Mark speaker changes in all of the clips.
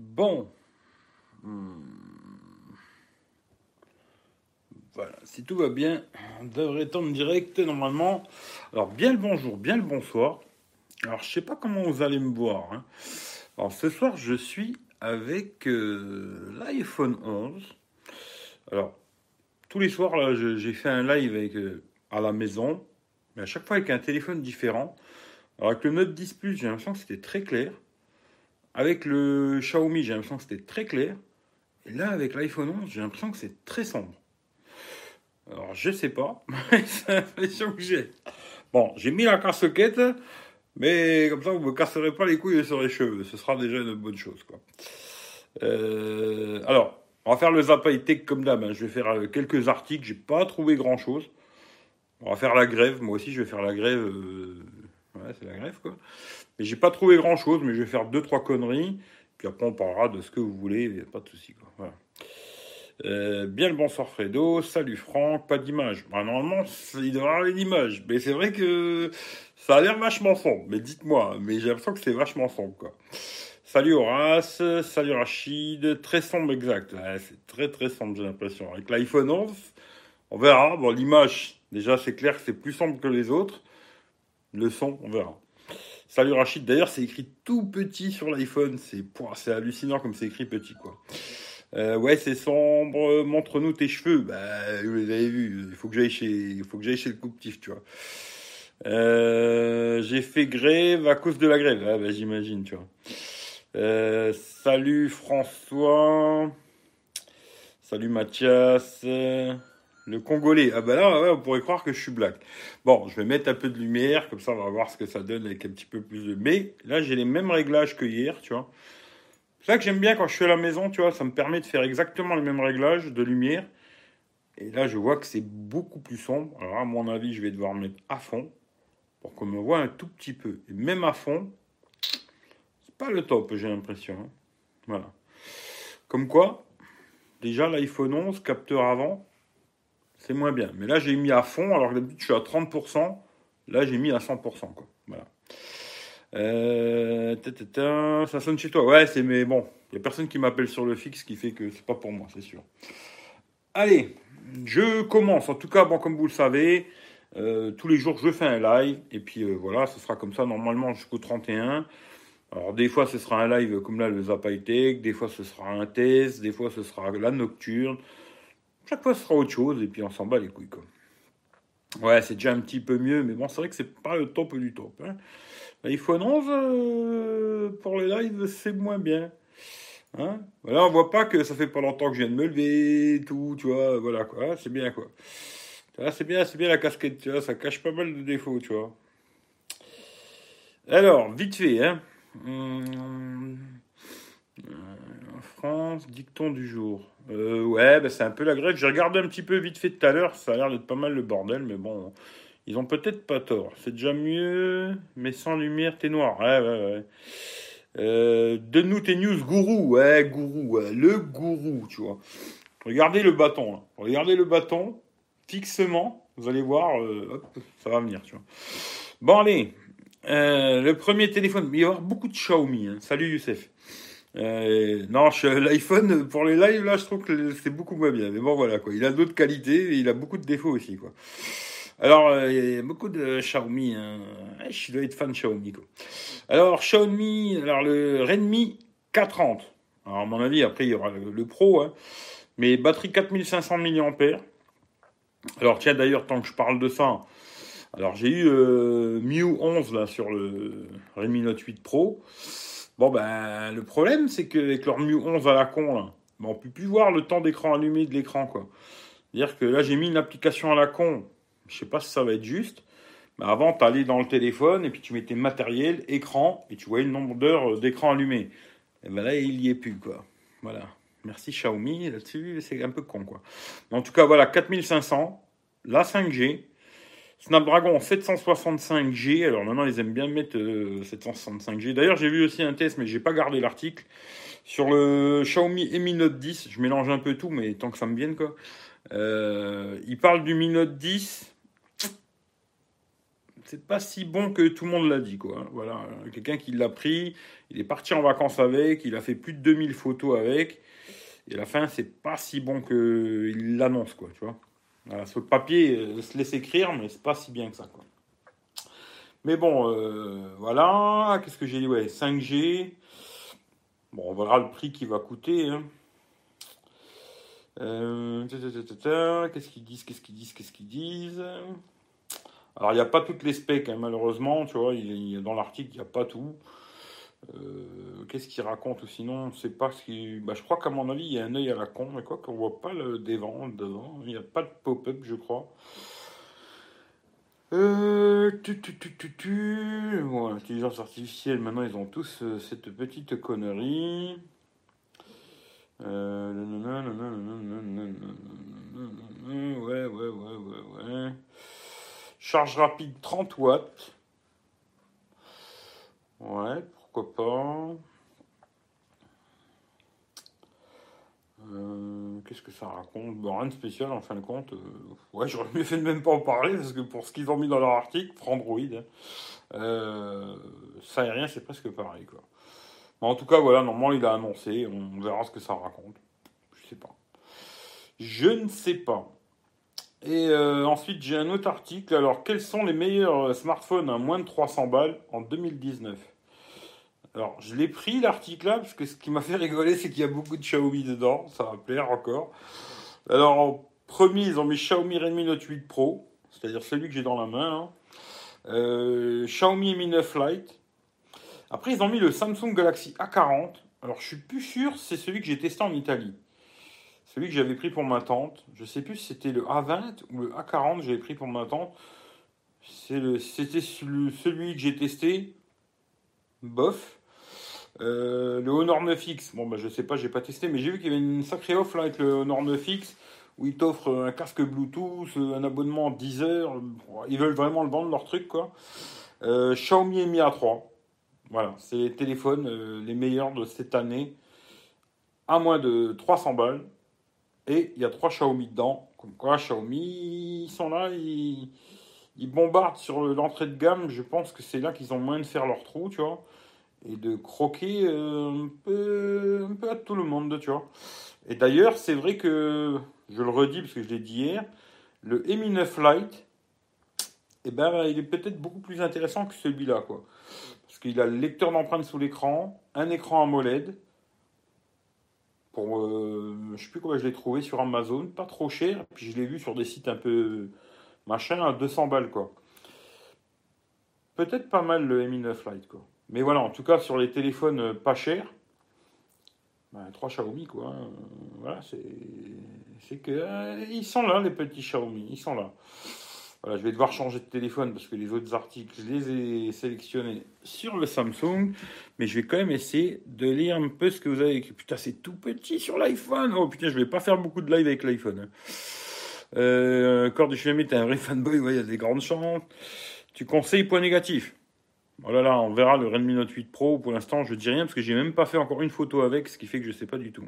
Speaker 1: Bon. Hmm. Voilà, si tout va bien, on devrait être en direct normalement. Alors, bien le bonjour, bien le bonsoir. Alors, je sais pas comment vous allez me voir. hein. Alors, ce soir, je suis avec euh, l'iPhone 11. Alors, tous les soirs, j'ai fait un live avec, euh, à la maison, mais à chaque fois avec un téléphone différent. Alors, avec le Note 10 Plus, j'ai l'impression que c'était très clair. Avec le Xiaomi, j'ai l'impression que c'était très clair. Et là, avec l'iPhone 11, j'ai l'impression que c'est très sombre. Alors, je sais pas, mais c'est l'impression que j'ai. Bon, j'ai mis la casquette, mais comme ça, vous me casserez pas les couilles sur les cheveux. Ce sera déjà une bonne chose, quoi. Euh, alors, on va faire le Zap High Tech comme d'hab. hein. Je vais faire euh, quelques articles. J'ai pas trouvé grand chose. On va faire la grève. Moi aussi, je vais faire la grève. euh, C'est la grève, quoi. Mais j'ai pas trouvé grand chose, mais je vais faire deux, trois conneries. Puis après, on parlera de ce que vous voulez. Pas de souci, quoi. Voilà. Euh, bien le bonsoir Fredo, salut Franck, pas d'image. Bah, normalement, il devrait y avoir l'image, mais c'est vrai que ça a l'air vachement sombre. Mais dites-moi, mais j'ai l'impression que c'est vachement sombre, quoi. Salut Horace, salut Rachid, très sombre exact. Ouais, c'est très très sombre, j'ai l'impression. Avec l'iPhone 11, on verra. Bon, l'image, déjà, c'est clair que c'est plus sombre que les autres. Le son, on verra. Salut Rachid, d'ailleurs, c'est écrit tout petit sur l'iPhone. C'est hallucinant comme c'est écrit petit, quoi. Euh, ouais, c'est sombre. Montre-nous tes cheveux. Bah, vous les avez vus. Il faut que j'aille chez, le coupe-tif, tu vois. Euh, j'ai fait grève à cause de la grève. Ah, bah, j'imagine, tu vois. Euh, salut François. Salut Mathias. Le Congolais. Ah bah là, on pourrait croire que je suis black. Bon, je vais mettre un peu de lumière, comme ça on va voir ce que ça donne avec un petit peu plus de... Mais là, j'ai les mêmes réglages que hier, tu vois. C'est ça que j'aime bien quand je suis à la maison, tu vois, ça me permet de faire exactement les mêmes réglages de lumière. Et là, je vois que c'est beaucoup plus sombre. Alors, à mon avis, je vais devoir mettre à fond pour qu'on me voit un tout petit peu. Et même à fond, c'est pas le top, j'ai l'impression. hein. Voilà. Comme quoi, déjà l'iPhone 11, capteur avant, c'est moins bien. Mais là, j'ai mis à fond, alors que d'habitude, je suis à 30%. Là, j'ai mis à 100%, quoi. Voilà. Euh, ça sonne chez toi. Ouais, c'est mais bon, il y a personne qui m'appelle sur le fixe, qui fait que c'est pas pour moi, c'est sûr. Allez, je commence. En tout cas, bon, comme vous le savez, euh, tous les jours je fais un live et puis euh, voilà, ce sera comme ça normalement jusqu'au 31. Alors des fois ce sera un live comme là le Zap High Tech, des fois ce sera un test, des fois ce sera la nocturne. Chaque fois ce sera autre chose et puis on s'en bat les couilles quoi. Ouais, c'est déjà un petit peu mieux, mais bon, c'est vrai que c'est pas le top du top. Hein. L'iPhone 11, euh, pour les lives, c'est moins bien. Hein voilà, on voit pas que ça fait pas longtemps que je viens de me lever, tout, tu vois, voilà quoi, Ah, c'est bien quoi. C'est bien, c'est bien la casquette, tu vois, ça cache pas mal de défauts, tu vois. Alors, vite fait, hein. Hum, euh, en France, dicton du jour. Euh, ouais, bah, c'est un peu la grève. J'ai regardé un petit peu vite fait tout à l'heure, ça a l'air d'être pas mal le bordel, mais bon, ils ont peut-être pas tort. C'est déjà mieux, mais sans lumière, t'es noir. Ouais, ouais, ouais. Euh, Donne-nous tes news, gourou. Ouais, gourou, le gourou, tu vois. Regardez le bâton, là. Regardez le bâton, fixement. Vous allez voir, euh, ça va venir, tu vois. Bon, allez. Le premier téléphone. Il va y avoir beaucoup de Xiaomi. hein. Salut, Youssef. Euh, non, l'iPhone, pour les lives, là, je trouve que c'est beaucoup moins bien. Mais bon, voilà, quoi. Il a d'autres qualités et il a beaucoup de défauts aussi, quoi. Alors, euh, il y a beaucoup de Xiaomi. Hein. Ouais, Je dois être fan de Xiaomi, quoi. Alors, Xiaomi, alors le Redmi K30. Alors, à mon avis, après, il y aura le, le Pro, hein. Mais batterie 4500 mAh. Alors, tiens, d'ailleurs, tant que je parle de ça, alors j'ai eu euh, Miu 11 là sur le Redmi Note 8 Pro. Bon, ben, le problème, c'est qu'avec leur Miu 11 à la con, là, ben, on peut plus voir le temps d'écran allumé de l'écran, quoi. C'est-à-dire que là, j'ai mis une application à la con. Je sais pas si ça va être juste. Mais avant, tu allais dans le téléphone et puis tu mettais matériel, écran, et tu voyais le nombre d'heures euh, d'écran allumé. Et ben là, il y est plus, quoi. Voilà. Merci Xiaomi, là-dessus, c'est un peu con, quoi. En tout cas, voilà, 4500, la 5G, Snapdragon 765G. Alors maintenant, ils aiment bien mettre euh, 765G. D'ailleurs, j'ai vu aussi un test, mais j'ai pas gardé l'article. Sur le Xiaomi Mi Note 10, je mélange un peu tout, mais tant que ça me vienne, quoi. Euh, il parle du Mi Note 10 c'est pas si bon que tout le monde l'a dit, quoi. Voilà, quelqu'un qui l'a pris, il est parti en vacances avec, il a fait plus de 2000 photos avec, et à la fin, c'est pas si bon qu'il l'annonce, quoi, tu vois. Sur le papier, euh, se laisse écrire, mais c'est pas si bien que ça, quoi. Mais bon, euh, voilà, qu'est-ce que j'ai dit? Ouais, 5G. Bon, on verra le prix qui va coûter. Hein. Euh, qu'est-ce qu'ils disent? Qu'est-ce qu'ils disent? Qu'est-ce qu'ils disent? Alors, il n'y a pas toutes les specs, hein, malheureusement. Tu vois, dans l'article, il n'y a pas tout. Euh, qu'est-ce qu'il raconte ou sinon c'est pas ce qui. Bah, je crois qu'à mon avis, il y a un œil à la con, mais quoi qu'on voit pas le devant, devant. Il n'y a pas de pop-up, je crois. Euh, tu, tu, tu, tu, tu. Bon, l'intelligence artificielle, maintenant ils ont tous euh, cette petite connerie. Euh, ouais, ouais, ouais, ouais, ouais. Charge rapide 30 watts. Ouais, pourquoi pas. Euh, qu'est-ce que ça raconte? Rien de spécial en fin de compte. Euh, ouais, j'aurais mieux fait de même pas en parler parce que pour ce qu'ils ont mis dans leur article, Frandroid, hein, euh, ça et rien, c'est presque pareil. Quoi. en tout cas, voilà, normalement il a annoncé, on verra ce que ça raconte. Je sais pas. Je ne sais pas. Et ensuite, j'ai un autre article. Alors, quels sont les meilleurs smartphones à moins de 300 balles en 2019 alors, je l'ai pris l'article là, parce que ce qui m'a fait rigoler, c'est qu'il y a beaucoup de Xiaomi dedans. Ça va plaire encore. Alors, en premier, ils ont mis Xiaomi Redmi Note 8 Pro, c'est-à-dire celui que j'ai dans la main. Hein. Euh, Xiaomi Mi 9 Lite. Après, ils ont mis le Samsung Galaxy A40. Alors, je suis plus sûr, c'est celui que j'ai testé en Italie. Celui que j'avais pris pour ma tante. Je sais plus si c'était le A20 ou le A40 que j'avais pris pour ma tante. C'était celui que j'ai testé. Bof. Euh, le Honor 9X, bon bah je sais pas, j'ai pas testé, mais j'ai vu qu'il y avait une sacrée offre avec le Honor 9X où ils t'offrent un casque Bluetooth, un abonnement 10 heures. Ils veulent vraiment le vendre leur truc quoi. Euh, Xiaomi Mi A3, voilà, c'est les téléphones euh, les meilleurs de cette année, à moins de 300 balles. Et il y a trois Xiaomi dedans. Comme quoi, Xiaomi, ils sont là, ils, bombardent sur l'entrée de gamme. Je pense que c'est là qu'ils ont moins de faire leur trou, tu vois et de croquer euh, un, peu, un peu à tout le monde, tu vois. Et d'ailleurs, c'est vrai que, je le redis parce que je l'ai dit hier, le Mi 9 Lite, eh ben, il est peut-être beaucoup plus intéressant que celui-là, quoi. Parce qu'il a le lecteur d'empreintes sous l'écran, un écran AMOLED, pour, euh, je sais plus comment je l'ai trouvé sur Amazon, pas trop cher, puis je l'ai vu sur des sites un peu machin à 200 balles, quoi. Peut-être pas mal le Mi 9 Lite, quoi. Mais voilà, en tout cas, sur les téléphones euh, pas chers, ben, trois Xiaomi, quoi. Hein. voilà, c'est que euh, ils sont là, les petits Xiaomi, ils sont là. Voilà, je vais devoir changer de téléphone parce que les autres articles, je les ai sélectionnés sur le Samsung, mais je vais quand même essayer de lire un peu ce que vous avez écrit. Putain, c'est tout petit sur l'iPhone. Oh putain, je vais pas faire beaucoup de live avec l'iPhone. Hein. Euh, Corps du t'es un vrai fanboy, il y a des grandes chances. Tu conseilles point négatif oh là, on verra le Redmi Note 8 Pro. Pour l'instant, je dis rien parce que j'ai même pas fait encore une photo avec, ce qui fait que je sais pas du tout.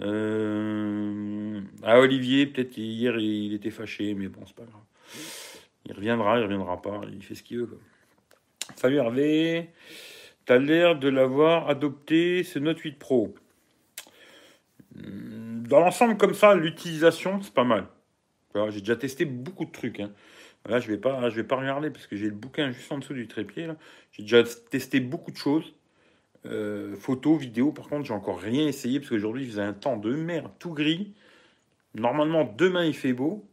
Speaker 1: Euh... Ah, Olivier, peut-être qu'hier il était fâché, mais bon, c'est pas grave. Il reviendra, il reviendra pas, il fait ce qu'il veut. Salut Hervé, t'as l'air de l'avoir adopté ce Note 8 Pro. Dans l'ensemble, comme ça, l'utilisation, c'est pas mal. J'ai déjà testé beaucoup de trucs. Hein. Là, je vais pas, je vais pas regarder parce que j'ai le bouquin juste en dessous du trépied. J'ai déjà testé beaucoup de choses. Euh, photos, vidéos, par contre, j'ai encore rien essayé parce qu'aujourd'hui, il faisait un temps de merde, tout gris. Normalement, demain, il fait beau.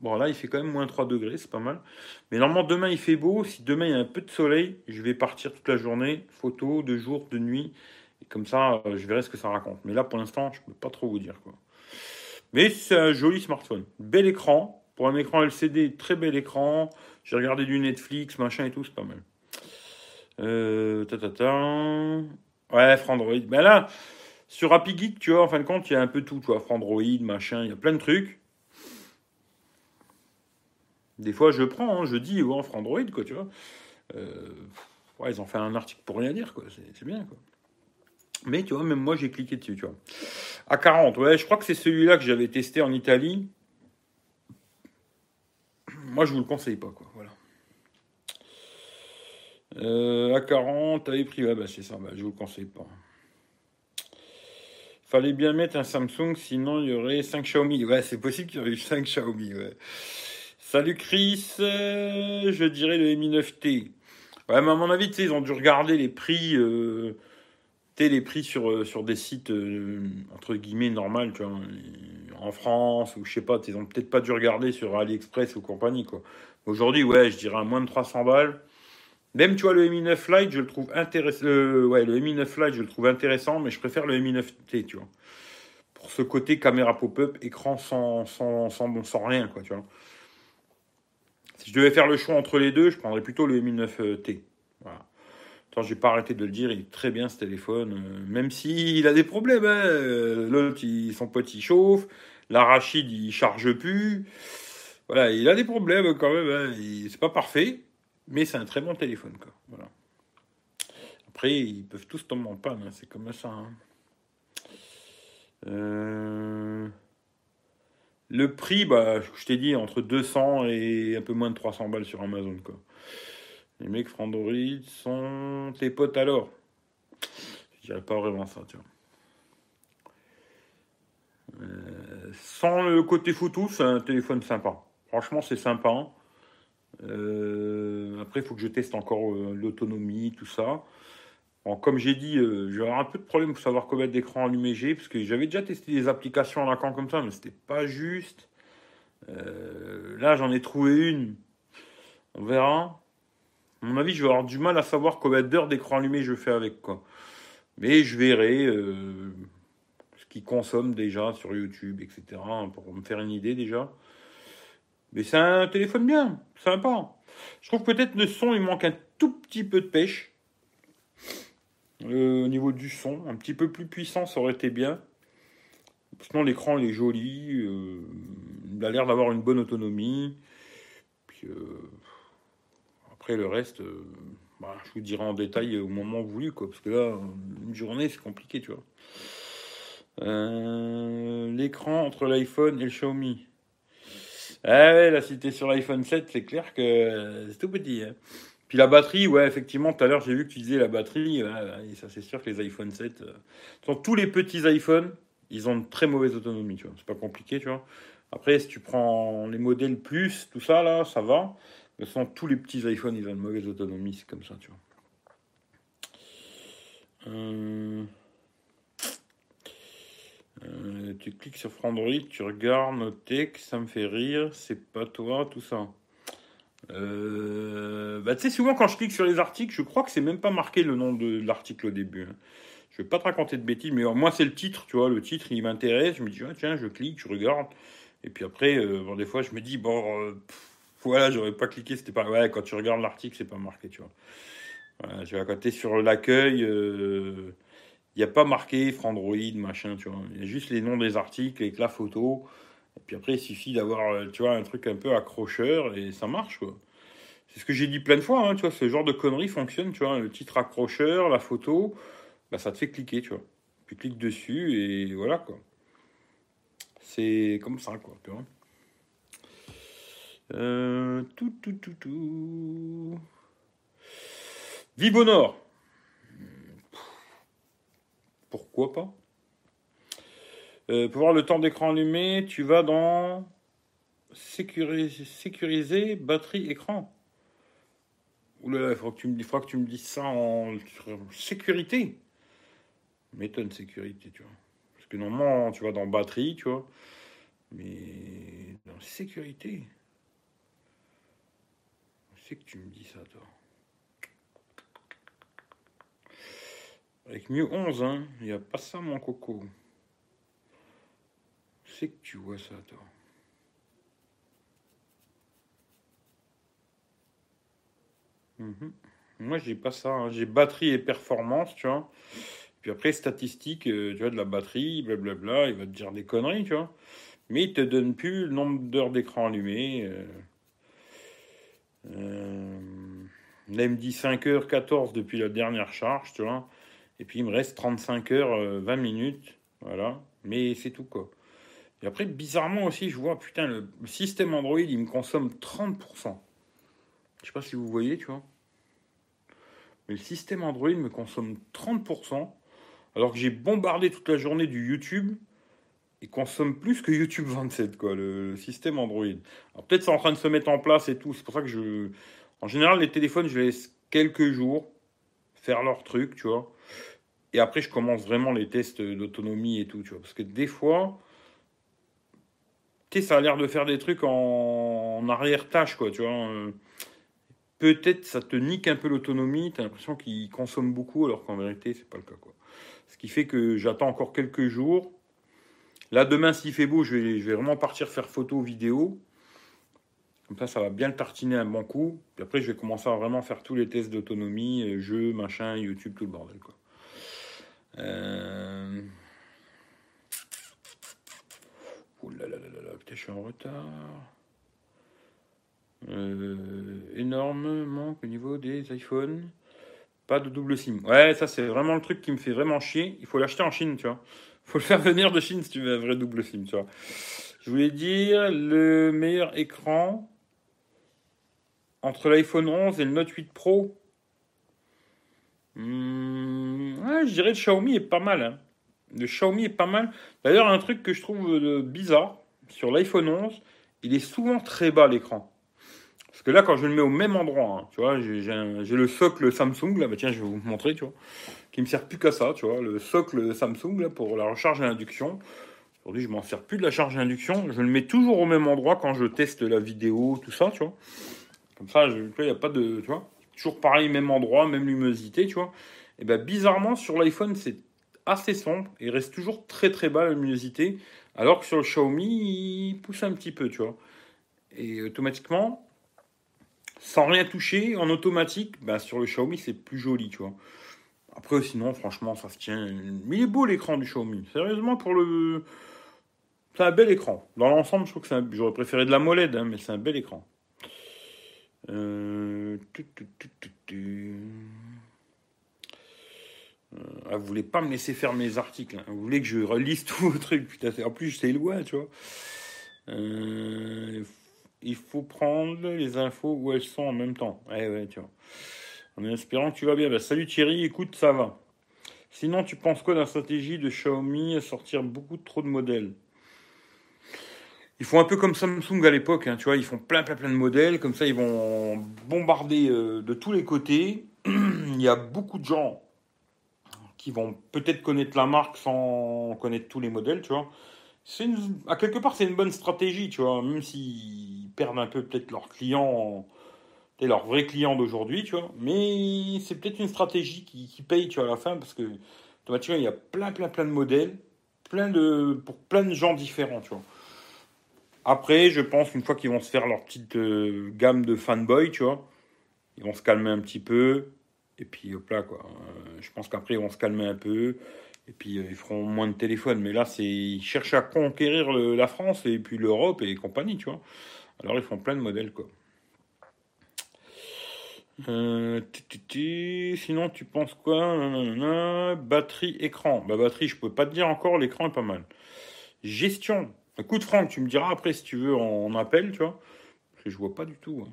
Speaker 1: Bon, là, il fait quand même moins 3 degrés, c'est pas mal. Mais normalement, demain, il fait beau. Si demain, il y a un peu de soleil, je vais partir toute la journée. Photos, de jour, de nuit. Et comme ça, euh, je verrai ce que ça raconte. Mais là, pour l'instant, je peux pas trop vous dire. Quoi. Mais c'est un joli smartphone. Bel écran. Pour un écran LCD, très bel écran. J'ai regardé du Netflix, machin et tout, c'est pas mal. Euh, ta, ta, ta. Ouais, Frandroid. Ben là, sur Happy Geek, tu vois, en fin de compte, il y a un peu tout, tu vois, Frandroid, machin, il y a plein de trucs. Des fois, je prends, hein, je dis, ouais, Frandroid, quoi, tu vois. Euh, ouais, ils ont fait un article pour rien dire, quoi, c'est bien, quoi. Mais tu vois, même moi, j'ai cliqué dessus, tu vois. À 40, ouais, je crois que c'est celui-là que j'avais testé en Italie moi, je vous le conseille pas, quoi. Voilà. Euh, A40, avait pris, ouais, bah c'est ça, bah, je vous le conseille pas. Fallait bien mettre un Samsung, sinon il y aurait 5 Xiaomi. Ouais, c'est possible qu'il y aurait eu 5 Xiaomi. Salut Chris, euh, je dirais le Mi 9T. Ouais, à mon avis, ils ont dû regarder les prix, euh, les prix sur, euh, sur des sites, euh, entre guillemets, normal, tu vois, en France, ou je sais pas, ils ont peut-être pas dû regarder sur AliExpress ou compagnie, quoi. Aujourd'hui, ouais, je dirais moins de 300 balles. Même, tu vois, le Mi 9 Lite, je le trouve intéressant. ouais, le Mi 9 Lite, je le trouve intéressant, mais je préfère le Mi 9T, tu vois. Pour ce côté caméra pop-up, écran sans, sans, sans, sans rien, quoi, tu vois. Si je devais faire le choix entre les deux, je prendrais plutôt le Mi 9T. Voilà. Attends, j'ai pas arrêté de le dire, il est très bien ce téléphone, euh, même s'il a des problèmes. Hein. Euh, L'autre, son pote, il chauffe. L'arachide, il charge plus. Voilà, il a des problèmes quand même. Hein. C'est pas parfait, mais c'est un très bon téléphone. Après, ils peuvent tous tomber en panne, hein, c'est comme ça. Euh, Le prix, bah, je t'ai dit, entre 200 et un peu moins de 300 balles sur Amazon. Quoi. Les mecs Frandroid sont tes potes alors Je dirais pas vraiment ça, tu vois. Euh, sans le côté photo, c'est un téléphone sympa. Franchement, c'est sympa. Euh, après, il faut que je teste encore euh, l'autonomie, tout ça. Comme j'ai dit, avoir un peu de problème pour savoir combien d'écrans allumés j'ai, parce que j'avais déjà testé des applications à la con comme ça, mais c'était pas juste. Là, j'en ai trouvé une. On verra. À mon avis, je vais avoir du mal à savoir combien d'heures d'écran allumé je fais avec, quoi. Mais je verrai euh, ce qu'il consomme déjà sur YouTube, etc., pour me faire une idée déjà. Mais c'est un téléphone bien, sympa. Je trouve peut-être le son, il manque un tout petit peu de pêche. Euh, au niveau du son, un petit peu plus puissant, ça aurait été bien. Sinon, l'écran, il est joli. euh, il a l'air d'avoir une bonne autonomie. Puis, après, le reste, euh, bah, je vous dirai en détail au moment voulu, quoi. Parce que là, une journée, c'est compliqué, tu vois. Euh, l'écran entre l'iPhone et le Xiaomi. Ah ouais, là, si sur l'iPhone 7, c'est clair que euh, c'est tout petit. hein. Puis la batterie, ouais, effectivement, tout à l'heure, j'ai vu que tu disais la batterie. et ça, c'est sûr que les iPhone 7, euh, sont tous les petits iPhones, ils ont une très mauvaise autonomie, tu vois. C'est pas compliqué, tu vois. Après, si tu prends les modèles plus, tout ça, là, ça va. Mais sont tous les petits iPhones, ils ont une mauvaise autonomie, c'est comme ça, tu vois. Euh, euh, tu cliques sur Frandroid, tu regardes nos textes, ça me fait rire, c'est pas toi, tout ça. Euh, bah, tu sais, souvent quand je clique sur les articles, je crois que c'est même pas marqué le nom de l'article au début. hein. Je vais pas te raconter de bêtises, mais moi c'est le titre, tu vois, le titre il m'intéresse, je me dis, ah, tiens, je clique, je regarde, et puis après, bon, des fois je me dis, bon, voilà, j'aurais pas cliqué, c'était pas. Ouais, quand tu regardes l'article, c'est pas marqué, tu vois. Voilà, vois, quand t'es sur l'accueil, il n'y a pas marqué Frandroid, machin, tu vois. Il y juste les noms des articles avec la photo. Et puis après, il suffit d'avoir, euh, tu vois, un truc un peu accrocheur et ça marche, quoi. C'est ce que j'ai dit plein de fois, hein, tu vois, ce genre de conneries fonctionne, tu vois. Le titre accrocheur, la photo, bah, ça te fait cliquer, tu vois. Puis clique dessus et voilà, quoi. C'est comme ça, quoi, tu vois. Euh, tout, tout, tout, tout. Vive au Nord. Pourquoi pas? Euh, Pour voir le temps d'écran allumé, tu vas dans sécuriser, batterie, écran. Oulala, il faudra que tu me, il faudra que tu me dises ça en sécurité. M'étonne sécurité, tu vois. Parce que normalement, tu vas dans batterie, tu vois. Mais dans sécurité. C'est que tu me dis ça, toi. Avec mieux 11, hein. Il n'y a pas ça, mon coco. C'est que tu vois ça, toi. Mhm. Moi, j'ai pas ça. hein. J'ai batterie et performance, tu vois. Puis après, statistiques, euh, tu vois, de la batterie, blablabla. Il va te dire des conneries, tu vois. Mais il te donne plus le nombre d'heures d'écran allumé. euh. Euh, Là, il me dit 5h14 depuis la dernière charge, tu vois. Et puis, il me reste 35 heures, euh, 20 minutes. Voilà. Mais c'est tout, quoi. Et après, bizarrement aussi, je vois, putain, le, système Android, il me consomme 30%. Je sais pas si vous voyez, tu vois. mais le système Android me consomme 30%, alors que j'ai bombardé toute la journée du YouTube, il consomme plus que YouTube 27, quoi, le, système Android. Alors peut-être c'est en train de se mettre en place et tout, c'est pour ça que je... En général, les téléphones, je laisse quelques jours faire leur truc, tu vois. Et après, je commence vraiment les tests d'autonomie et tout, tu vois. Parce que des fois, tu sais, ça a l'air de faire des trucs en, arrière-tâche, quoi, tu vois. Peut-être ça te nique un peu l'autonomie, tu as l'impression qu'il consomme beaucoup, alors qu'en vérité, c'est pas le cas, quoi. Ce qui fait que j'attends encore quelques jours. Là, demain, s'il fait beau, je vais, vraiment partir faire photo, vidéo. Comme ça, ça va bien le tartiner un bon coup. Puis après, je vais commencer à vraiment faire tous les tests d'autonomie, jeux, machin, YouTube, tout le bordel, quoi. Euh... Oh là là là là, putain, je suis en retard. Euh, énorme manque au niveau des iPhones. Pas de double SIM. Ouais, ça c'est vraiment le truc qui me fait vraiment chier. Il faut l'acheter en Chine, tu vois. Faut le faire venir de Chine si tu veux un vrai double SIM, tu vois. Je voulais dire le meilleur écran entre l'iPhone 11 et le Note 8 Pro. Hmm, je dirais le Xiaomi est pas mal. Hein. Le Xiaomi est pas mal. D'ailleurs, un truc que je trouve euh, bizarre sur l'iPhone 11, il est souvent très bas l'écran. Parce que là, quand je le mets au même endroit, hein, tu vois, j'ai le socle Samsung, là, bah tiens, je vais vous montrer, tu vois, qui me sert plus qu'à ça, tu vois, le socle Samsung, là, pour la recharge à induction. Aujourd'hui, je m'en sers plus de la charge à induction. Je le mets toujours au même endroit quand je teste la vidéo, tout ça, tu vois. Comme ça, il n'y a pas de, tu vois. Toujours pareil, même endroit, même luminosité, tu vois. Et bien bizarrement, sur l'iPhone, c'est assez sombre. Il reste toujours très très bas la luminosité. Alors que sur le Xiaomi, il pousse un petit peu, tu vois. Et automatiquement, sans rien toucher, en automatique, ben, sur le Xiaomi, c'est plus joli, tu vois. Après, sinon, franchement, ça se tient. Mais il est beau l'écran du Xiaomi. Sérieusement, pour le. C'est un bel écran. Dans l'ensemble, je trouve que un... J'aurais préféré de la molette, hein, mais c'est un bel écran. Euh... Ah, vous voulez pas me laisser faire mes articles. Hein. Vous voulez que je relise tous vos trucs. Putain, en plus, c'est loin, tu vois. Euh, il faut prendre les infos où elles sont en même temps. Eh ouais, tu vois. En espérant que tu vas bien. Bah, salut Thierry, écoute, ça va. Sinon, tu penses quoi de la stratégie de Xiaomi à sortir beaucoup trop de modèles? Ils font un peu comme Samsung à l'époque, hein, tu vois, ils font plein plein plein de modèles, comme ça ils vont bombarder euh, de tous les côtés. Il y a beaucoup de gens qui vont peut-être connaître la marque sans connaître tous les modèles, tu vois. À quelque part c'est une bonne stratégie, tu vois, même s'ils perdent un peu peut-être leurs clients, leurs vrais clients d'aujourd'hui, tu vois. Mais c'est peut-être une stratégie qui, qui, paye, tu vois, à la fin, parce que automatiquement il y a plein plein plein de modèles, plein de pour plein de gens différents, tu vois. Après, je pense qu'une fois qu'ils vont se faire leur petite euh, gamme de fanboy, tu vois, ils vont se calmer un petit peu. Et puis hop là, quoi. Euh, je pense qu'après, ils vont se calmer un peu. Et puis, euh, ils feront moins de téléphones. Mais là, c'est ils cherchent à conquérir la France et puis l'Europe et compagnie, tu vois. Alors, ils font plein de modèles, quoi. Sinon, tu penses quoi Batterie, écran. Bah, batterie, je peux pas te dire encore, l'écran est pas mal. Gestion. Écoute, Franck, tu me diras après si tu veux en appel, tu vois. Parce que je vois pas du tout. Hein.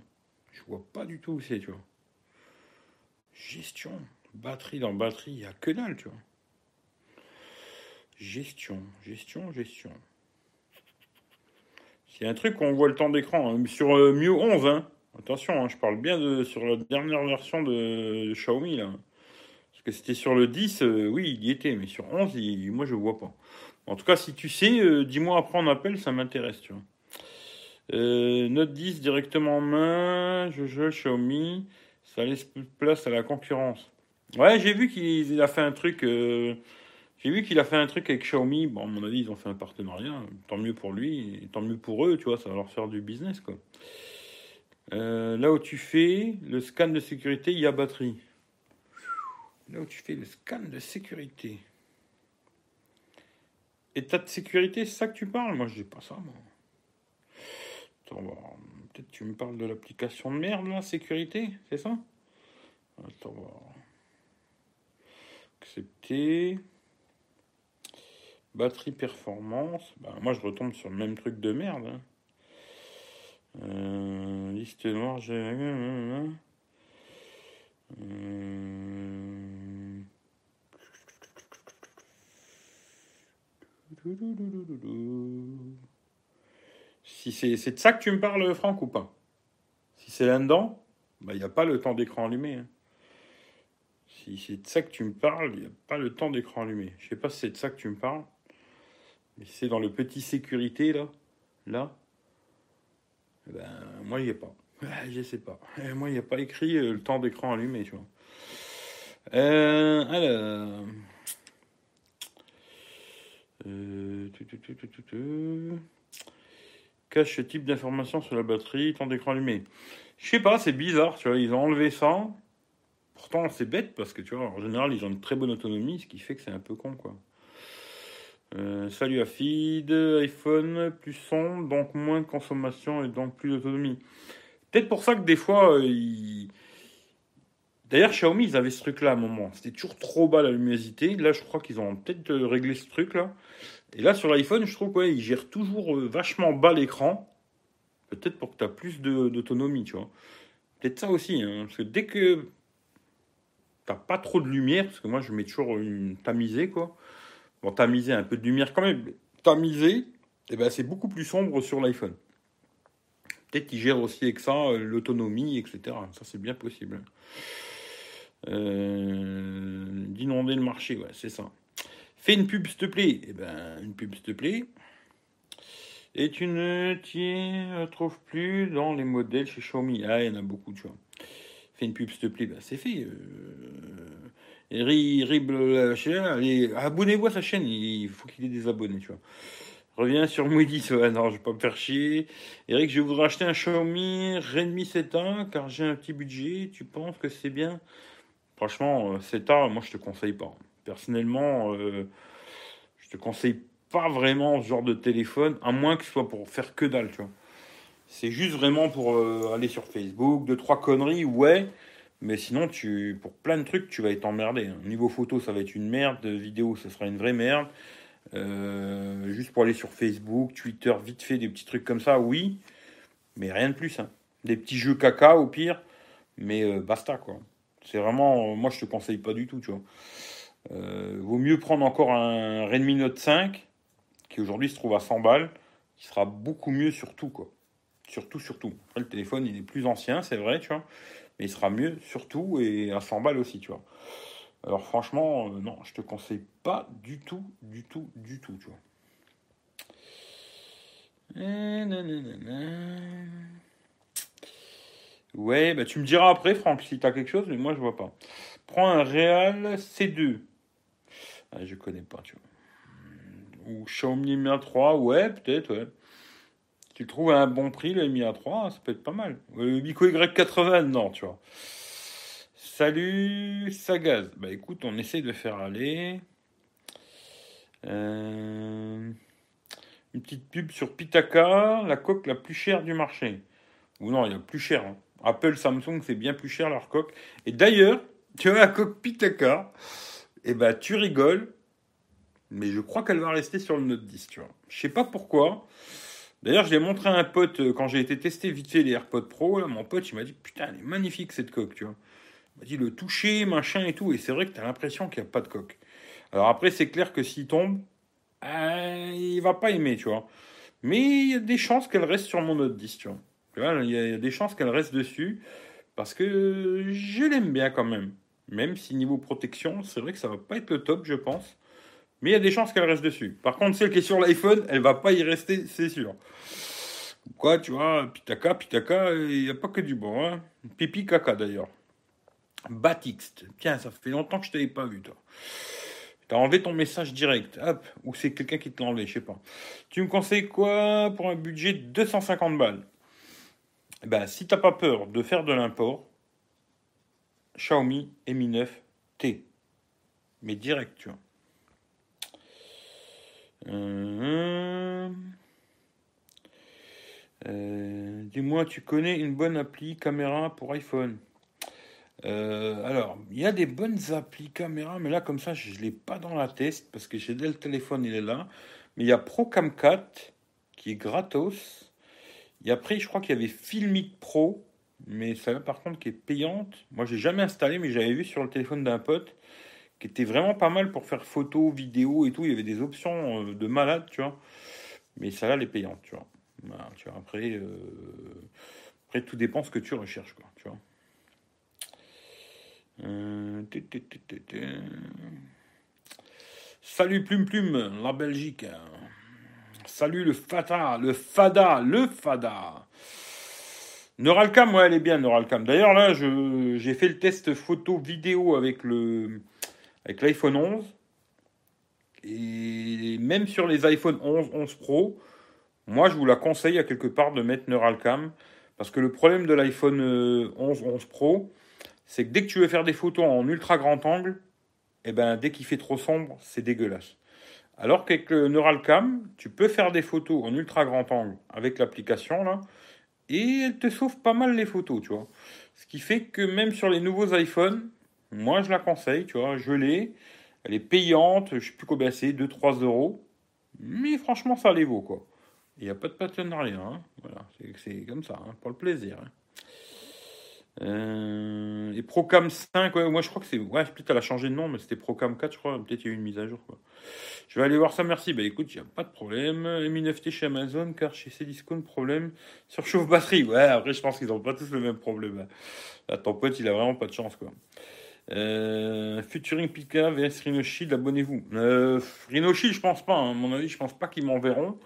Speaker 1: Je vois pas du tout où c'est, tu vois. Gestion. Batterie dans batterie, il n'y a que dalle, tu vois. Gestion, gestion, gestion. C'est un truc qu'on voit le temps d'écran. Hein. Sur euh, Miu 11, hein. Attention, hein, je parle bien de sur la dernière version de, Xiaomi. Parce que c'était sur le 10, euh, oui, il y était, mais sur 11, moi, je vois pas. En tout cas, si tu sais, euh, dis-moi après en appel, ça m'intéresse, tu vois. Euh, Note 10 directement en main, je joue Xiaomi, ça laisse place à la concurrence. Ouais, j'ai vu qu'il a fait un truc. J'ai vu qu'il a fait un truc avec Xiaomi. Bon, à mon avis, ils ont fait un partenariat. Tant mieux pour lui, tant mieux pour eux, tu vois, ça va leur faire du business, quoi. Là où tu fais le scan de sécurité, il y a batterie. Là où tu fais le scan de sécurité. État de sécurité, c'est ça que tu parles? Moi, je dis pas ça, moi. Attends, peut-être tu me parles de l'application de merde, là, sécurité, c'est ça? Attends, voir. Accepter. Batterie performance. Ben, moi, je retombe sur le même truc de merde. Hein. Euh, liste noire. Hum. Si c'est de ça que tu me parles, Franck, ou pas? Si c'est là-dedans, il n'y a pas le temps d'écran allumé. hein. Si c'est de ça que tu me parles, il n'y a pas le temps d'écran allumé. Je sais pas si c'est de ça que tu me parles. Mais c'est dans le petit sécurité, là, là, ben, moi, il n'y a pas. Ah, Je sais pas. Eh, Moi, il n'y a pas écrit euh, le temps d'écran allumé, tu vois. Euh, alors. Euh. Cache ce type d'information sur la batterie, temps d'écran allumé. Je sais pas, c'est bizarre, tu vois. Ils ont enlevé ça. Pourtant, c'est bête parce que tu vois, en général, ils ont une très bonne autonomie, ce qui fait que c'est un peu con, quoi. Euh, salut feed, iPhone plus son, donc moins de consommation et donc plus d'autonomie. Peut-être pour ça que des fois, euh. D'ailleurs, Xiaomi, ils avaient ce truc-là à un moment. C'était toujours trop bas la luminosité. Là, je crois qu'ils ont peut-être euh, réglé ce truc-là. Et là, sur l'iPhone, je trouve qu'ils gèrent toujours euh, vachement bas l'écran. Peut-être pour que tu as plus d'autonomie, tu vois. Peut-être ça aussi. hein, parce que dès que t'as pas trop de lumière, parce que moi, je mets toujours une tamisée, quoi. Bon, tamisée, un peu de lumière quand même. Tamisée, eh ben, c'est beaucoup plus sombre sur l'iPhone. Peut-être qu'ils gèrent aussi avec ça euh, l'autonomie, etc. Ça, c'est bien possible. Euh, D'inonder le marché, ouais, c'est ça. Fais une pub, s'il te plaît. Eh ben, une pub, s'il te plaît. Et tu ne t'y trouves plus dans les modèles chez Xiaomi. Ah, il y en a beaucoup, tu vois. Fais une pub, s'il te plaît. Ben, c'est fait. Euh... allez, abonnez-vous à sa chaîne. Il faut qu'il ait des abonnés, tu vois. Reviens sur Moody, ouais, non, je vais pas me faire chier. Eric, je voudrais acheter un Xiaomi Redmi 7A car j'ai un petit budget. Tu penses que c'est bien? Franchement, euh, 7A, moi je te conseille pas. Personnellement, euh, je te conseille pas vraiment ce genre de téléphone, à moins que ce soit pour faire que dalle, tu vois. C'est juste vraiment pour euh, aller sur Facebook, deux, trois conneries, ouais. Mais sinon, tu, pour plein de trucs, tu vas être emmerdé. hein. Niveau photo, ça va être une merde. Vidéo, ça sera une vraie merde. Euh, juste pour aller sur Facebook, Twitter, vite fait, des petits trucs comme ça, oui. Mais rien de plus. hein. Des petits jeux caca, au pire. Mais euh, basta, quoi. C'est vraiment... Moi, je te conseille pas du tout, tu vois. Euh, vaut mieux prendre encore un Redmi Note 5, qui aujourd'hui se trouve à 100 balles, qui sera beaucoup mieux sur tout, quoi. Surtout, surtout. Après, le téléphone, il est plus ancien, c'est vrai, tu vois. Mais il sera mieux surtout et à 100 balles aussi, tu vois. Alors franchement, euh, non, je te conseille pas du tout, du tout, du tout, tu vois. Nanana. Ouais, bah tu me diras après, Franck, si t'as quelque chose, mais moi je vois pas. Prends un Real C2. Ah, je connais pas, tu vois. Ou Xiaomi Mi A3, ouais, peut-être, ouais. Tu le trouves à un bon prix, le Mi A3, ça peut être pas mal. Le Bico Y80, non, tu vois. Salut Sagaz. Bah écoute, on essaie de faire aller. Euh, Une petite pub sur Pitaka, la coque la plus chère du marché. Ou non, il y a plus cher. hein. Apple, Samsung, c'est bien plus cher leur coque. Et d'ailleurs, tu vois la coque Pitaka, et ben tu rigoles, mais je crois qu'elle va rester sur le Note 10, tu vois. Je sais pas pourquoi. D'ailleurs, je l'ai montré à un pote euh, quand j'ai été tester vite fait les AirPods Pro. Là, mon pote, il m'a dit Putain, elle est magnifique cette coque, tu vois. Il m'a dit le toucher, machin et tout. Et c'est vrai que tu as l'impression qu'il n'y a pas de coque. Alors après, c'est clair que s'il tombe, euh, il va pas aimer, tu vois. Mais il y a des chances qu'elle reste sur mon Note 10, tu vois. Il y a des chances qu'elle reste dessus. Parce que je l'aime bien quand même. Même si niveau protection, c'est vrai que ça va pas être le top, je pense. Mais il y a des chances qu'elle reste dessus. Par contre, celle qui est sur l'iPhone, elle va pas y rester, c'est sûr. Quoi, tu vois, Pitaka, Pitaka, il n'y a pas que du bon. Hein. Pipi caca d'ailleurs. Batixt. Tiens, ça fait longtemps que je t'avais pas vu, toi. T'as enlevé ton message direct. Hop. Ou c'est quelqu'un qui te l'a enlevé, je sais pas. Tu me conseilles quoi pour un budget de 250 balles? Eh ben, si t'as pas peur de faire de l'import, Xiaomi Mi 9T. Mais direct, tu vois. Euh, euh, Dis-moi, tu connais une bonne appli caméra pour iPhone Euh, Alors, il y a des bonnes applis caméra, mais là, comme ça, je ne l'ai pas dans la test parce que j'ai le téléphone, il est là. Mais il y a Procam 4 qui est gratos. Et après, je crois qu'il y avait Filmic Pro, mais celle-là par contre qui est payante. Moi j'ai jamais installé, mais j'avais vu sur le téléphone d'un pote qui était vraiment pas mal pour faire photos, vidéos et tout. Il y avait des options euh, de malade, tu vois. Mais celle-là elle est payante, tu vois. tu vois après, euh, après tout dépend ce que tu recherches, quoi, tu vois. Euh, Salut Plume Plume, la Belgique. Salut le Fata, le Fada, le Fada. Neuralcam, ouais, elle est bien, Neuralcam. D'ailleurs, là, j'ai fait le test photo vidéo avec le avec l'iPhone 11. Et même sur les iPhone 11, 11 Pro, moi, je vous la conseille à quelque part de mettre Neuralcam. Parce que le problème de l'iPhone 11, euh, 11 Pro, c'est que dès que tu veux faire des photos en ultra grand angle, eh ben, dès qu'il fait trop sombre, c'est dégueulasse. Alors qu'avec le Neuralcam, tu peux faire des photos en ultra grand angle avec l'application là, et elle te sauve pas mal les photos, tu vois. Ce qui fait que même sur les nouveaux iPhones, moi je la conseille, tu vois, je l'ai, elle est payante, je sais plus combien c'est, 2-3 euros, mais franchement ça les vaut quoi. Il n'y a pas de partenariat, hein. voilà, c'est comme ça, hein, pour le plaisir. Hein. Euh, et Procam 5, ouais, moi je crois que c'est. Ouais, peut-être elle a changé de nom, mais c'était Procam 4, je crois. Peut-être il y a eu une mise à jour. Quoi. Je vais aller voir ça, merci. Bah écoute, il n'y a pas de problème. Mi 9T chez Amazon, car chez Cdiscount, problème sur chauffe batterie. Ouais, après je pense qu'ils n'ont pas tous le même problème. Là, ton pote, il a vraiment pas de chance, quoi. Euh, Futuring Pika vs Rhino Shield, abonnez-vous. Euh, je pense pas. Hein. À mon avis, je pense pas qu'ils m'enverront.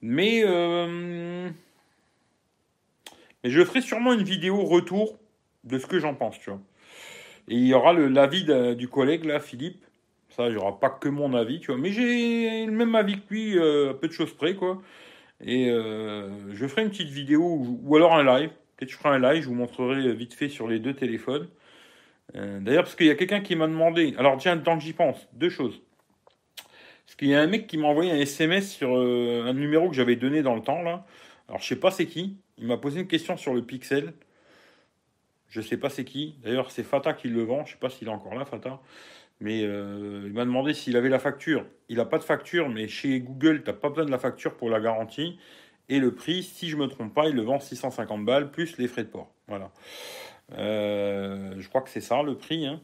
Speaker 1: Mais. Euh, mais je ferai sûrement une vidéo retour de ce que j'en pense, tu vois. Et il y aura l'avis du collègue, là, Philippe. Ça, il n'y aura pas que mon avis, tu vois. Mais j'ai le même avis que lui, euh, à peu de choses près, quoi. Et euh, je ferai une petite vidéo, ou alors un live. Peut-être je ferai un live, je vous montrerai vite fait sur les deux téléphones. Euh, d'ailleurs, parce qu'il y a quelqu'un qui m'a demandé. Alors, tiens, tant que j'y pense, deux choses. Parce qu'il y a un mec qui m'a envoyé un SMS sur un numéro que j'avais donné dans le temps, là. Alors, je sais pas c'est qui. Il m'a posé une question sur le Pixel. Je sais pas c'est qui. D'ailleurs, c'est Fata qui le vend. Je sais pas s'il est encore là, Fata. Mais euh, il m'a demandé s'il avait la facture. Il n'a pas de facture, mais chez Google, tu n'as pas besoin de la facture pour la garantie. Et le prix, si je ne me trompe pas, il le vend 650 balles plus les frais de port. Voilà. Euh, je crois que c'est ça le prix. Hein.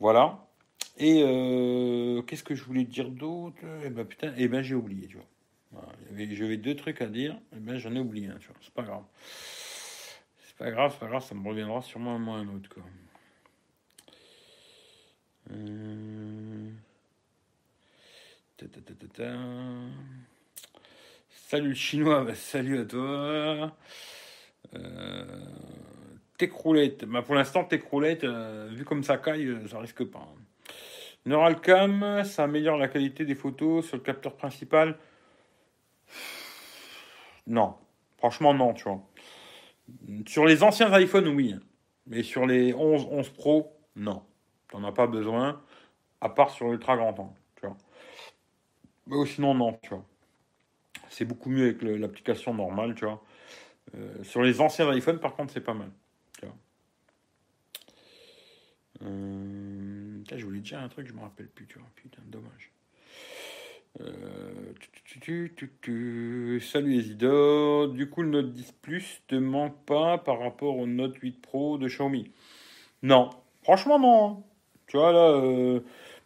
Speaker 1: Voilà. Et euh, qu'est-ce que je voulais dire d'autre? Eh ben putain, eh ben j'ai oublié, tu vois. J'avais deux trucs à dire, et ben j'en ai oublié un, tu vois. C'est pas grave. C'est pas grave, c'est pas grave, ça me reviendra sûrement un moment un autre, quoi. Euh... Salut le chinois, bah, salut à toi. Tes bah, pour l'instant, tes croulettes, euh, vu comme ça caille, euh, ça risque pas. Neuralcam, ça améliore la qualité des photos sur le capteur principal. Non. Franchement, non, tu vois. Sur les anciens iPhones, oui. Mais sur les 11, 11 Pro, non. T'en as pas besoin, à part sur l'ultra grand angle, tu vois. Mais sinon, non, tu vois. C'est beaucoup mieux avec l'application normale, tu vois. Euh, sur les anciens iPhones, par contre, c'est pas mal. Tu. Euh, je voulais dire un truc, je me rappelle plus, tu vois. Putain, dommage. Euh, salut Isidore. Du coup, le Note 10 Plus te manque pas par rapport au Note 8 Pro de Xiaomi? Non, franchement non. Hein. Tu vois là, euh,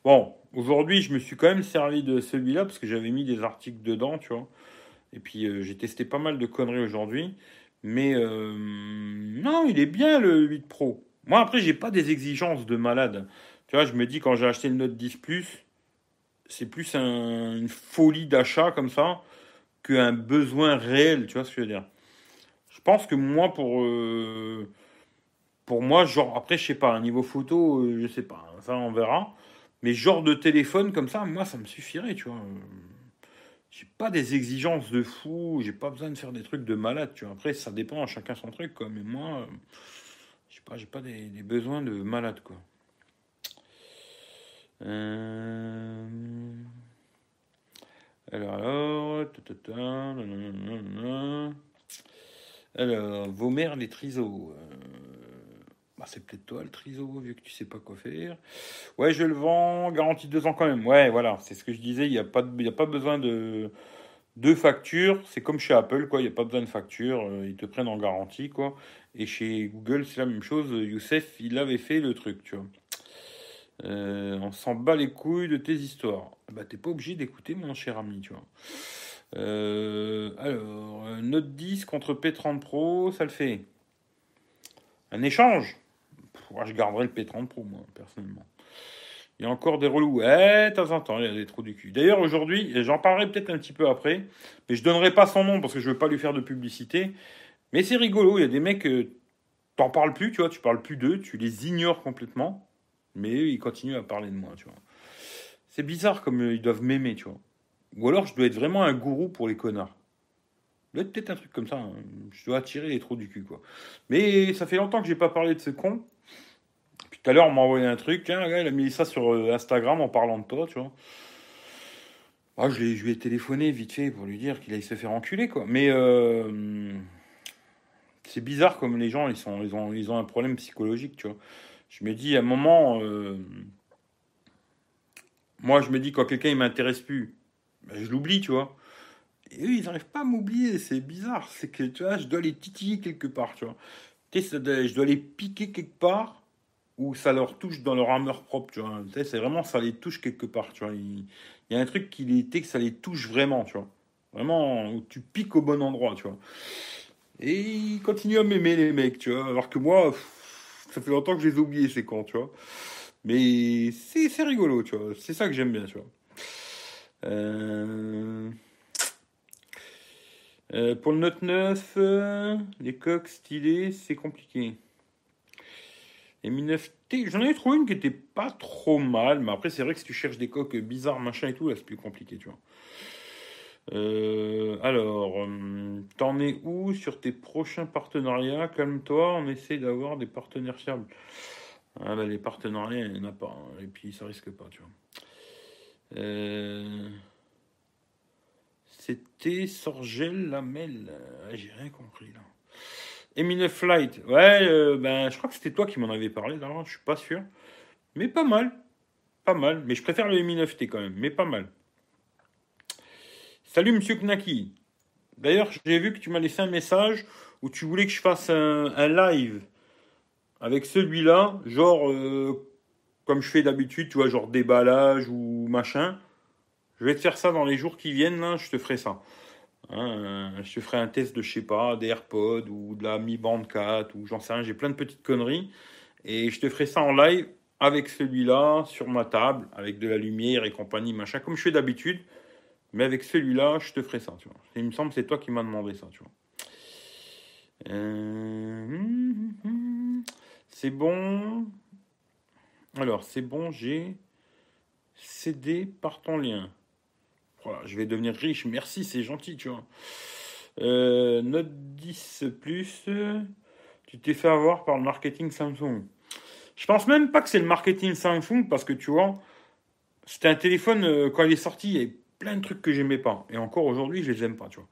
Speaker 1: bon, aujourd'hui je me suis quand même servi de celui-là parce que j'avais mis des articles dedans, tu vois. Et puis euh, j'ai testé pas mal de conneries aujourd'hui. Mais non, il est bien le 8 Pro. Moi après, j'ai pas des exigences de malade. Tu vois, je me dis quand j'ai acheté le Note 10 Plus, c'est plus une folie d'achat comme ça qu'un besoin réel, tu vois ce que je veux dire. Je pense que moi, pour, euh, pour moi, genre, après, je sais pas, niveau photo, euh, je sais pas, ça on verra. Mais genre de téléphone comme ça, moi, ça me suffirait, tu vois. J'ai pas des exigences de fou, j'ai pas besoin de faire des trucs de malade, tu vois. Après, ça dépend, chacun son truc, quoi. Mais moi, je sais pas, j'ai pas des, des besoins de malade, quoi. Euh, alors, alors, alors, vos mères, les trisos. Euh, bah, c'est peut-être toi le triso, vu que tu sais pas quoi faire. Ouais, je le vends, garantie deux ans quand même. Ouais, voilà, c'est ce que je disais, il n'y a, pas a pas besoin de, de facture. C'est comme chez Apple, quoi, il n'y a pas besoin de facture. Euh, ils te prennent en garantie, quoi. Et chez Google, c'est la même chose. Youssef, il avait fait le truc, tu vois. Euh, on s'en bat les couilles de tes histoires. Bah, t'es pas obligé d'écouter, mon cher ami, tu vois. Euh, alors, Note 10 contre P30 Pro, ça le fait. Un échange? Moi, je garderai le P30 Pro, moi, personnellement. Il y a encore des relous. Ouais, de temps en temps, il y a des trous du cul. D'ailleurs, aujourd'hui, j'en parlerai peut-être un petit peu après, mais je donnerai pas son nom parce que je veux pas lui faire de publicité. Mais c'est rigolo, il y a des mecs, euh, t'en parles plus, tu vois, tu parles plus d'eux, tu les ignores complètement, mais ils continuent à parler de moi, tu vois. C'est bizarre comme euh, ils doivent m'aimer, tu vois. Ou alors, je dois être vraiment un gourou pour les connards. Peut-être un truc comme ça. Hein. Je dois attirer les trous du cul, quoi. Mais ça fait longtemps que j'ai pas parlé de ce con. Tout à l'heure, on m'a envoyé un truc. Hein, il a mis ça sur euh, Instagram en parlant de toi, tu vois. Ah, je, lui ai téléphoné vite fait pour lui dire qu'il allait se faire enculer, quoi. Mais c'est bizarre comme les gens, ils, ont, un problème psychologique, tu vois. Je me dis, à un moment, euh, moi, je me dis, quand quelqu'un, il m'intéresse plus, ben, je l'oublie, tu vois. Et eux, ils n'arrivent pas à m'oublier, c'est bizarre. C'est que, tu vois, je dois les titiller quelque part, tu vois. Je dois les piquer quelque part où ça leur touche dans leur armure propre, tu vois. C'est vraiment, ça les touche quelque part, tu vois. Il, y a un truc qui les que ça les touche vraiment, tu vois. Vraiment, où tu piques au bon endroit, tu vois. Et ils continuent à m'aimer, les mecs, tu vois. Alors que moi, ça fait longtemps que je les ai oubliés, ces cons, tu vois. Mais c'est rigolo, tu vois. C'est ça que j'aime bien, tu vois. Euh, euh, pour le Note 9, euh, les coques stylées, c'est compliqué. Et Mi 9T, j'en avais trouvé une qui était pas trop mal, mais après, c'est vrai que si tu cherches des coques bizarres, machin et tout, là, c'est plus compliqué, tu vois. Euh, alors, euh, t'en es où sur tes prochains partenariats? Calme-toi, on essaie d'avoir des partenaires fiables. Ah bah, les partenariats, il n'y en a pas, hein, et puis ça risque pas, tu vois. Euh, c'était Sorgel Lamel. Ah, j'ai rien compris là. Eminem Flight, ouais, ben, je crois que c'était toi qui m'en avais parlé, d'abord, je suis pas sûr. Mais pas mal. Pas mal. Mais je préfère le Mi 9T quand même, mais pas mal. Salut Monsieur Knaki. D'ailleurs, j'ai vu que tu m'as laissé un message où tu voulais que je fasse un, live avec celui-là, genre euh, comme je fais d'habitude, tu vois, genre déballage ou machin. Je vais te faire ça dans les jours qui viennent, je te ferai ça. Hein, je te ferai un test de, je sais pas, des AirPods ou de la Mi Band 4 ou j'en sais rien, j'ai plein de petites conneries. Et je te ferai ça en live avec celui-là sur ma table, avec de la lumière et compagnie, machin, comme je fais d'habitude. Mais avec celui-là, je te ferai ça, tu vois. il me semble que c'est toi qui m'as demandé ça, tu vois. Euh, c'est bon. Alors, c'est bon, j'ai cédé par ton lien je vais devenir riche, merci, c'est gentil, tu vois. Euh, Note 10 Plus, tu t'es fait avoir par le marketing Samsung. Je pense même pas que c'est le marketing Samsung parce que tu vois, c'était un téléphone, euh, quand il est sorti, plein de trucs que j'aimais pas. Et encore aujourd'hui, je les aime pas, tu vois.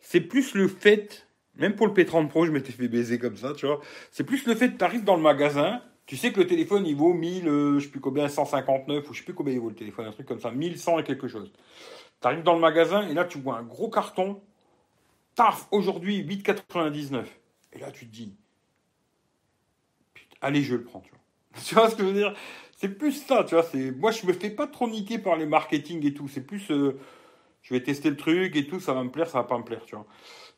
Speaker 1: C'est plus le fait, même pour le P30 Pro, je m'étais fait baiser comme ça, tu vois. C'est plus le fait que tu arrives dans le magasin, tu sais que le téléphone, il vaut 1000, euh, je sais plus combien, 159, ou je sais plus combien il vaut le téléphone, un truc comme ça, 1100 et quelque chose. Tu arrives dans le magasin et là, tu vois un gros carton. Taf, aujourd'hui, 8,99. Et là, tu te dis, allez, je le prends, tu vois. Tu vois ce que je veux dire? C'est plus ça, tu vois. C'est Moi, je me fais pas trop niquer par les marketing et tout. C'est plus, euh, je vais tester le truc et tout, ça va me plaire, ça va pas me plaire, tu vois.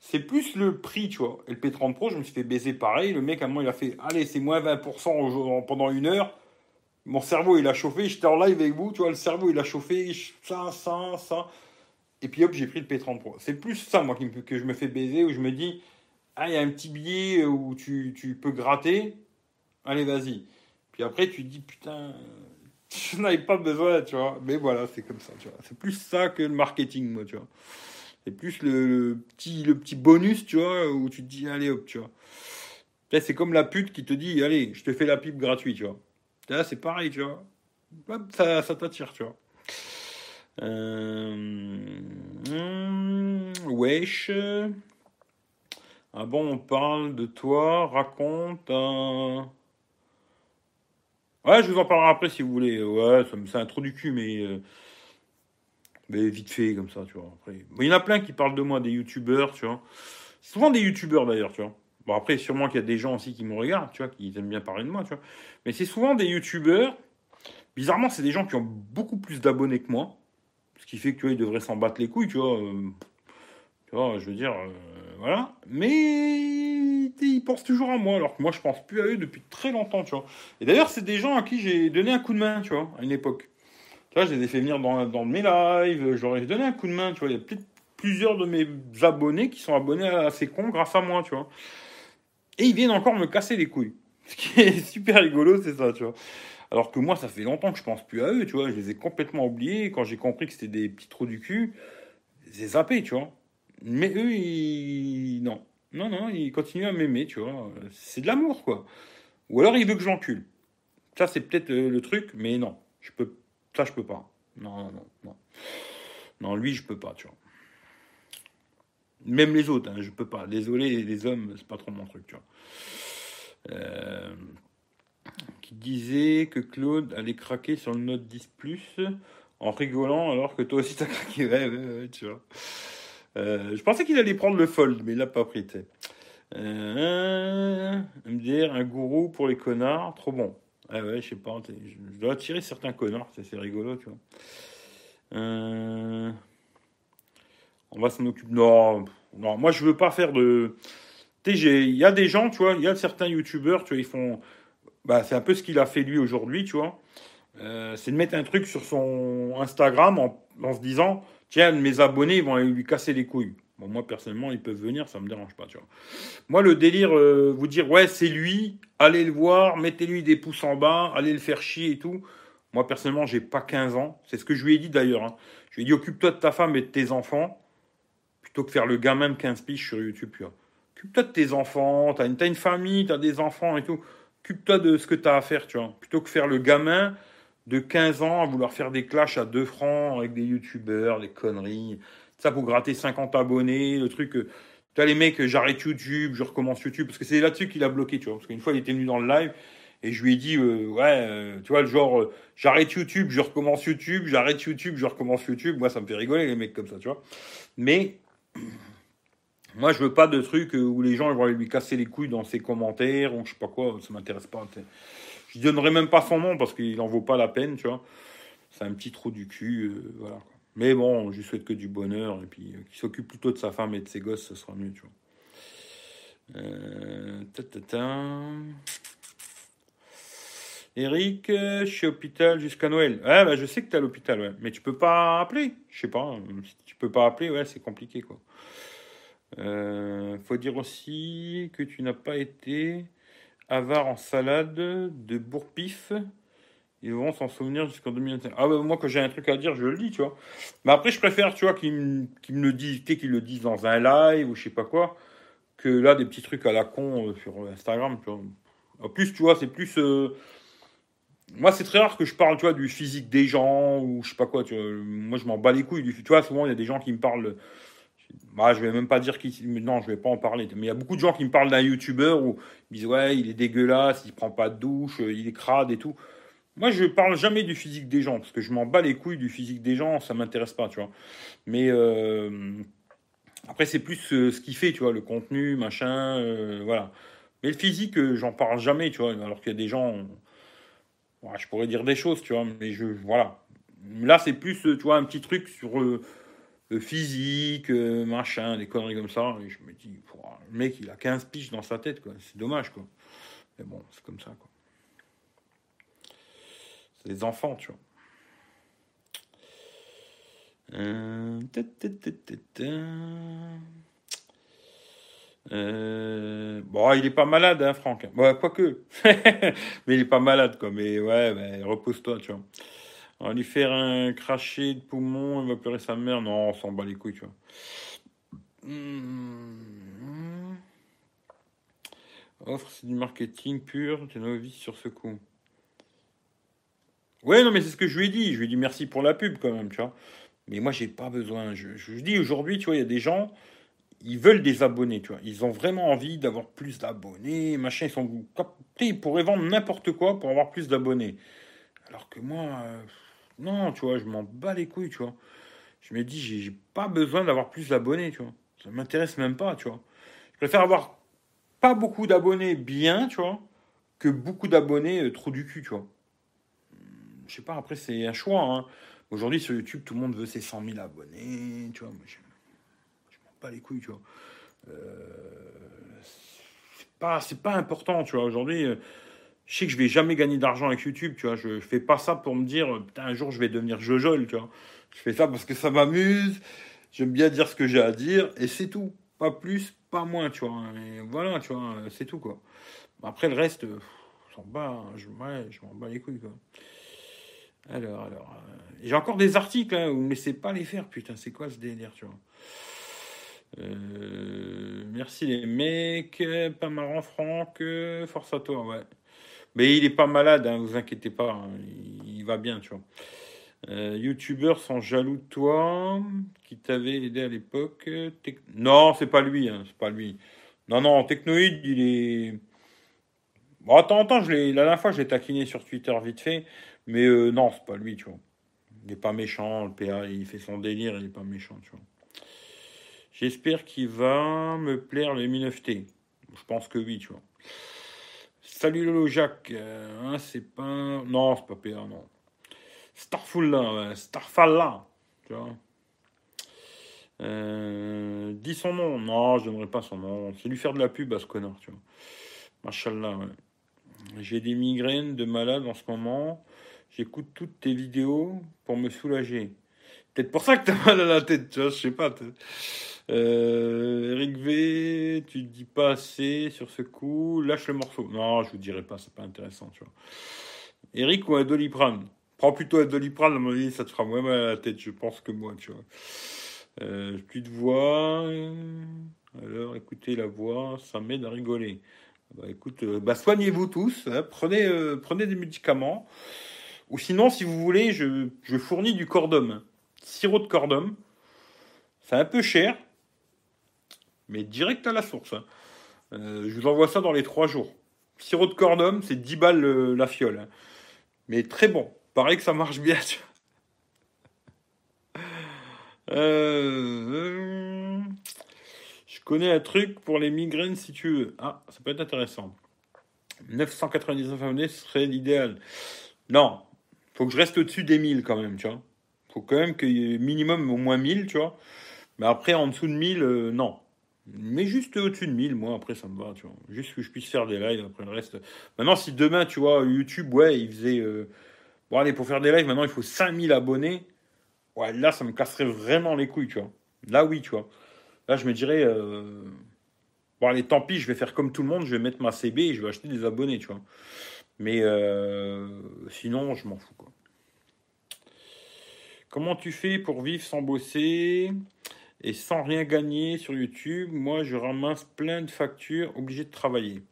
Speaker 1: C'est plus le prix, tu vois. Et le P30 Pro, je me suis fait baiser pareil. Le mec, à moi, il a fait Allez, c'est moins 20% pendant une heure. Mon cerveau, il a chauffé. J'étais en live avec vous, tu vois. Le cerveau, il a chauffé. Ça, ça, ça. Et puis hop, j'ai pris le P30 Pro. C'est plus ça, moi, que je me fais baiser, où je me dis Ah, il y a un petit billet où tu, tu peux gratter. Allez, vas-y. Puis après, tu dis Putain, je n'avais pas besoin, tu vois. Mais voilà, c'est comme ça, tu vois. C'est plus ça que le marketing, moi, tu vois. C'est plus le, petit, le petit bonus, tu vois, où tu te dis, allez hop, tu vois. C'est comme la pute qui te dit, allez, je te fais la pipe gratuite, tu vois. Là, c'est pareil, tu vois. ça, ça t'attire, tu vois. Euh... wesh. Ah bon, on parle de toi, raconte un. Ouais, je vous en parlerai après si vous voulez. Ouais, c'est un trou du cul, mais. Euh, mais vite fait, comme ça, tu vois. Après. Il y en a plein qui parlent de moi, des youtubeurs, tu vois. Souvent des youtubeurs d'ailleurs, tu vois. Bon, après, sûrement qu'il y a des gens aussi qui me regardent, tu vois, qui aiment bien parler de moi, tu vois. Mais c'est souvent des youtubeurs. Bizarrement, c'est des gens qui ont beaucoup plus d'abonnés que moi. Ce qui fait que, tu vois, ils devraient s'en battre les couilles, tu vois. Euh, tu vois, je veux dire, euh, voilà. Mais ils pensent toujours à moi, alors que moi, je pense plus à eux depuis très longtemps, tu vois. Et d'ailleurs, c'est des gens à qui j'ai donné un coup de main, tu vois, à une époque. Tu je les ai fait venir dans, mes lives, j'aurais donné un coup de main, tu vois. Il y a plusieurs de mes abonnés qui sont abonnés à ces cons grâce à moi, tu vois. Et ils viennent encore me casser les couilles. Ce qui est super rigolo, c'est ça, tu vois. Alors que moi, ça fait longtemps que je pense plus à eux, tu vois. Je les ai complètement oubliés. Quand j'ai compris que c'était des petits trous du cul, j'ai zappé, tu vois. Mais eux, ils... non. Non, non, ils continuent à m'aimer, tu vois. C'est de l'amour, quoi. Ou alors, ils veulent que j'encule. Ça, c'est peut-être le truc, mais non. Je peux... Ça, je peux pas. Non, non, non. Non, lui, je peux pas, tu vois. Même les autres, hein, je peux pas. Désolé, les hommes, c'est pas trop mon truc, tu vois. Euh, qui disait que Claude allait craquer sur le Note 10 Plus en rigolant alors que toi aussi t'as craqué. Ouais, ouais, ouais, tu vois. Euh, je pensais qu'il allait prendre le Fold, mais il l'a pas pris. Euh, MDR, un gourou pour les connards, trop bon. Ah ouais, je sais pas, je dois attirer certains connards, c'est rigolo, tu vois. Euh, on va s'en occuper. Non, non, moi je veux pas faire de. Il y a des gens, tu vois, il y a certains youtubeurs, tu vois, ils font. Bah, c'est un peu ce qu'il a fait lui aujourd'hui, tu vois. Euh, c'est de mettre un truc sur son Instagram en, en se disant tiens, mes abonnés ils vont lui casser les couilles. Moi personnellement, ils peuvent venir, ça me dérange pas, tu vois. Moi, le délire, euh, vous dire ouais, c'est lui, allez le voir, mettez-lui des pouces en bas, allez le faire chier et tout. Moi personnellement, j'ai pas 15 ans. C'est ce que je lui ai dit d'ailleurs. Hein. Je lui ai dit occupe-toi de ta femme et de tes enfants plutôt que faire le gamin de 15 piges sur YouTube. Occupe-toi de tes enfants, t'as une, as une famille, t'as des enfants et tout. Occupe-toi de ce que t'as à faire, tu vois. Plutôt que faire le gamin de 15 ans à vouloir faire des clashs à 2 francs avec des youtubeurs, des conneries. Ça pour gratter 50 abonnés, le truc. Tu as les mecs, j'arrête YouTube, je recommence YouTube. Parce que c'est là-dessus qu'il a bloqué, tu vois. Parce qu'une fois, il était venu dans le live et je lui ai dit, euh, ouais, euh, tu vois, le genre, euh, j'arrête YouTube, je recommence YouTube, j'arrête YouTube, je recommence YouTube. Moi, ça me fait rigoler, les mecs comme ça, tu vois. Mais moi, je veux pas de trucs où les gens vont lui casser les couilles dans ses commentaires ou je sais pas quoi, ça m'intéresse pas. Je donnerai même pas son nom parce qu'il en vaut pas la peine, tu vois. C'est un petit trou du cul, euh. Mais bon, je lui souhaite que du bonheur et puis euh, qu'il s'occupe plutôt de sa femme et de ses gosses, ce sera mieux, tu vois. Euh, Eric, je suis hôpital jusqu'à Noël. Ah, bah, je sais que tu es à l'hôpital, ouais. Mais tu peux pas appeler. Je sais pas. Si tu peux pas appeler, ouais, c'est compliqué, quoi. Faut dire aussi que tu n'as pas été avare en salade de bourpif. Ils vont s'en souvenir jusqu'en 2021. Ah bah, moi quand j'ai un truc à dire, je le dis, tu vois. Mais après je préfère, tu vois, qu'ils me, le disent, qu'ils le disent dans un live ou je sais pas quoi, que là des petits trucs à la con euh, sur Instagram. En plus, tu vois, c'est plus euh, moi, c'est très rare que je parle, tu vois, du physique des gens ou je sais pas quoi. Tu vois. Moi, je m'en bats les couilles. Tu vois, souvent, il y a des gens qui me parlent bah, je vais même pas dire qui. Non, je vais pas en parler. Mais il y a beaucoup de gens qui me parlent d'un youtubeur où ils disent ouais, il est dégueulasse, il prend pas de douche, euh, il est crade et tout. Moi, je parle jamais du physique des gens parce que je m'en bats les couilles du physique des gens, ça m'intéresse pas, tu vois. Mais euh, après, c'est plus euh, ce qu'il fait, tu vois, le contenu, machin, voilà. Mais le physique, j'en parle jamais, tu vois. Alors qu'il y a des gens, je pourrais dire des choses, tu vois, mais je, voilà. Là, c'est plus, tu vois, un petit truc sur physique, euh, machin, des conneries comme ça. Et je me dis, le mec, il a 15 piges dans sa tête, quoi. C'est dommage, quoi. Mais bon, c'est comme ça, quoi. C'est des enfants, tu vois. Euh... Euh... Bon, il est pas malade, hein, Franck. Bon, quoique. mais il est pas malade, quoi. Mais ouais, repose-toi, tu vois. On va lui faire un crachet de poumon, il va pleurer sa mère. Non, on s'en bat les couilles, tu vois. Mmh. Offre, c'est du marketing pur, tu novice sur ce coup. Ouais, non, mais c'est ce que je lui ai dit. Je lui ai dit merci pour la pub quand même, tu vois. Mais moi, j'ai pas besoin. Je, je dis aujourd'hui, tu vois, il y a des gens, ils veulent des abonnés, tu vois. Ils ont vraiment envie d'avoir plus d'abonnés, machin. Ils sont. Ils pourraient vendre n'importe quoi pour avoir plus d'abonnés. Alors que moi. Euh, non, tu vois, je m'en bats les couilles, tu vois. Je me dis, j'ai pas besoin d'avoir plus d'abonnés, tu vois. Ça m'intéresse même pas, tu vois. Je préfère avoir pas beaucoup d'abonnés bien, tu vois, que beaucoup d'abonnés euh, trop du cul, tu vois. Je sais pas, après, c'est un choix. Hein. Aujourd'hui, sur YouTube, tout le monde veut ses 100 000 abonnés, tu vois. je, m'en pas les couilles, tu vois. Euh, c'est pas, pas important, tu vois. Aujourd'hui, euh, je sais que je vais jamais gagner d'argent avec YouTube, tu vois. Je, je fais pas ça pour me dire, putain, un jour, je vais devenir jojol, tu vois. Je fais ça parce que ça m'amuse. J'aime bien dire ce que j'ai à dire et c'est tout. Pas plus, pas moins, tu vois. Et voilà, tu vois, c'est tout, quoi. Après, le reste, bats, je, m'en bats les couilles, quoi. Alors, alors. Euh, j'ai encore des articles, hein, vous me laissez pas les faire, putain, c'est quoi ce délire, tu vois. Euh, merci les mecs, pas marrant Franck, force à toi, ouais. Mais il est pas malade, hein, vous inquiétez pas, hein, il, va bien, tu vois. Euh, Youtubeurs sont jaloux de toi, qui t'avait aidé à l'époque. Non, c'est pas lui, hein, c'est pas lui. Non, non, Technoïde, il est. Bon, attends, attends, je la dernière fois, je l'ai taquiné sur Twitter vite fait, mais euh, non, c'est pas lui, tu vois. Il n'est pas méchant, le PA, il fait son délire, il n'est pas méchant, tu vois. J'espère qu'il va me plaire le mi t Je pense que oui, tu vois. Salut Lolo Jacques. Euh, hein, c'est pas. Non, c'est pas PA, non. Starfall là, Starfall là. Tu vois. Euh, dis son nom. Non, je donnerai pas son nom. C'est lui faire de la pub à ce connard, tu vois. Machallah, ouais. J'ai des migraines de malade en ce moment. J'écoute toutes tes vidéos pour me soulager. Peut-être pour ça que t'as mal à la tête, tu vois, je sais pas. Euh, Eric V, tu dis pas assez sur ce coup, lâche le morceau. Non, je vous dirai pas, c'est pas intéressant, tu vois. Eric ou un Doliprane Prends plutôt un Doliprane, ça te fera moins mal à la tête, je pense, que moi, tu vois. Euh, de. Alors, écoutez la voix, ça m'aide à rigoler. Bah, écoute, euh, bah, soignez-vous tous, hein. prenez, prenez des médicaments. Ou sinon, si vous voulez, je, je fournis du cordum. Sirop de cordum. C'est un peu cher, mais direct à la source. Hein. Euh, je vous envoie ça dans les trois jours. Sirop de cordum, c'est 10 balles la fiole. Hein. Mais très bon. Pareil que ça marche bien. Euh, je connais un truc pour les migraines si tu veux. Ah, ça peut être intéressant. 999 abonnés serait l'idéal. Non, faut que je reste au-dessus des 1000 quand même, tu vois. Faut quand même qu'il y ait minimum au moins 1000, tu vois. Mais après, en dessous de 1000, euh, non. Mais juste au-dessus de 1000, moi, après, ça me va, tu vois. Juste que je puisse faire des lives, après le reste. Maintenant, si demain, tu vois, YouTube, ouais, il faisait. Euh, bon, allez, pour faire des lives, maintenant, il faut 5000 abonnés. Ouais, là, ça me casserait vraiment les couilles, tu vois. Là, oui, tu vois. Là, je me dirais. Euh, bon, allez, tant pis, je vais faire comme tout le monde, je vais mettre ma CB et je vais acheter des abonnés, tu vois. Mais sinon, je m'en fous, quoi. Comment tu fais pour vivre sans bosser et sans rien gagner sur YouTube, moi je ramasse plein de factures, obligé de travailler.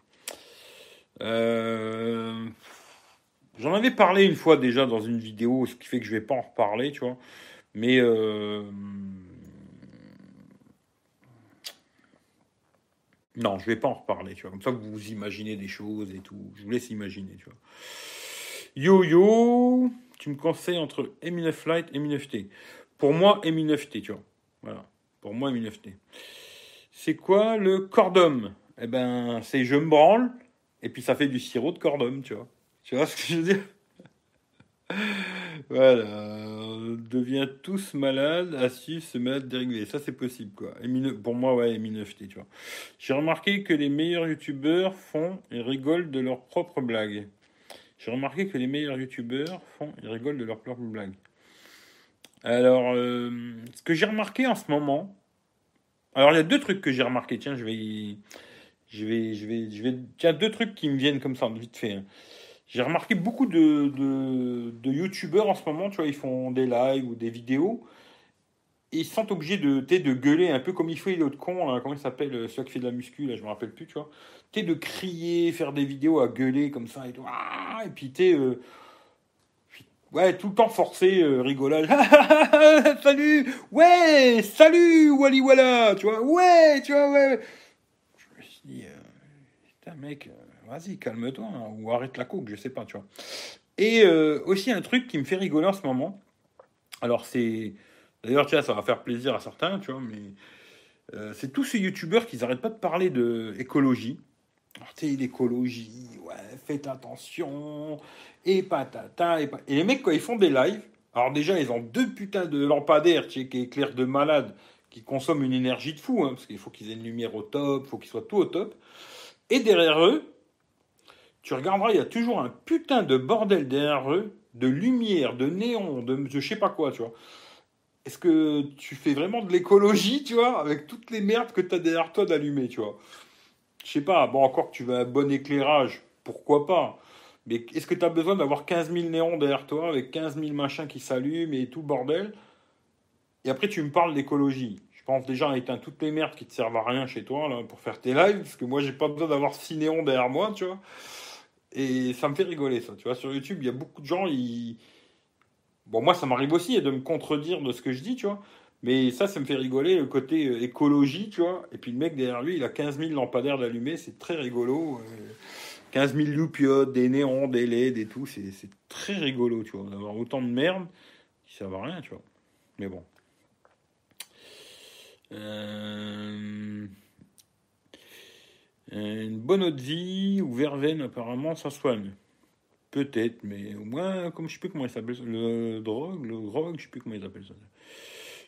Speaker 1: Euh, j'en avais parlé une fois déjà dans une vidéo, ce qui fait que je vais pas en reparler, tu vois. Mais euh, non, je vais pas en reparler, tu vois. Comme ça, vous vous imaginez des choses et tout. Je vous laisse imaginer, tu vois. Yo yo, tu me conseilles entre M9 Lite et M9T. Pour moi, M9T, tu vois. Voilà. Pour moi, M9T. C'est quoi le cordum? Eh ben, c'est je me branle, et puis ça fait du sirop de cordum, tu vois. Tu vois ce que je veux dire? Voilà. On devient tous malades à suivre ce malade dérégulé. Ça, c'est possible, quoi. pour moi, ouais, M9T, tu vois. J'ai remarqué que les meilleurs youtubeurs font et rigolent de leurs propres blagues. J'ai remarqué que les meilleurs youtubeurs font et rigolent de leurs propres blagues. Alors, euh, ce que j'ai remarqué en ce moment, alors il y a deux trucs que j'ai remarqué. Tiens, je vais, je vais, je vais, je vais. Tiens, deux trucs qui me viennent comme ça, vite fait. J'ai remarqué beaucoup de, de, de youtubeurs en ce moment, tu vois, ils font des lives ou des vidéos. Ils sont obligés de, de gueuler un peu comme il faut l'autre con, là, comment il s'appelle, euh, celui qui fait de la muscu, là, je me rappelle plus, tu vois. Tu de crier, faire des vidéos à gueuler comme ça et. Ah, et puis tu euh, Ouais, tout le temps forcé, euh, rigolage. salut Ouais Salut Wally Walla Tu vois Ouais Tu vois, ouais Je me suis dit, euh, putain, mec, euh, vas-y, calme-toi, hein, ou arrête la coke, je sais pas, tu vois. Et aussi un truc qui me fait rigoler en ce moment. Alors, c'est. D'ailleurs, tiens, ça va faire plaisir à certains, tu vois, mais. c'est tous ces youtubeurs qui n'arrêtent pas de parler de écologie. tu sais, l'écologie, ouais, faites attention, et patata, et, et les mecs, quand ils font des lives, alors déjà, ils ont deux putains de lampadaires, tu sais, qui éclairent de malade, qui consomment une énergie de fou, hein, parce qu'il faut qu'ils aient une lumière au top, il faut qu'ils soient tout au top. Et derrière eux, tu regarderas, il y a toujours un putain de bordel derrière eux, de lumière, de néon, de je sais pas quoi, tu vois. Est-ce que tu fais vraiment de l'écologie, tu vois, avec toutes les merdes que tu as derrière toi d'allumer, tu vois? Je sais pas, bon, encore que tu veux un bon éclairage, pourquoi pas? Mais est-ce que tu as besoin d'avoir 15 000 néons derrière toi avec 15 000 machins qui s'allument et tout bordel? Et après, tu me parles d'écologie. Je pense déjà à éteindre toutes les merdes qui te servent à rien chez toi là, pour faire tes lives, parce que moi, j'ai pas besoin d'avoir 6 néons derrière moi, tu vois. Et ça me fait rigoler, ça. Tu vois, sur YouTube, il y a beaucoup de gens, ils. Bon, moi, ça m'arrive aussi de me contredire de ce que je dis, tu vois. Mais ça, ça me fait rigoler, le côté euh, écologie, tu vois. Et puis le mec derrière lui, il a 15 000 lampadaires d'allumés, c'est très rigolo. 15 000 loupiotes, des néons, des LED et tout, c'est très rigolo, tu vois, d'avoir autant de merde servent à rien, tu vois. Mais bon. Euh, une bonne eau de vie ou verveine, apparemment, ça soigne. Peut-être, mais au moins, comme je sais plus comment il s'appelle, le drogue, le drogue, je sais plus comment il s'appelle ça.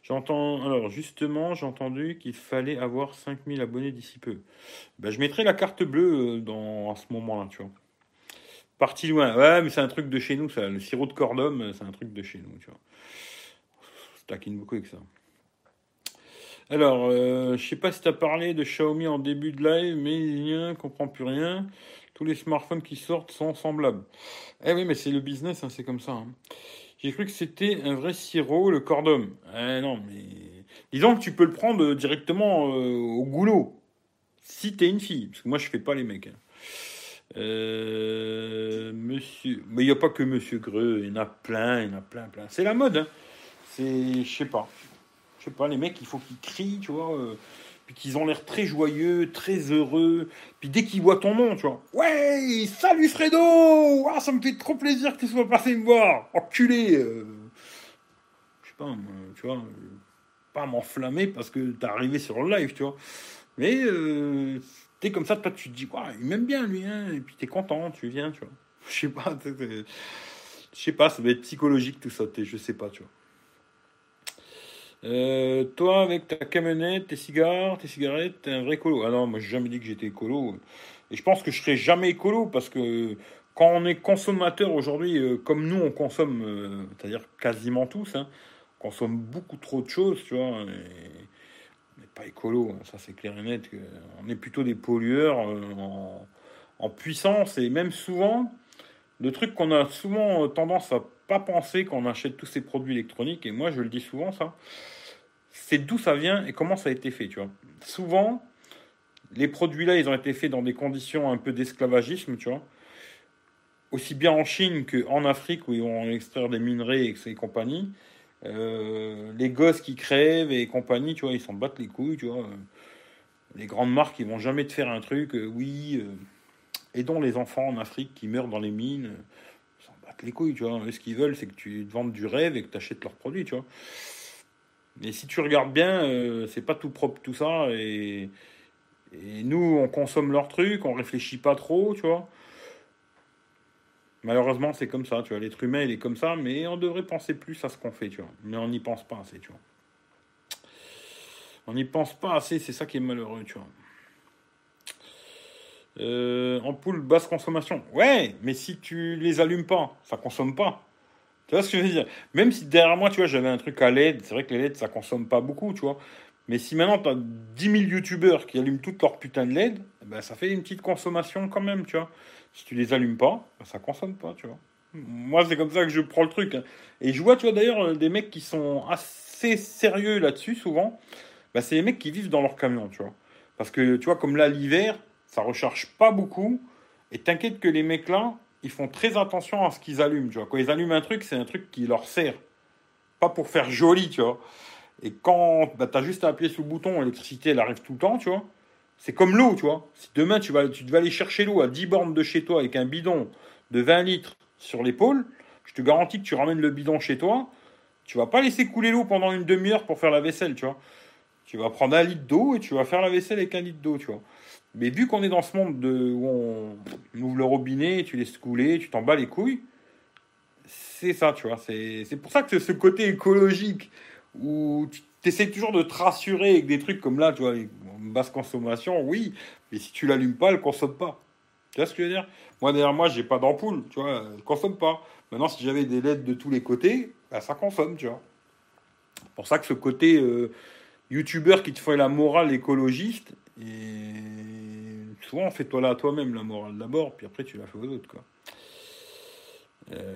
Speaker 1: J'entends, alors justement, j'ai entendu qu'il fallait avoir 5000 abonnés d'ici peu. Ben, je mettrai la carte bleue euh, dans, à ce moment-là, tu vois. Parti loin. Ouais, mais c'est un truc de chez nous, ça. Le sirop de cordum, euh, c'est un truc de chez nous, tu vois. Je taquine beaucoup avec ça. Alors, euh, je sais pas si tu as parlé de Xiaomi en début de live, mais il ne comprend plus rien. Tous les smartphones qui sortent sont semblables. Eh oui, mais c'est le business, hein, c'est comme ça. Hein. J'ai cru que c'était un vrai sirop, le cordum. Eh non, mais. Disons que tu peux le prendre directement euh, au goulot. Si t'es une fille. Parce que moi, je fais pas les mecs. Hein. Euh, monsieur. Mais il n'y a pas que Monsieur Greux. Il y en a plein, il y en a plein, plein. C'est la mode. Hein. C'est. Je sais pas. Je sais pas, les mecs, il faut qu'ils crient, tu vois. Euh, puis qu'ils ont l'air très joyeux, très heureux. Puis dès qu'ils voient ton nom, tu vois, ouais, salut Fredo, ah, ça me fait trop plaisir que tu sois passé me voir, enculé. Euh. Je sais pas, tu vois, pas m'enflammer parce que t'es arrivé sur le live, tu vois. Mais euh, t'es comme ça, toi tu te dis, ouais, il m'aime bien lui, hein, et puis t'es content, tu viens, tu vois. Je sais pas, je sais pas, ça va être psychologique tout ça, je sais pas, tu vois. Euh, toi, avec ta camionnette, tes cigares, tes cigarettes, t'es un vrai écolo. Ah non, moi, j'ai jamais dit que j'étais écolo. Et je pense que je serai jamais écolo parce que quand on est consommateur aujourd'hui, euh, comme nous, on consomme, euh, c'est-à-dire quasiment tous, hein, on consomme beaucoup trop de choses, tu vois. on n'est pas écolo, hein, ça c'est clair et net. on est plutôt des pollueurs en, en, puissance et même souvent, le truc qu'on a souvent tendance à pas penser quand on achète tous ces produits électroniques, et moi je le dis souvent ça, c'est d'où ça vient et comment ça a été fait, tu vois. Souvent, les produits-là, ils ont été faits dans des conditions un peu d'esclavagisme, tu vois. Aussi bien en Chine qu'en Afrique, où ils vont extraire des minerais et compagnie. Euh, les gosses qui crèvent et compagnie, tu vois, ils s'en battent les couilles, tu vois. Les grandes marques, ils vont jamais te faire un truc, euh, oui, euh, aidons les enfants en Afrique qui meurent dans les mines les couilles, tu vois. ce qu'ils veulent, c'est que tu te vendes du rêve et que tu achètes leurs produits, tu vois. Mais si tu regardes bien, euh, c'est pas tout propre tout ça. Et, et nous, on consomme leurs trucs, on réfléchit pas trop, tu vois. Malheureusement, c'est comme ça, tu vois. L'être humain, il est comme ça, mais on devrait penser plus à ce qu'on fait, tu vois. Mais on n'y pense pas assez, tu vois. On n'y pense pas assez, c'est ça qui est malheureux, tu vois. Euh, ampoule basse consommation. Ouais, mais si tu les allumes pas, ça consomme pas. Tu vois ce que je veux dire? Même si derrière moi, tu vois, j'avais un truc à LED, c'est vrai que les LED, ça consomme pas beaucoup, tu vois. Mais si maintenant tu as 10 000 youtubeurs qui allument toutes leurs putains de LED, eh ben, ça fait une petite consommation quand même, tu vois. Si tu les allumes pas, ben, ça consomme pas, tu vois. Moi, c'est comme ça que je prends le truc. Hein. Et je vois, tu vois, d'ailleurs, des mecs qui sont assez sérieux là-dessus, souvent. Ben, c'est les mecs qui vivent dans leur camion, tu vois. Parce que, tu vois, comme là, l'hiver, ça recharge pas beaucoup. Et t'inquiète que les mecs là, ils font très attention à ce qu'ils allument. Tu vois. Quand ils allument un truc, c'est un truc qui leur sert. Pas pour faire joli, tu vois. Et quand bah, tu as juste à appuyer sur le bouton, l'électricité, elle arrive tout le temps, tu vois. C'est comme l'eau, tu vois. Si demain, tu vas, tu vas aller chercher l'eau à 10 bornes de chez toi avec un bidon de 20 litres sur l'épaule, je te garantis que tu ramènes le bidon chez toi, tu vas pas laisser couler l'eau pendant une demi-heure pour faire la vaisselle, tu vois. Tu vas prendre un litre d'eau et tu vas faire la vaisselle avec un litre d'eau, tu vois. Mais vu qu'on est dans ce monde de, où on, ouvre le robinet, tu laisses couler, tu t'en bats les couilles, c'est ça, tu vois. C'est pour ça que ce côté écologique où tu essaies toujours de te rassurer avec des trucs comme là, tu vois, basse consommation, oui, mais si tu l'allumes pas, elle consomme pas. Tu vois ce que je veux dire? Moi, derrière moi, j'ai pas d'ampoule, tu vois, elle consomme pas. Maintenant, si j'avais des LED de tous les côtés, bah, ça consomme, tu vois. C'est pour ça que ce côté euh, youtubeur qui te fait la morale écologiste, et souvent, fais-toi là toi-même la morale d'abord, puis après, tu la fais aux autres, quoi. Euh,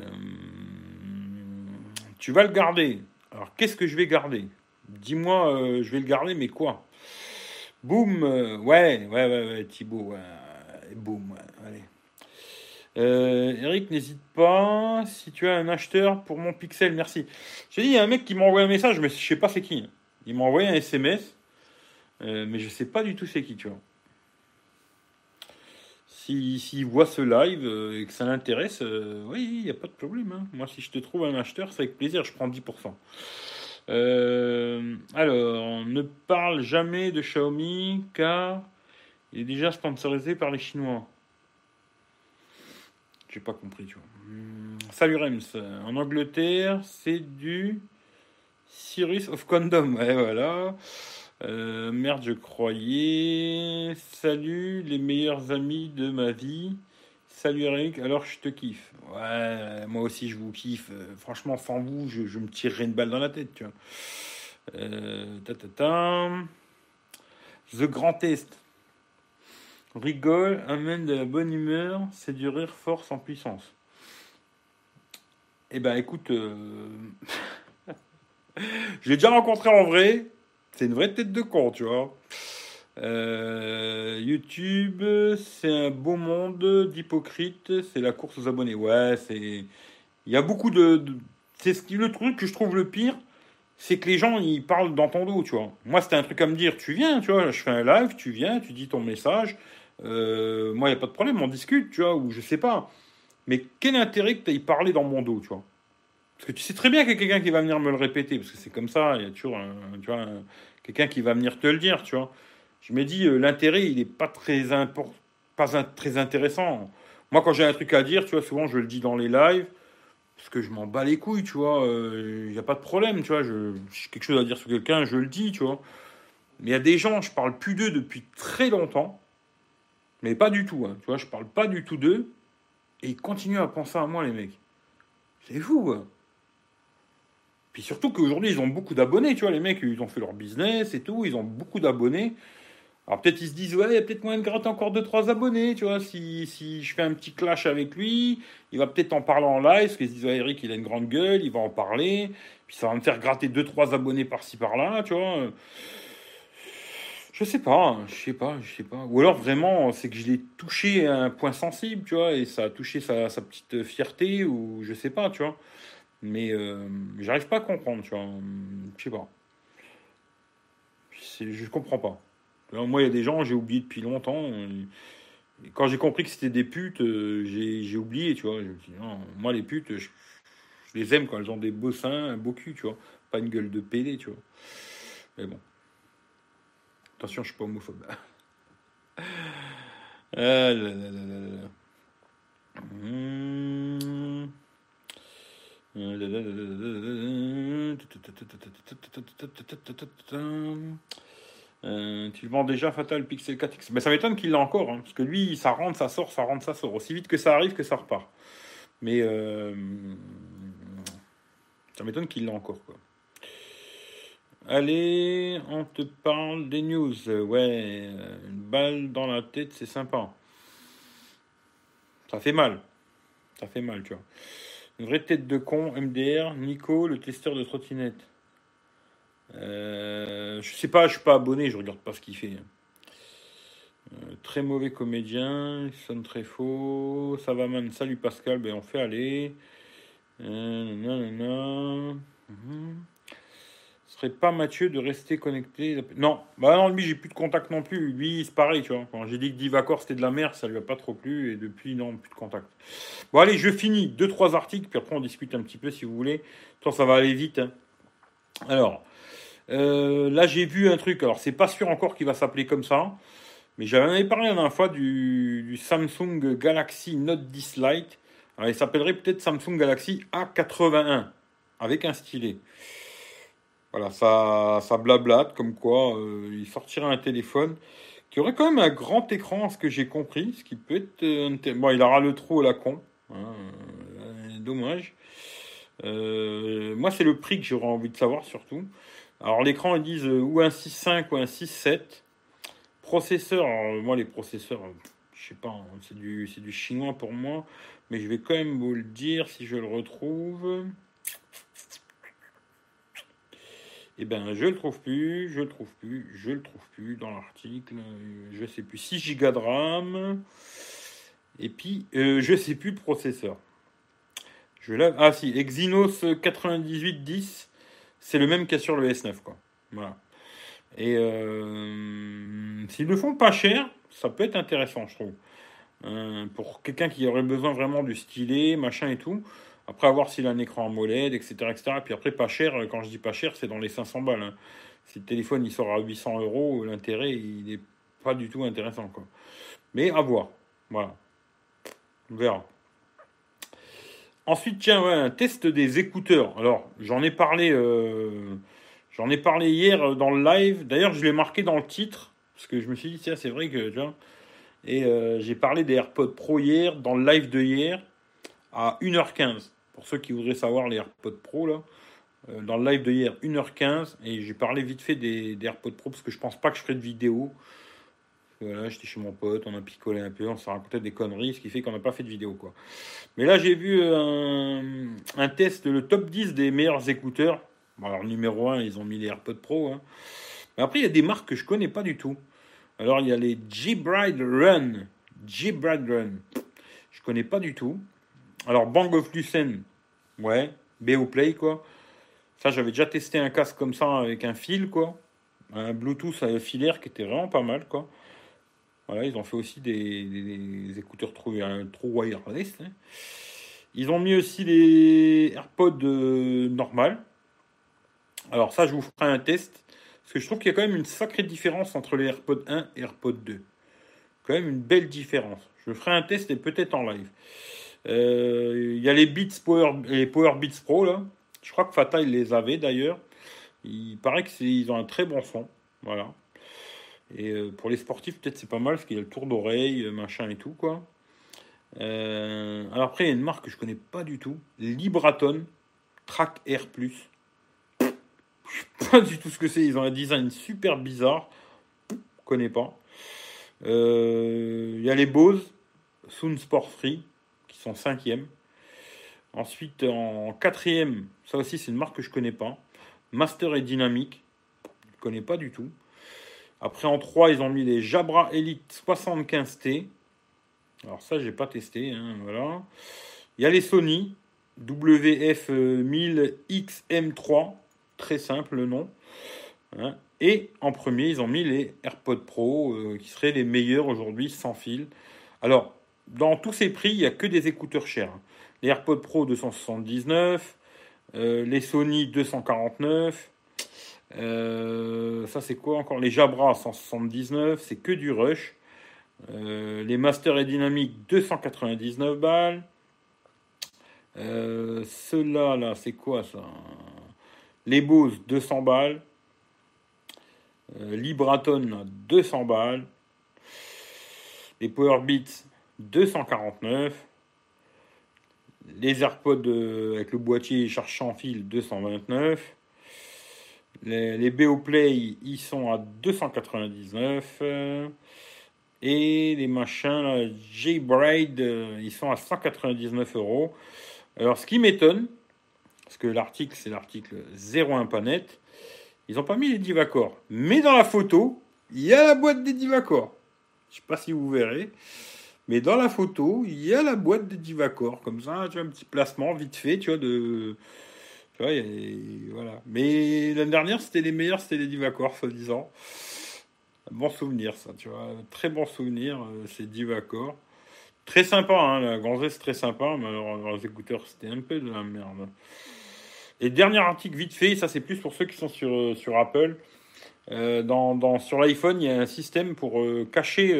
Speaker 1: tu vas le garder. Alors, qu'est-ce que je vais garder? Dis-moi, euh, je vais le garder, mais quoi? Boum Ouais, ouais, ouais, ouais, Thibaut, ouais. Boum, allez. Euh, Eric, n'hésite pas. Si tu as un acheteur pour mon Pixel, merci. J'ai dit, il y a un mec qui m'a envoyé un message, mais je sais pas c'est qui. Il m'a envoyé un SMS, euh, mais je sais pas du tout c'est qui, tu vois. S'il si, voit ce live euh, et que ça l'intéresse, euh, oui, il n'y a pas de problème. Hein. Moi, si je te trouve un acheteur, c'est avec plaisir, je prends 10%. alors, ne parle jamais de Xiaomi car il est déjà sponsorisé par les Chinois. J'ai pas compris, tu vois. Hmm, salut Rems. En Angleterre, c'est du Cyrus of Condom. Ouais, voilà. Euh, merde, je croyais. Salut, les meilleurs amis de ma vie. Salut Eric, alors je te kiffe. Ouais, moi aussi je vous kiffe. Euh, franchement, sans vous, je, me tirerais une balle dans la tête, tu vois. Euh, ta, ta, ta. The Grand Test. Rigole, amène de la bonne humeur, c'est du rire force en puissance. Eh ben écoute, je l'ai déjà rencontré en vrai. C'est une vraie tête de con, tu vois. Euh, YouTube, c'est un beau monde d'hypocrites, c'est la course aux abonnés. Ouais, c'est. Il y a beaucoup de. C'est le truc que je trouve le pire, c'est que les gens ils parlent dans ton dos, tu vois. Moi, c'était un truc à me dire, tu viens, tu vois, je fais un live, tu viens, tu dis ton message, euh, moi, il n'y a pas de problème, on discute, tu vois, ou je sais pas. Mais quel intérêt que tu ailles parler dans mon dos, tu vois Parce que tu sais très bien qu'il y a quelqu'un qui va venir me le répéter, parce que c'est comme ça, il y a toujours quelqu'un qui va venir te le dire, tu vois. Je me dis, euh, l'intérêt, il n'est pas très important, pas très intéressant. Moi, quand j'ai un truc à dire, tu vois, souvent je le dis dans les lives, parce que je m'en bats les couilles, tu vois. Il euh, n'y a pas de problème, tu vois. J'ai quelque chose à dire sur quelqu'un, je le dis, tu vois. Mais il y a des gens, je parle plus d'eux depuis très longtemps. Mais pas du tout, hein. tu vois, je parle pas du tout d'eux. Et ils continuent à penser à moi, les mecs. C'est fou, hein. Puis surtout qu'aujourd'hui, ils ont beaucoup d'abonnés, tu vois, les mecs, ils ont fait leur business et tout, ils ont beaucoup d'abonnés. Alors peut-être ils se disent, ouais, il y a peut-être moyen de gratter encore 2-3 abonnés, tu vois, si, si je fais un petit clash avec lui, il va peut-être en parler en live, parce qu'ils se disent, ouais, Eric, il a une grande gueule, il va en parler, puis ça va me faire gratter 2-3 abonnés par-ci par-là, tu vois. Je sais pas, je sais pas, je sais pas. Ou alors vraiment, c'est que je l'ai touché à un point sensible, tu vois, et ça a touché sa, petite fierté, ou je sais pas, tu vois. Mais euh, j'arrive pas à comprendre, tu vois. Je sais pas. Je comprends pas. moi, il y a des gens, j'ai oublié depuis longtemps. quand j'ai compris que c'était des putes, euh, j'ai oublié, tu vois. Je me non, moi, les putes, je, les aime quand elles ont des beaux seins, un beau cul, tu vois. Pas une gueule de PD, tu vois. Mais bon. Attention, je suis pas homophobe. Ah tu le vends déjà Fatal Pixel 4X. Mais ça m'étonne qu'il l'a encore, hein, parce que lui, ça rentre, ça sort, ça rentre, ça sort. Aussi vite que ça arrive, que ça repart. Mais euh, ça m'étonne qu'il l'a encore. Allez, on te parle des news. Ouais, une balle dans la tête, c'est sympa. Ça fait mal. Ça fait mal, tu vois. Vraie tête de con, MDR, Nico, le testeur de trottinette. Euh, je sais pas, je suis pas abonné, je regarde pas ce qu'il fait. Euh, très mauvais comédien, il sonne très faux. Ça va man, salut Pascal, ben on fait aller. Euh, serait pas Mathieu de rester connecté Non, bah non, lui, j'ai plus de contact non plus. Lui, c'est pareil, tu vois. Quand j'ai dit que Divacor c'était de la merde, ça lui a pas trop plu. Et depuis, non, plus de contact. Bon, allez, je finis. Deux, trois articles, puis après, on discute un petit peu si vous voulez. Toi, ça va aller vite. Hein. Alors, Euh, là, j'ai vu un truc. Alors, c'est pas sûr encore qu'il va s'appeler comme ça. Mais j'avais parlé la dernière fois du, Samsung Galaxy Note 10 Lite. Alors, il s'appellerait peut-être Samsung Galaxy A81 avec un stylet. Voilà, ça, ça blablate comme quoi euh, il sortira un téléphone qui aurait quand même un grand écran, ce que j'ai compris, ce qui peut être. Euh, bon, il aura le trou à la con. Hein, euh, dommage. moi, c'est le prix que j'aurais envie de savoir surtout. Alors, l'écran, ils disent ou un 6.5 ou un 6.7. Processeur, moi, les processeurs, je sais pas, hein, c'est du, du chinois pour moi. Mais je vais quand même vous le dire si je le retrouve. Eh bien, je le trouve plus, je le trouve plus, je le trouve plus dans l'article. Je sais plus 6 Go de RAM. Et puis, euh, je sais plus le processeur. Je lave. Ah si, Exynos 9810, c'est le même qu'il sur le S9, quoi. Voilà. Et euh, s'ils le font pas cher, ça peut être intéressant, je trouve. Euh, pour quelqu'un qui aurait besoin vraiment du stylet, machin et tout. Après, à voir s'il a un écran AMOLED, etc., etc. Et puis après, pas cher, quand je dis pas cher, c'est dans les 500 balles. Hein. Si le téléphone il sort à 800 euros, l'intérêt, il n'est pas du tout intéressant. Quoi. Mais à voir. Voilà. On verra. Ensuite, tiens, un test des écouteurs. Alors, j'en ai parlé, euh, j'en ai parlé hier dans le live. D'ailleurs, je l'ai marqué dans le titre parce que je me suis dit tiens, c'est vrai que Et euh, j'ai parlé des AirPods Pro hier dans le live de hier à 1h15 pour ceux qui voudraient savoir les AirPods Pro, là, euh, dans le live de hier, 1h15, et j'ai parlé vite fait des, AirPods Pro parce que je pense pas que je ferai de vidéo. Voilà, j'étais chez mon pote, on a picolé un peu, on s'est raconté des conneries, ce qui fait qu'on n'a pas fait de vidéo, quoi. Mais là, j'ai vu euh, un, test, le top 10 des meilleurs écouteurs. alors, numéro 1, ils ont mis les AirPods Pro. Hein. Mais après, il y a des marques que je connais pas du tout. Alors, il y a les G-Bride Run. G-Bride Run. Je connais pas du tout. Alors, Bang of Lucen, Ouais, BO Play, quoi. Ça, j'avais déjà testé un casque comme ça avec un fil, quoi. Un Bluetooth filaire qui était vraiment pas mal, quoi. Voilà, ils ont fait aussi des, écouteurs trop, wireless. Hein. Ils ont mis aussi les AirPods euh, normales. Alors ça, je vous ferai un test. Parce que je trouve qu'il y a quand même une sacrée différence entre les AirPods 1 et AirPods 2. Quand même une belle différence. Je ferai un test et peut-être en live. Euh, il y a les Beats Power, les Power Beats Pro là. Je crois que Fata il les avait d'ailleurs. Il paraît qu'ils ont un très bon son. Voilà. Et euh, pour les sportifs, peut-être c'est pas mal parce qu'il y a le tour d'oreille, euh, machin et tout quoi. alors après, il y a une marque que je connais pas du tout. Libraton Track Air Plus. pas du tout ce que c'est. Ils ont un design super bizarre. Je connais pas. Il y a les Bose Soon Sport Free sont cinquième. Ensuite, en quatrième, ça aussi c'est une marque que je connais pas. Master et Dynamique, je connais pas du tout. Après, en 3, ils ont mis les Jabra Elite 75T. Alors ça, j'ai pas testé. Hein, voilà. Il y les Sony WF1000XM3. Très simple le nom. Hein. Et en premier, ils ont mis les AirPods Pro, euh, qui seraient les meilleurs aujourd'hui sans fil. Alors, dans tous ces prix, il n'y a que des écouteurs chers. Les AirPods Pro 279, euh, les Sony 249, euh, ça c'est quoi encore? Les Jabra 179, c'est que du rush. Euh, les Master et Dynamic 299 balles. Ceux-là, là, c'est quoi ça? Les Bose 200 balles. Libraton 200 balles. Les Powerbeats 249. Les AirPods euh, avec le boîtier charge sans fil 229. Les, les Play ils sont à 299. et les machins J-Bride, euh, ils sont à 199 euros. Alors, ce qui m'étonne, parce que l'article, c'est l'article 01.net, ils n'ont pas mis les Divacor. Mais dans la photo, il y a la boîte des Divacor. Je ne sais pas si vous verrez. Mais dans la photo, il y a la boîte de Divacor, comme ça, tu vois, un petit placement vite fait, tu vois, de. Tu vois, voilà. Mais l'année dernière, c'était les meilleurs, c'était les Divacor, soi-disant. Bon souvenir, ça, tu vois. Très bon souvenir, euh, c'est Divacor. Très sympa, hein, la c'est très sympa, mais alors, les écouteurs, c'était un peu de la merde. Et dernier article vite fait, ça c'est plus pour ceux qui sont sur, sur Apple. dans, dans, sur l'iPhone, il y a un système pour cacher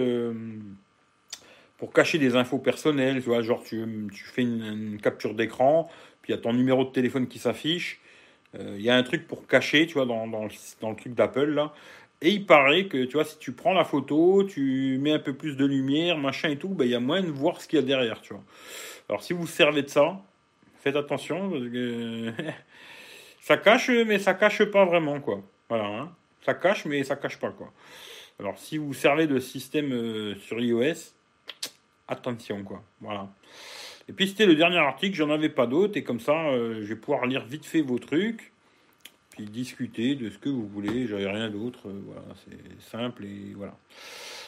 Speaker 1: pour cacher des infos personnelles, tu vois, genre tu, tu fais une, capture d'écran, puis il y a ton numéro de téléphone qui s'affiche. Il y a un truc pour cacher, tu vois, dans, dans, dans le truc d'Apple là. Et il paraît que, tu vois, si tu prends la photo, tu mets un peu plus de lumière, machin et tout, ben, il y a moyen de voir ce qu'il y a derrière, tu vois. Alors, si vous servez de ça, faites attention, parce que ça cache, mais ça cache pas vraiment, quoi. Voilà, hein. Ça cache, mais ça cache pas, quoi. Alors, si vous servez de système euh, sur iOS, attention, quoi. Voilà. Et puis, c'était le dernier article, j'en avais pas d'autres, et comme ça, euh, je vais pouvoir lire vite fait vos trucs discuter de ce que vous voulez. J'avais rien d'autre. Euh, voilà, c'est simple et voilà.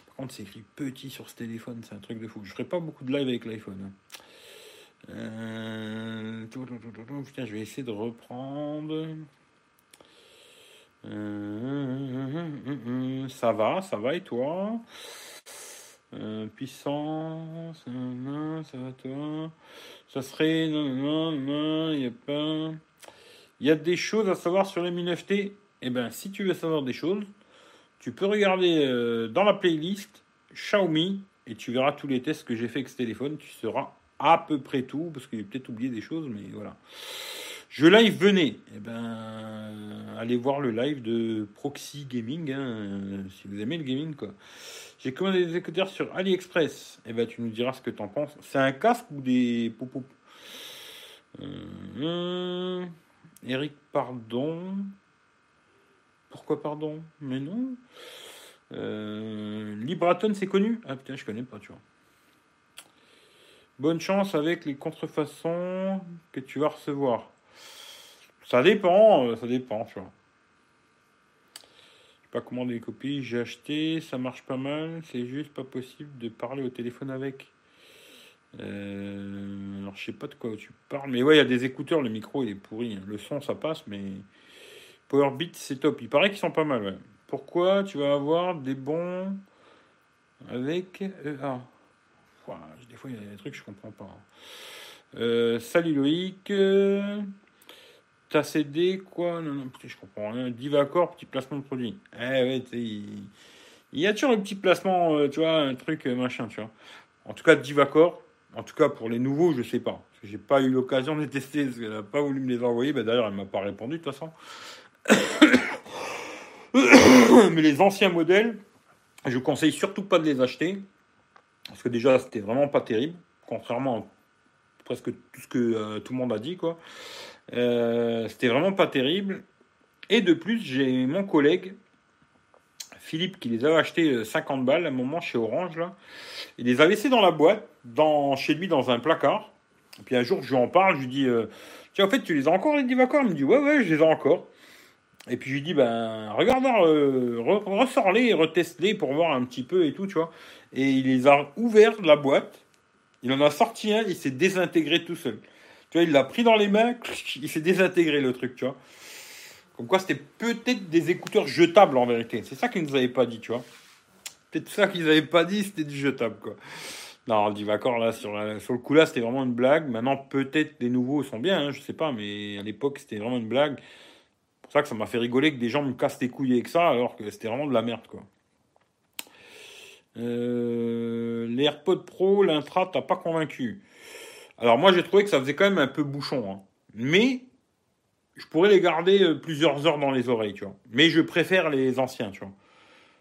Speaker 1: Par contre, c'est écrit petit sur ce téléphone, c'est un truc de fou. Je ferai pas beaucoup de live avec l'iPhone. Hein. Euh, je vais essayer de reprendre. Ça va, ça va et toi? Puissance, ça va toi Ça serait. Il n'y a pas. Il y a des choses à savoir sur les 9T. Eh bien, si tu veux savoir des choses, tu peux regarder euh, dans la playlist Xiaomi et tu verras tous les tests que j'ai fait avec ce téléphone. Tu sauras à peu près tout, parce que j'ai peut-être oublié des choses, mais voilà. Je live, venez. Eh ben, allez voir le live de Proxy Gaming, hein, si vous aimez le gaming, quoi. J'ai commandé des écouteurs sur AliExpress. Eh ben, tu nous diras ce que tu en penses. C'est un casque ou des euh, Eric Pardon. Pourquoi pardon? Mais non. Euh, Libraton, c'est connu? Ah putain, je connais pas, tu vois. Bonne chance avec les contrefaçons que tu vas recevoir. Ça dépend, euh, ça dépend, tu vois. Je pas commander des copies, j'ai acheté, ça marche pas mal, c'est juste pas possible de parler au téléphone avec. Euh, alors, je sais pas de quoi tu parles, mais ouais, il y a des écouteurs, le micro il est pourri. Hein. Le son ça passe, mais Powerbeat c'est top. Il paraît qu'ils sont pas mal. Pourquoi tu vas avoir des bons avec EA Des fois, il y a des trucs que je comprends pas. Hein. Euh, salut Loïc. T'as cédé quoi Non, non, je comprends rien. Divacor, petit placement de produit. Eh il... y a toujours un petit placement, euh, tu vois, un truc machin, tu vois. En tout cas, Divacor, en tout cas, pour les nouveaux, je sais pas. Parce que j'ai pas eu l'occasion de les tester, parce qu'elle n'a pas voulu me les envoyer. Ben, D'ailleurs, elle m'a pas répondu, de toute façon. Mais les anciens modèles, je conseille surtout pas de les acheter. Parce que déjà, c'était vraiment pas terrible. Contrairement à presque tout ce que euh, tout le monde a dit, quoi. Euh, c'était vraiment pas terrible. Et de plus, j'ai mon collègue Philippe qui les avait achetés 50 euh, balles à un moment chez Orange là. Il les a laissés dans la boîte, chez lui dans un placard. Et puis un jour, je lui en parle, je lui dis euh, Tiens, en fait, tu les as encore les Divacor Il me dit Ouais, ouais, je les ai encore. Et puis je lui dis Ben, regarde, euh, ressors-les et reteste-les pour voir un petit peu et tout, tu vois. Et il les a ouverts de la boîte. Il en a sorti un, il s'est désintégré tout seul. Tu vois, il l'a pris dans les mains, il s'est désintégré le truc, tu vois. Comme quoi, c'était peut-être des écouteurs jetables en vérité. C'est ça qu'ils nous avaient pas dit, tu vois. Peut-être ça qu'ils n'avaient pas dit, c'était du jetable, quoi. Non, le Divacor, là, sur, sur le coup là, c'était vraiment une blague. Maintenant, peut-être les nouveaux sont bien, hein, je sais pas, mais à l'époque, c'était vraiment une blague. C'est pour ça que ça m'a fait rigoler que des gens me cassent les couilles avec ça, alors que c'était vraiment de la merde, quoi. Euh, les AirPods Pro, l'intra, t'as pas convaincu. Alors moi, j'ai trouvé que ça faisait quand même un peu bouchon. Hein. Mais je pourrais les garder euh, plusieurs heures dans les oreilles, tu vois. Mais je préfère les anciens, tu vois.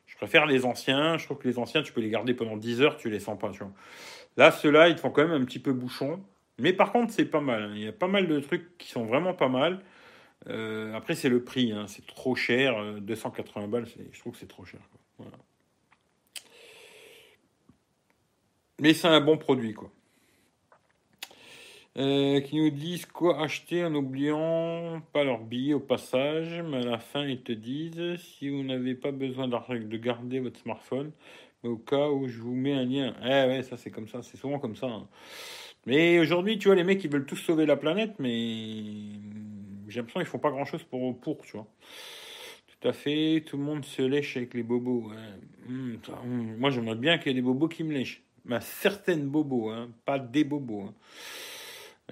Speaker 1: Je préfère les anciens. Je trouve que les anciens, tu peux les garder pendant 10 heures, tu les sens pas, tu. Là, ceux-là, ils te font quand même un petit peu bouchon. Mais par contre, c'est pas mal. Hein. Il y a pas mal de trucs qui sont vraiment pas mal. Euh, après, c'est le prix. Hein. C'est trop cher. 280 euh, balles, je trouve que c'est trop cher. Mais c'est un bon produit, quoi. Euh, qui nous disent quoi acheter en n'oubliant pas leur billet au passage, mais à la fin ils te disent si vous n'avez pas besoin de garder votre smartphone, au cas où je vous mets un lien. Eh ouais, ça c'est comme ça, c'est souvent comme ça. Hein. Mais aujourd'hui, tu vois, les mecs ils veulent tous sauver la planète, mais j'ai l'impression qu'ils font pas grand chose pour, pour, tu vois. Tout à fait, tout le monde se lèche avec les bobos. Hum, hum. Moi j'aimerais bien qu'il y ait des bobos qui me lèchent. Mais certaines bobos, hein, pas des bobos. Hein.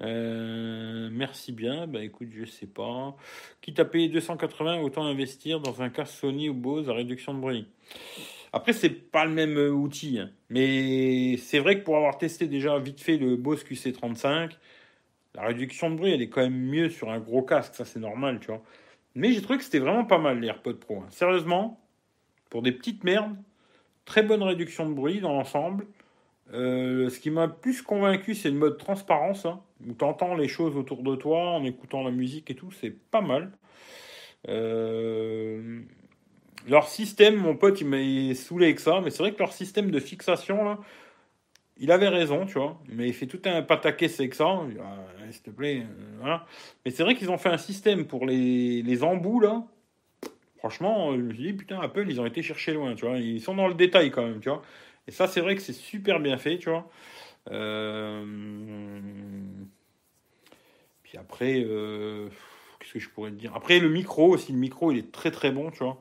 Speaker 1: Euh, merci bien. Bah écoute, je sais pas. Quitte à payer 280, autant investir dans un casque Sony ou Bose à réduction de bruit. Après, c'est pas le même euh, outil, hein. mais c'est vrai que pour avoir testé déjà vite fait le Bose QC35, la réduction de bruit, elle est quand même mieux sur un gros casque, ça c'est normal, tu vois. Mais j'ai trouvé que c'était vraiment pas mal les AirPods Pro. Hein. Sérieusement, pour des petites merdes, très bonne réduction de bruit dans l'ensemble. Euh, ce qui m'a plus convaincu, c'est le mode transparence, hein, où tu entends les choses autour de toi en écoutant la musique et tout, c'est pas mal. Euh, leur système, mon pote, il m'a saoulé avec ça, mais c'est vrai que leur système de fixation, là, il avait raison, tu vois, mais il fait tout un pataquès avec ça. Ah, s'il te plaît, euh, voilà. Mais c'est vrai qu'ils ont fait un système pour les, les embouts, là. Franchement, je me dit, putain, Apple, ils ont été chercher loin, tu vois. Ils sont dans le détail quand même, tu vois. Et ça, c'est vrai que c'est super bien fait, tu vois. Euh, puis après, euh, qu'est-ce que je pourrais te dire? Après, le micro aussi, le micro, il est très très bon, tu vois.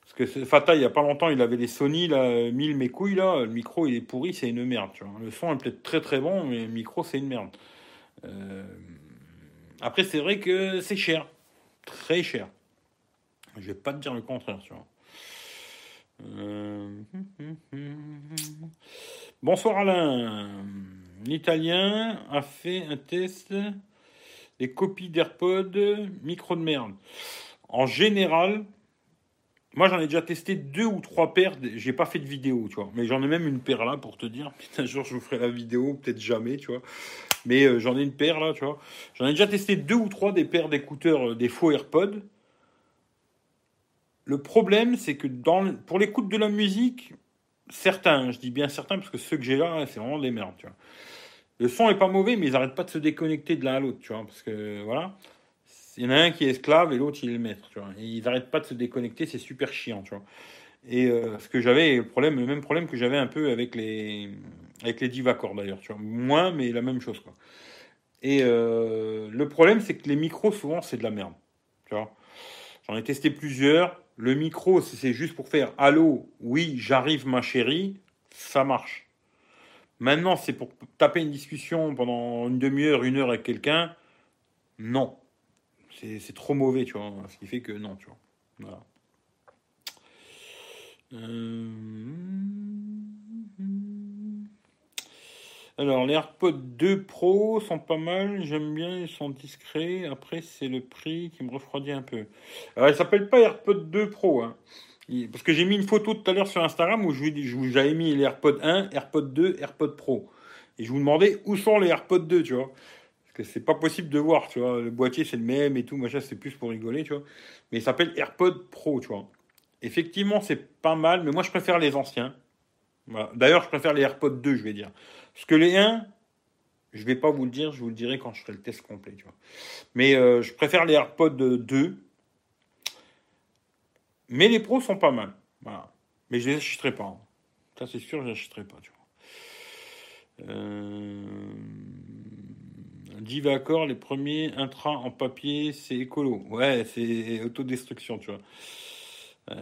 Speaker 1: Parce que Fata, il y a pas longtemps, il avait les Sony, là, 1000 mes couilles, là. Le micro, il est pourri, c'est une merde, tu vois. Le son est peut-être très très bon, mais le micro, c'est une merde. Euh, après, c'est vrai que c'est cher. Très cher. Je vais pas te dire le contraire, tu vois. Euh, Bonsoir Alain. L'Italien a fait un test des copies d'AirPod micro de merde. En général, moi, j'en ai déjà testé deux ou trois paires. J'ai pas fait de vidéo, tu vois. Mais j'en ai même une paire là pour te dire. un jour, je vous ferai la vidéo, peut-être jamais, tu vois. Mais euh, j'en ai une paire là, tu vois. J'en ai déjà testé deux ou trois des paires d'écouteurs, euh, des faux AirPods. Le problème, c'est que pour l'écoute de la musique, certains, je dis bien certains, parce que ceux que j'ai là, c'est vraiment des merdes, tu vois. Le son est pas mauvais, mais ils n'arrêtent pas de se déconnecter de l'un à l'autre, tu vois. Parce que, voilà. Il y en a un qui est esclave et l'autre il est le maître, tu vois. Ils n'arrêtent pas de se déconnecter, c'est super chiant, tu vois. Et euh, ce que j'avais, le problème, le même problème que j'avais un peu avec les, avec les d'ailleurs, tu vois. Moins, mais la même chose, quoi. Et euh, le problème, c'est que les micros, souvent, c'est de la merde, tu vois. J'en ai testé plusieurs. Le micro, si c'est juste pour faire Allô, oui, j'arrive, ma chérie, ça marche. Maintenant, c'est pour taper une discussion pendant une demi-heure, une heure avec quelqu'un, non c'est trop mauvais, tu vois. Ce qui fait que non, tu vois. Euh, alors, les AirPods 2 Pro sont pas mal, j'aime bien, ils sont discrets. Après, c'est le prix qui me refroidit un peu. Alors, il s'appelle pas AirPods 2 Pro, hein. Parce que j'ai mis une photo tout à l'heure sur Instagram où j'avais mis les AirPods 1, AirPods 2, AirPods Pro. Et je vous demandais où sont les AirPods 2, tu vois c'est pas possible de voir, tu vois. Le boîtier, c'est le même et tout, machin, c'est plus pour rigoler, tu vois. Mais il s'appelle AirPod Pro, tu vois. Effectivement, c'est pas mal, mais moi, je préfère les anciens. D'ailleurs, je préfère les AirPods 2, je vais dire. Parce que les 1, je vais pas vous le dire, je vous le dirai quand je ferai le test complet, tu vois. Mais euh, je préfère les AirPods 2. Mais les pros sont pas mal. Voilà. Mais je les achèterai pas. Hein. Ça, c'est sûr, je les achèterai pas, tu vois. Euh... Divacor, les premiers intra en papier, c'est écolo. Ouais, c'est autodestruction, tu vois.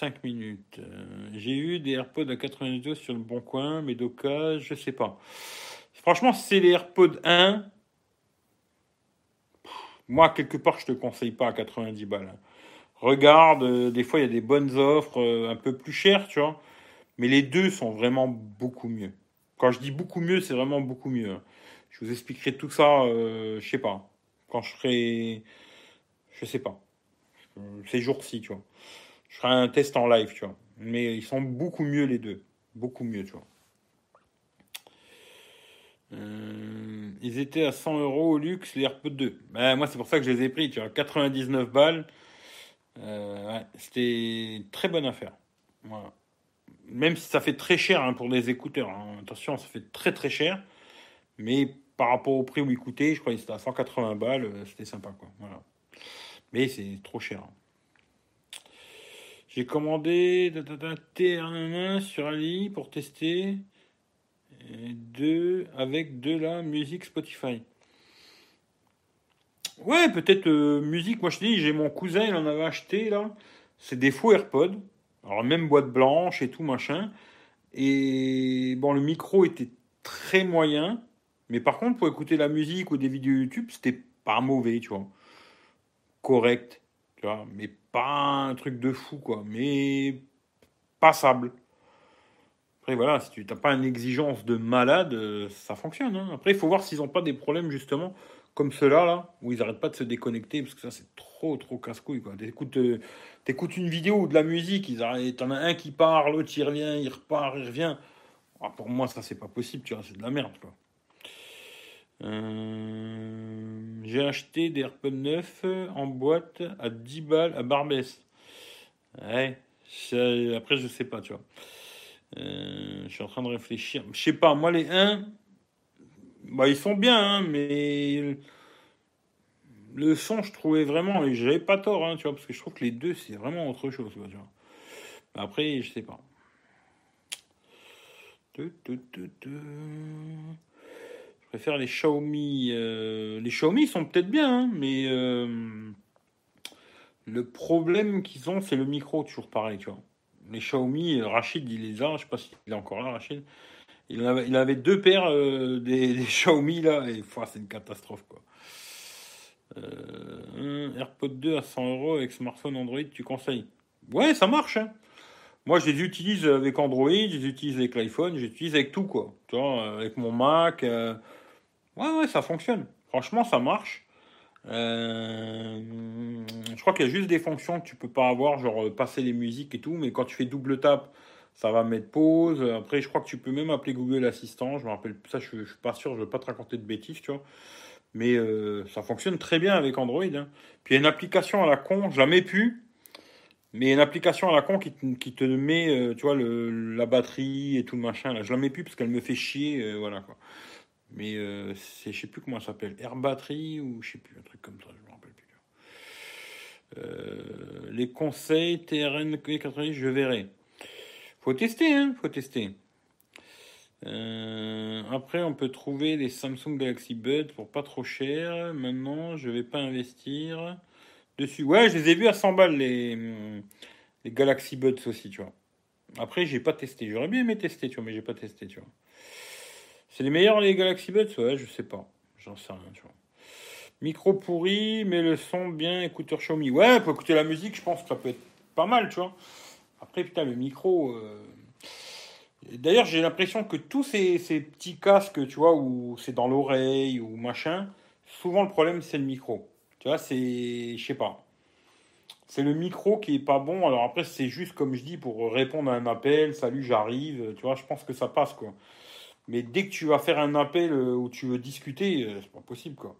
Speaker 1: 5 minutes. Euh, j'ai eu des AirPods à 92 sur le bon coin, mais d'occasion, je sais pas. Franchement, c'est les AirPods 1. Moi, quelque part, je te conseille pas à 90 balles. Regarde, euh, des fois, il y des bonnes offres euh, un peu plus chères, tu vois. Mais les deux sont vraiment beaucoup mieux. Quand je dis beaucoup mieux, c'est vraiment beaucoup mieux. Hein. Je vous expliquerai tout ça, je sais pas, quand je ferai, je sais pas, ces jours-ci, tu vois. Je ferai un test en live, tu vois. Mais ils sont beaucoup mieux les deux, beaucoup mieux, tu vois. Euh, ils étaient à 100 euros au luxe, les AirPods 2. Ben, moi, c'est pour ça que je les ai pris, tu vois. 99 balles. Euh, c'était une très bonne affaire. Voilà. Même si ça fait très cher hein, pour des écouteurs. Hein. Attention, ça fait très très cher. Mais par rapport au prix où il coûtait, je crois que c'était à 180 balles, euh, c'était sympa quoi. Voilà. Mais c'est trop cher. J'ai commandé un sur Ali pour tester de, avec de la musique Spotify. Ouais, peut-être euh, musique. Moi, je te dis, j'ai mon cousin, il en avait acheté là. C'est des faux AirPods. Alors, même boîte blanche et tout machin. Et bon, le micro était très moyen. Mais par contre, pour écouter la musique ou des vidéos YouTube, c'était pas mauvais, tu vois. Correct, Mais pas un truc de fou, quoi. Mais passable. Après, voilà, si tu n'as pas une exigence de malade, euh, ça fonctionne. Hein. Après, il faut voir s'ils n'ont pas des problèmes, justement, comme ceux-là, là, où ils n'arrêtent pas de se déconnecter, parce que ça, c'est trop, trop casse-couille, quoi. T'écoutes, euh, une vidéo ou de la musique, ils t'en as un qui part, l'autre il revient, il repart, il revient. Ah, pour moi, ça, c'est pas possible, tu vois, c'est de la merde, quoi. Euh, j'ai acheté des AirPods neufs en boîte à 10 balles à Barbès. Après, je sais pas, tu vois. Euh, je suis en train de réfléchir. Je sais pas, moi, les 1, bah, ils sont bien, hein, mais le son, je trouvais vraiment, et j'avais pas tort, hein, tu vois, parce que je trouve que les deux, c'est vraiment autre chose, tu vois. Après, je sais pas. Je préfère les Xiaomi. Euh, les Xiaomi sont peut-être bien, hein, mais euh, le problème qu'ils ont, c'est le micro, toujours pareil, tu vois. Les Xiaomi, Rachid, il les a, je sais pas s'il est encore là, Rachid. Il avait, il avait deux paires euh, des, Xiaomi là, et c'est une catastrophe quoi. Euh, AirPod 2 à 100 euros avec smartphone Android, tu conseilles? Ouais, ça marche. Hein. Moi, je les utilise avec Android, je les utilise avec l'iPhone, je les utilise avec tout quoi. Tu vois, avec mon Mac. Ouais, ouais, ça fonctionne. Franchement, ça marche. Euh, je crois qu'il y a juste des fonctions que tu peux pas avoir, genre euh, passer les musiques et tout, mais quand tu fais double tap, ça va mettre pause. Après, je crois que tu peux même appeler Google Assistant. Je me rappelle, ça, je, je suis pas sûr, je veux pas te raconter de bêtises, tu vois. Mais euh, ça fonctionne très bien avec Android. Hein. Puis il y a une application à la con, mets plus, mais une application à la con qui, qui te met, tu vois, le, la batterie et tout le machin. Là, je la mets plus parce qu'elle me fait chier, voilà quoi. Mais euh, c'est, je sais plus comment ça s'appelle, Air Battery ou je sais plus, un truc comme ça, je me rappelle plus. Euh, les conseils TRN 90, je verrai. Faut tester, hein, faut tester. Euh, après, on peut trouver les Samsung Galaxy Buds pour pas trop cher. Maintenant, je vais pas investir dessus. Ouais, je les ai vus à 100 balles, les, les Galaxy Buds aussi, tu vois. Après, j'ai pas testé. J'aurais bien aimé tester, tu vois, mais j'ai pas testé, tu vois. C'est les meilleurs les Galaxy Buds? Ouais, je sais pas. J'en sais rien, tu vois. Micro pourri, mais le son bien, écouteur Xiaomi. Ouais, pour écouter la musique, je pense que ça peut être pas mal, tu vois. Après, putain, le micro. Euh, d'ailleurs, j'ai l'impression que tous ces, ces, petits casques, tu vois, où c'est dans l'oreille ou machin, souvent le problème, c'est le micro. Tu vois, c'est. Je sais pas. C'est le micro qui est pas bon. Alors après, c'est juste, comme je dis, pour répondre à un appel, salut, j'arrive. Tu vois, je pense que ça passe, quoi. Mais dès que tu vas faire un appel euh, où tu veux discuter, euh, c'est pas possible, quoi.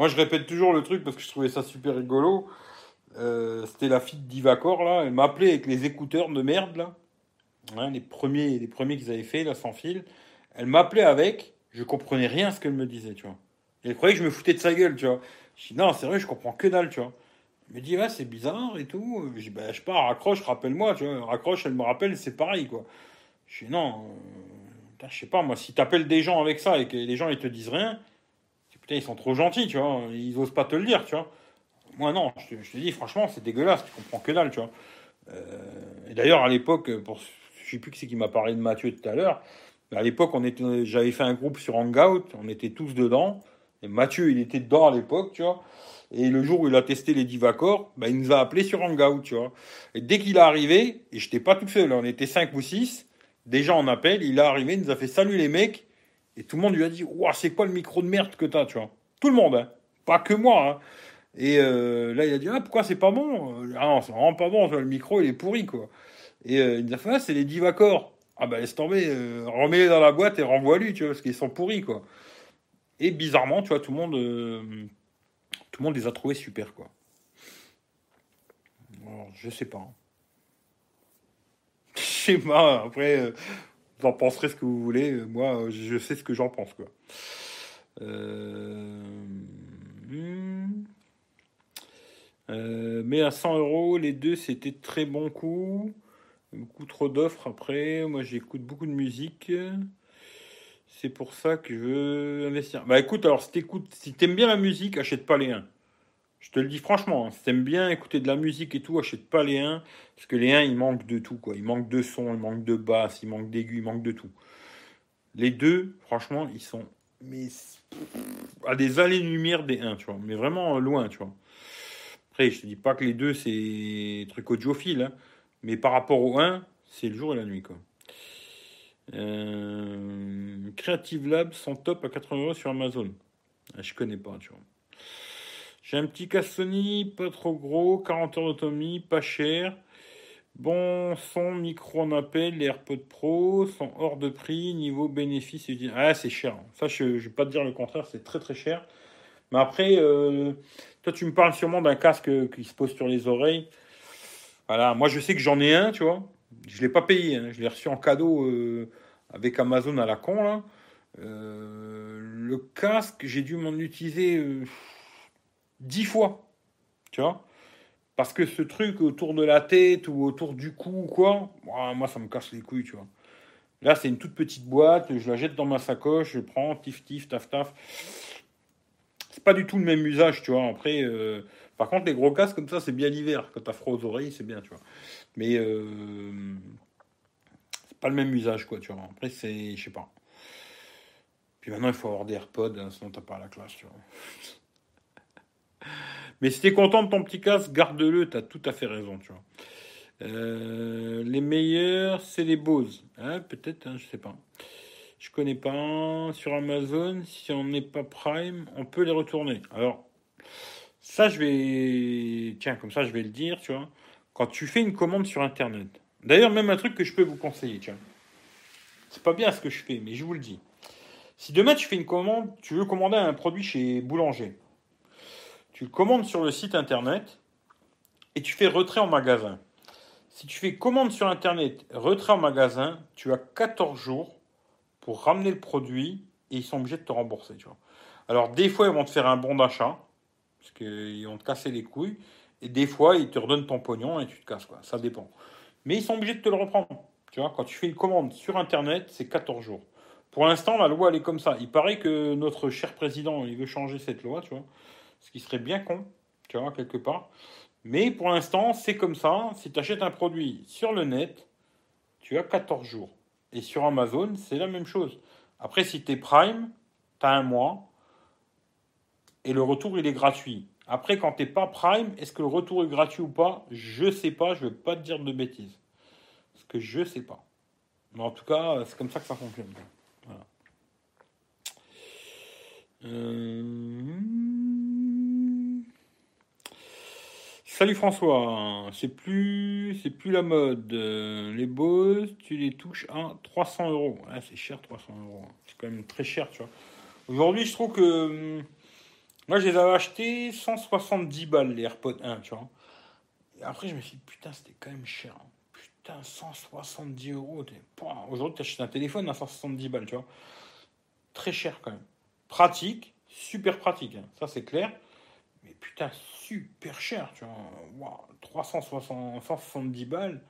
Speaker 1: Moi, je répète toujours le truc parce que je trouvais ça super rigolo. Euh, c'était la fille d'Ivacor, là. Elle m'appelait avec les écouteurs de merde, là. Hein, les premiers, les premiers qu'ils avaient fait, là, sans fil. Elle m'appelait avec. Je comprenais rien à ce qu'elle me disait, tu vois. elle croyait que je me foutais de sa gueule, tu vois. Je dis, non, c'est vrai, je comprends que dalle, tu vois. Elle me dit, ouais, c'est bizarre et tout. Je dis, bah, je pas, raccroche, rappelle-moi, tu vois. Raccroche, elle me rappelle, c'est pareil, quoi. Je dis, non, je sais pas, moi, si t'appelles des gens avec ça et que les gens ils te disent rien, putain, ils sont trop gentils, tu vois, ils osent pas te le dire, tu vois. Moi, non, je te, dis, franchement, c'est dégueulasse, tu comprends que dalle, tu vois. Euh, et d'ailleurs, à l'époque, pour, je sais plus qui c'est qui m'a parlé de Mathieu tout à l'heure, à l'époque, on était, j'avais fait un groupe sur Hangout, on était tous dedans, et Mathieu, il était dedans à l'époque, tu vois. Et le jour où il a testé les Divacor, bah, il nous a appelé sur Hangout, tu vois. Et dès qu'il est arrivé, et j'étais pas tout seul, on était cinq ou six, Déjà en appel, il est arrivé, il nous a fait salut les mecs, et tout le monde lui a dit Ouah, c'est quoi le micro de merde que t'as, tu vois? Tout le monde, hein. pas que moi. Hein. Et euh, là, il a dit Ah, pourquoi c'est pas bon? Ah non, c'est vraiment pas bon, le micro il est pourri, quoi. Et euh, il nous a fait Ah, c'est les Divacor. Ah bah laisse tomber, euh, remets-les dans la boîte et renvoie-lui, tu vois, parce qu'ils sont pourris, quoi. Et bizarrement, tu vois, tout le monde, tout le monde les a trouvés super, quoi. Je sais pas. Hein schéma. Après, euh, vous en penserez ce que vous voulez. Moi, je sais ce que j'en pense. Quoi. Euh, hmm. euh, mais à 100 euros, les deux, c'était très bon coup. Beaucoup trop d'offres après. Moi, j'écoute beaucoup de musique. C'est pour ça que je veux investir. Bah écoute, alors si t'écoutes, si t'aimes bien la musique, achète pas les 1. Je te le dis franchement, hein, si t'aimes bien écouter de la musique et tout, achète pas les 1, parce que les 1, il manque de tout, quoi. Il manque de son, il manque de basse, il manque d'aigu, il manque de tout. Les deux, franchement, ils sont à des allées-lumière des 1, tu vois. Mais vraiment loin, tu vois. Après, je te dis pas que les deux, c'est truc audiophile, hein, mais par rapport au 1, c'est le jour et la nuit, quoi. Euh, Creative Labs sont top à 80 euros sur Amazon. Ah, je connais pas, tu vois. J'ai un petit cas Sony, pas trop gros, 40 heures d'autonomie, pas cher. Bon son, micro en appel, les AirPods Pro sont hors de prix, niveau bénéfice. Ah, c'est cher. Ça, je ne vais pas te dire le contraire, c'est très très cher. Mais après, euh, toi, tu me parles sûrement d'un casque qui se pose sur les oreilles. Voilà, moi, je sais que j'en ai un, tu vois. Je ne l'ai pas payé, hein. je l'ai reçu en cadeau euh, avec Amazon à la con. Euh, le casque, j'ai dû m'en utiliser dix fois, tu vois. Parce que ce truc autour de la tête ou autour du cou ou quoi, moi ça me casse les couilles, tu vois. Là, c'est une toute petite boîte, je la jette dans ma sacoche, je prends, tif, tif, taf, taf. C'est pas du tout le même usage, tu vois. Après, euh, par contre, les gros casques comme ça, c'est bien l'hiver. Quand t'as froid aux oreilles, c'est bien, tu vois. Mais euh, c'est pas le même usage, quoi, tu vois. Après, c'est, je sais pas. Puis maintenant, il faut avoir des AirPods, hein, sinon t'as pas la classe, tu vois. Mais si t'es content de ton petit casque, garde-le, t'as tout à fait raison. Euh, les meilleurs, c'est les Bose. Hein, peut-être, hein, je sais pas. Je connais pas. Sur Amazon, si on n'est pas Prime, on peut les retourner. Alors, ça, je vais. Tiens, comme ça, je vais le dire, tu vois. Quand tu fais une commande sur Internet. D'ailleurs, même un truc que je peux vous conseiller, tiens. C'est pas bien ce que je fais, mais je vous le dis. Si demain tu fais une commande, tu veux commander un produit chez Boulanger tu commandes sur le site internet et tu fais retrait en magasin. Si tu fais commande sur internet, retrait en magasin, tu as 14 jours pour ramener le produit et ils sont obligés de te rembourser. Tu vois. Alors des fois ils vont te faire un bon d'achat parce qu'ils vont te casser les couilles et des fois ils te redonnent ton pognon et tu te casses quoi. Ça dépend. Mais ils sont obligés de te le reprendre. Quand tu fais une commande sur internet, c'est 14 jours. Pour l'instant, la loi elle est comme ça. Il paraît que notre cher président, il veut changer cette loi, ce qui serait bien con, tu vois, quelque part. Mais pour l'instant, c'est comme ça. Si tu achètes un produit sur le net, tu as 14 jours. Et sur Amazon, c'est la même chose. Après, si tu es Prime, tu as un mois. Et le retour, il est gratuit. Après, quand tu n'es pas Prime, est-ce que le retour est gratuit ou pas? Je ne sais pas. Je ne veux pas te dire de bêtises. Parce que je ne sais pas. Mais en tout cas, c'est comme ça que ça fonctionne. Voilà. Euh... Salut François, c'est plus, c'est plus la mode. Euh, les Bose, tu les touches à 300 euros. c'est cher 300 euros. C'est quand même très cher, tu vois. Aujourd'hui, je trouve que hum, moi, je les avais achetés 170 balles les AirPods 1, tu vois. Après, je me suis dit putain, c'était quand même cher. Hein. Putain, 170 euros. Aujourd'hui, tu achètes un téléphone à 170 balles, tu vois. Très cher quand même. Pratique, super pratique. Hein. Ça, c'est clair. Putain, super cher, tu vois. 370 balles.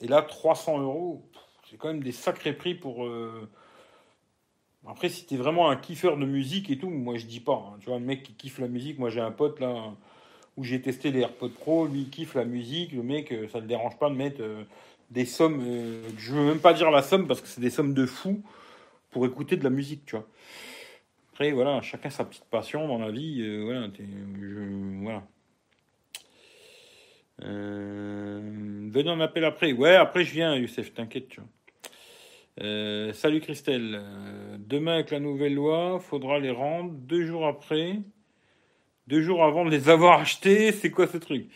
Speaker 1: Et là, 300 euros. C'est quand même des sacrés prix pour. Euh, après, si t'es vraiment un kiffeur de musique et tout, moi je dis pas. Hein. Tu vois, un mec qui kiffe la musique, moi j'ai un pote là où j'ai testé les AirPods Pro, lui il kiffe la musique, le mec, euh, ça le dérange pas de mettre euh, des sommes. je veux même pas dire la somme parce que c'est des sommes de fou pour écouter de la musique, tu vois voilà, chacun sa petite passion dans la vie. Euh, voilà. Je, voilà. Euh, venez en appel après. Ouais, après je viens, Youssef, t'inquiète, tu vois. Euh, salut Christelle. demain, avec la nouvelle loi, faudra les rendre deux jours après, deux jours avant de les avoir achetés. C'est quoi ce truc?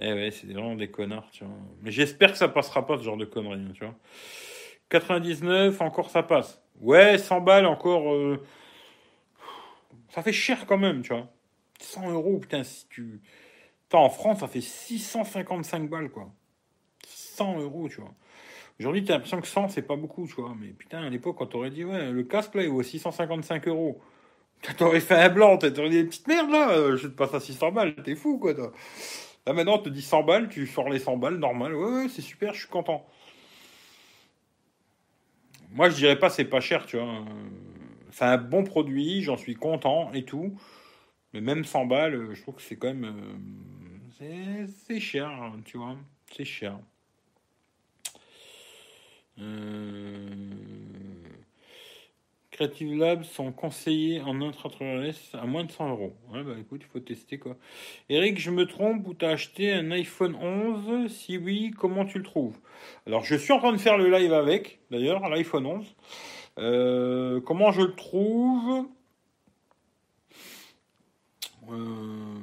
Speaker 1: Eh ouais, c'est vraiment des connards, tu vois. Mais j'espère que ça passera pas ce genre de conneries, tu vois. 99, encore ça passe. Ouais, 100 balles, encore ça fait cher quand même, tu vois. 100 euros, putain, si tu. en France, ça fait 655 balles, quoi. 100 euros, tu vois. Aujourd'hui, tu as l'impression que 100, c'est pas beaucoup, tu vois. Mais putain, à l'époque, quand t'aurais dit, ouais, le casque, là, il vaut 655 euros. T'aurais fait un blanc, t'aurais dit, petite merde, là, euh, je te passe à 600 balles, t'es fou, quoi, toi. Là, maintenant, on te dit 100 balles, tu sors les 100 balles, normal. Ouais, ouais, c'est super, je suis content. Moi, je dirais pas c'est pas cher, tu vois c'est un bon produit, j'en suis content et tout. Mais même 100 balles, euh, je trouve que c'est quand même. Euh, c'est cher, tu vois. C'est cher. Creative Labs sont conseillés en intraterrestre à moins de 100 euros. Bah écoute, il faut tester quoi. Eric, je me trompe ou t'as acheté un iPhone 11 Si oui, comment tu le trouves? Alors, je suis en train de faire le live avec, d'ailleurs, l'iPhone 11. Euh, comment je le trouve euh...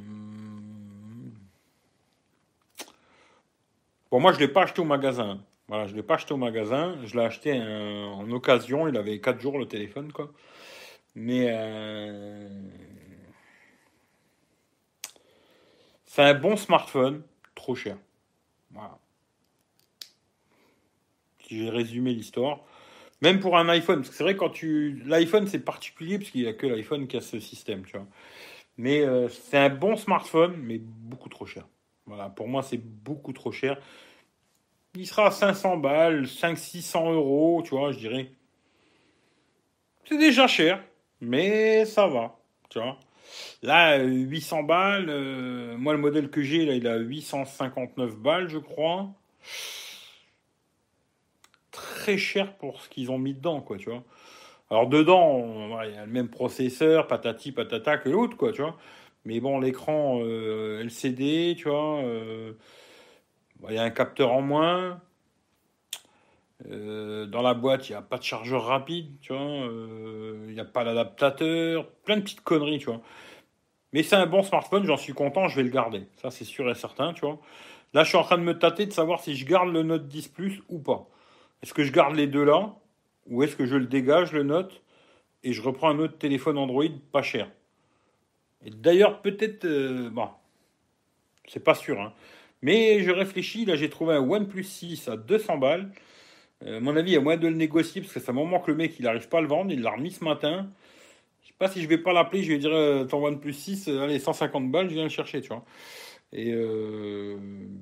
Speaker 1: Bon, moi, je ne l'ai pas acheté au magasin. Voilà, je ne l'ai pas acheté au magasin. Je l'ai acheté en occasion. Il avait 4 jours le téléphone, quoi. Mais euh, c'est un bon smartphone, trop cher. Voilà. Si j'ai résumé l'histoire. Même pour un iPhone, parce que c'est vrai quand tu. L'iPhone c'est particulier parce qu'il n'y a que l'iPhone qui a ce système, tu vois. Mais euh, c'est un bon smartphone, mais beaucoup trop cher. Voilà, pour moi c'est beaucoup trop cher. Il sera à 500 balles, 500-600 euros, tu vois, je dirais. C'est déjà cher, mais ça va, tu vois. Là, 800 balles, euh, moi le modèle que j'ai, là, il a 859 balles, je crois. Très cher pour ce qu'ils ont mis dedans, quoi, tu vois. Alors dedans, il y a le même processeur, patati patata que l'autre, quoi, tu vois. Mais bon, l'écran euh, LCD, tu vois. Euh, il y a un capteur en moins. Euh, dans la boîte, il n'y a pas de chargeur rapide, tu vois. Euh, il n'y a pas d'adaptateur. Plein de petites conneries, tu vois. Mais c'est un bon smartphone, j'en suis content, je vais le garder. Ça, c'est sûr et certain, tu vois. Là, je suis en train de me tâter de savoir si je garde le Note 10 Plus ou pas. Est-ce que je garde les deux là Ou est-ce que je le dégage, le Note, et je reprends un autre téléphone Android pas cher? D'ailleurs, peut-être. Euh, bon, c'est pas sûr, hein. Mais je réfléchis, là j'ai trouvé un OnePlus 6 à 200 balles. Euh, mon avis, il y a moyen de le négocier parce que c'est un moment que le mec il n'arrive pas à le vendre. Il l'a remis ce matin. Je sais pas si je vais pas l'appeler, je vais dire euh, ton OnePlus 6, euh, allez, 150 balles, je viens le chercher, tu vois. Et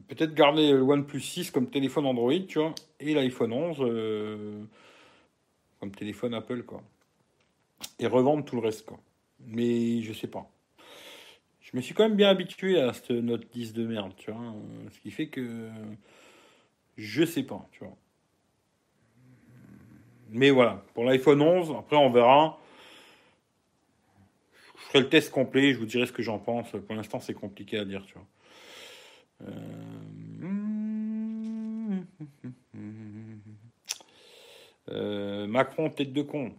Speaker 1: peut-être garder le OnePlus 6 comme téléphone Android, tu vois, et l'iPhone 11 comme téléphone Apple, quoi. Et revendre tout le reste, quoi. Mais je sais pas je me suis quand même bien habitué à cette note 10 de merde, tu vois. Ce qui fait que je sais pas, tu vois. Mais voilà, pour l'iPhone 11, après on verra. Je ferai le test complet, je vous dirai ce que j'en pense. Pour l'instant, c'est compliqué à dire, tu vois. Euh, euh, Macron, tête de con.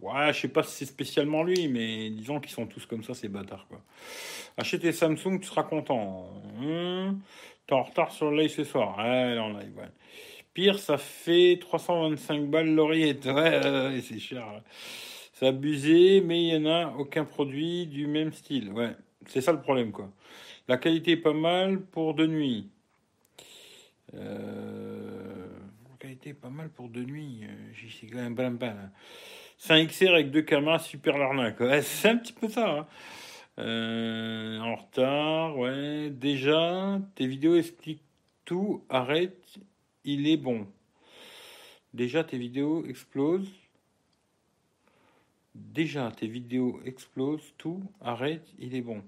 Speaker 1: Ouais, je sais pas si c'est spécialement lui, mais disons qu'ils sont tous comme ça, ces bâtards, quoi. Achète Samsung, tu seras content. Hum, T'es en retard sur le live ce soir. Ouais, en ouais. Pire, ça fait 325 balles l'oreillette. Ouais, c'est cher. C'est abusé, mais il n'y en a aucun produit du même style. Ouais, c'est ça le problème, quoi. La qualité est pas mal pour de nuit. Euh, la qualité est pas mal pour de nuit. Euh, J'ai quand même hein. C'est un XR avec deux caméras super l'arnaque. c'est un petit peu ça. Hein. Euh, en retard, ouais. Déjà, tes vidéos expliquent tout. Arrête, il est bon. Déjà, tes vidéos explosent. Déjà, tes vidéos explosent. Tout. Arrête, il est bon.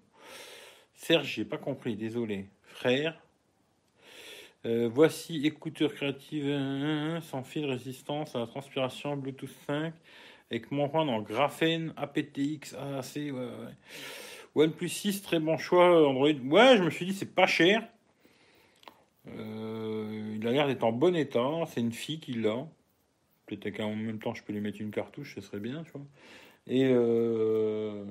Speaker 1: Serge, j'ai pas compris. Désolé. Frère. Euh, voici écouteurs créatifs sans fil résistance à la transpiration Bluetooth 5 avec mon rang en graphène, aptX, AAC, ouais, ouais. OnePlus 6, très bon choix Android. Ouais, je me suis dit, c'est pas cher. Euh, il a l'air d'être en bon état. C'est une fille qui l'a. Peut-être qu'en même temps, je peux lui mettre une cartouche, ce serait bien, tu vois. Et euh,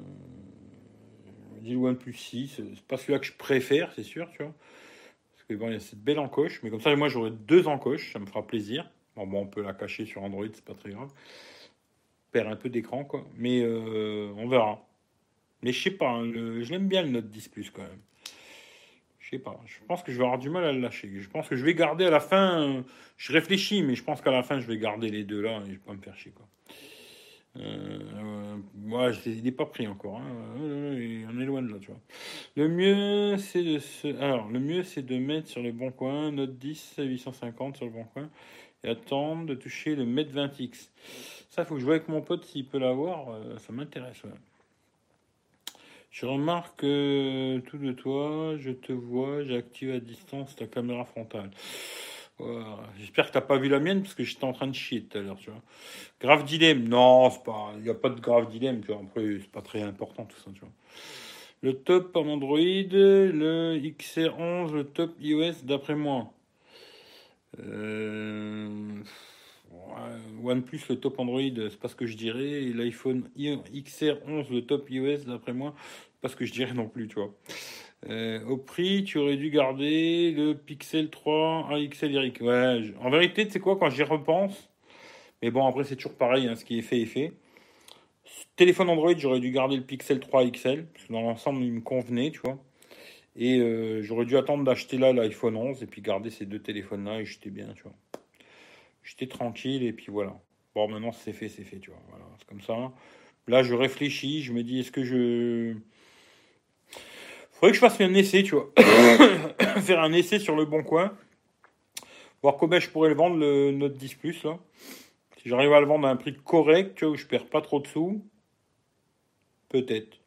Speaker 1: dis le OnePlus 6, c'est pas celui-là que je préfère, c'est sûr, tu vois. Parce que bon, il y a cette belle encoche. Mais comme ça, moi, j'aurai deux encoches, ça me fera plaisir. Bon, bon, on peut la cacher sur Android, c'est pas très grave perd un peu d'écran, quoi. Mais euh, on verra. Mais je sais pas, hein, je l'aime bien le Note 10 Plus quand même. Je sais pas, je pense que je vais avoir du mal à le lâcher. Je pense que je vais garder à la fin. Je réfléchis, mais je pense qu'à la fin, je vais garder les deux là et je vais pas me faire chier, quoi. Euh, ouais, pas pris encore. Hein. On est loin de là, tu vois. Le mieux, c'est de se... Alors, le mieux, c'est de mettre sur le bon coin Note 10 850 sur le bon coin et attendre de toucher le Mate 20X. Ça, faut que je vois avec mon pote s'il peut l'avoir. Euh, ça m'intéresse. Je remarque tout de toi, je te vois, j'active à distance ta caméra frontale. J'espère que t'as pas vu la mienne parce que j'étais en train de chier tout à l'heure, tu vois. Grave dilemme. Non, c'est pas, il n'y a pas de grave dilemme, tu vois. Après, c'est pas très important tout ça, tu vois. Le top en Android, le XR11, le top iOS d'après moi. Euh, OnePlus, le top Android, c'est pas ce que je dirais. Et l'iPhone XR11, le top iOS d'après moi, c'est pas ce que je dirais non plus, tu vois. Euh, au prix, tu aurais dû garder le Pixel 3 XL Eric. Ouais, en vérité, tu sais quoi, quand j'y repense, mais bon, après, c'est toujours pareil, hein, ce qui est fait est fait. Téléphone Android, j'aurais dû garder le Pixel 3 XL, parce que dans l'ensemble, il me convenait, tu vois. Et euh, j'aurais dû attendre d'acheter là l'iPhone 11 et puis garder ces deux téléphones-là et j'étais bien, tu vois. J'étais tranquille et puis voilà. Bon, maintenant, c'est fait, c'est fait, tu vois. Voilà, c'est comme ça. Là, je réfléchis, je me dis, est-ce que je Faudrait que je fasse un essai, tu vois. Faire un essai sur le bon coin. Voir combien je pourrais le vendre, le Note 10 Plus. Si j'arrive à le vendre à un prix correct, tu vois, où je perds pas trop de sous, peut-être.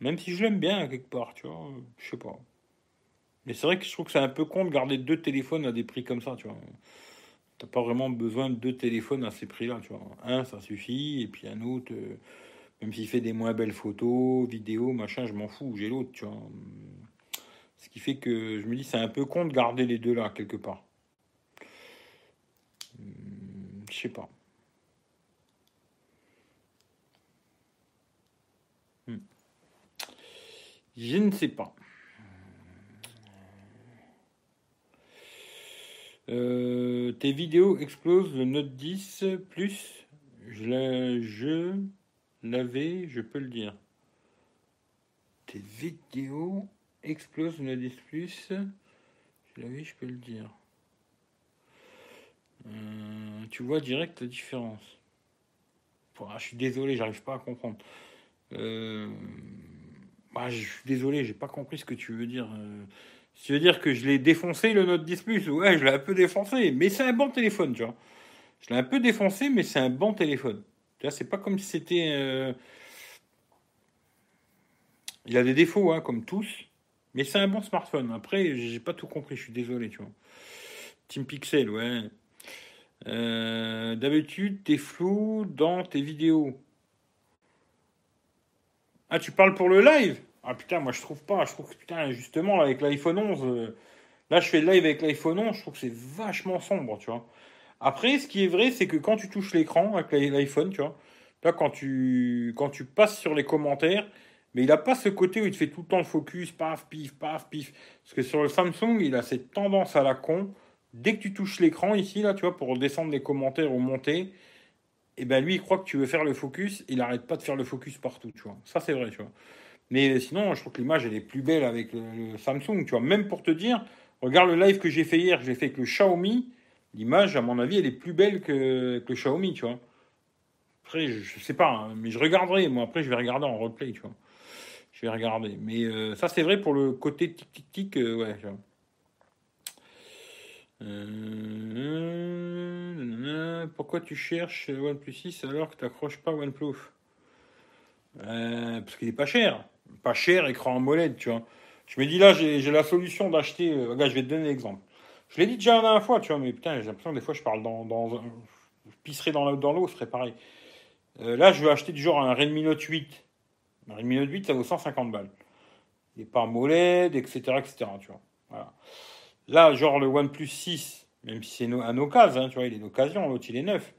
Speaker 1: Même si je l'aime bien, quelque part, tu vois, je sais pas. Mais c'est vrai que je trouve que c'est un peu con de garder deux téléphones à des prix comme ça, tu vois. T'as pas vraiment besoin de deux téléphones à ces prix-là, tu vois. Un, ça suffit, et puis un autre, euh, même s'il fait des moins belles photos, vidéos, machin, je m'en fous, j'ai l'autre, tu vois. Ce qui fait que je me dis, c'est un peu con de garder les deux là, quelque part. Hmm, je sais pas. Hmm. Je ne sais pas. Euh, tes vidéos explosent le Note 10 Plus. Je, je laver, je peux le dire. Tes vidéos explosent le 10 plus. Je je peux le dire. Euh, tu vois direct la différence. je suis désolé, j'arrive pas à comprendre. Euh, bah, je suis désolé, j'ai pas compris ce que tu veux dire. Euh, tu veux dire que je l'ai défoncé le Note 10 Plus Ouais, je l'ai un peu défoncé, mais c'est un bon téléphone, tu vois. Je l'ai un peu défoncé, mais c'est un bon téléphone. C'est pas comme si c'était. Euh, il a des défauts, hein, comme tous, mais c'est un bon smartphone. Après, j'ai pas tout compris, je suis désolé, tu vois. Team Pixel, ouais. Euh, d'habitude, t'es flou dans tes vidéos. Ah, tu parles pour le live? Ah putain, moi je trouve pas. Je trouve que putain, justement, avec l'iPhone 11, euh, là je fais le live avec l'iPhone 11, je trouve que c'est vachement sombre, tu vois. Après, ce qui est vrai, c'est que quand tu touches l'écran avec l'iPhone, tu vois, là, quand tu, quand tu passes sur les commentaires, mais il n'a pas ce côté où il te fait tout le temps le focus, paf, pif, paf, pif. Parce que sur le Samsung, il a cette tendance à la con. Dès que tu touches l'écran ici, là, tu vois, pour descendre les commentaires ou monter, et eh ben lui, il croit que tu veux faire le focus, il n'arrête pas de faire le focus partout, tu vois. Ça, c'est vrai, tu vois. Mais sinon, je trouve que l'image, elle est plus belle avec le, Samsung, tu vois. Même pour te dire, regarde le live que j'ai fait hier, je l'ai fait avec le Xiaomi l'image, à mon avis, elle est plus belle que, que Xiaomi, tu vois. Après, je, sais pas, hein, mais je regarderai. Moi, après, je vais regarder en replay, tu vois. Je vais regarder. Mais euh, ça, c'est vrai pour le côté tic-tic-tic, euh, ouais. Euh, pourquoi tu cherches OnePlus 6 alors que tu n'accroches pas OnePlus? Parce qu'il est pas cher. Pas cher, écran AMOLED, tu vois. Je me dis là, j'ai la solution d'acheter. regarde, je vais te donner un exemple. Je l'ai dit déjà la dernière fois, tu vois, mais putain, j'ai l'impression que des fois je parle dans. dans je pisserai dans l'eau, ce serait pareil. Euh, là, je vais acheter du genre un Redmi Note 8. Un Redmi Note 8, ça vaut 150 balles. Il n'est pas MOLED, etc., etc., tu vois. Là, genre le OnePlus 6, même si c'est un occasion, hein, tu vois, il est d'occasion, l'autre il est neuf.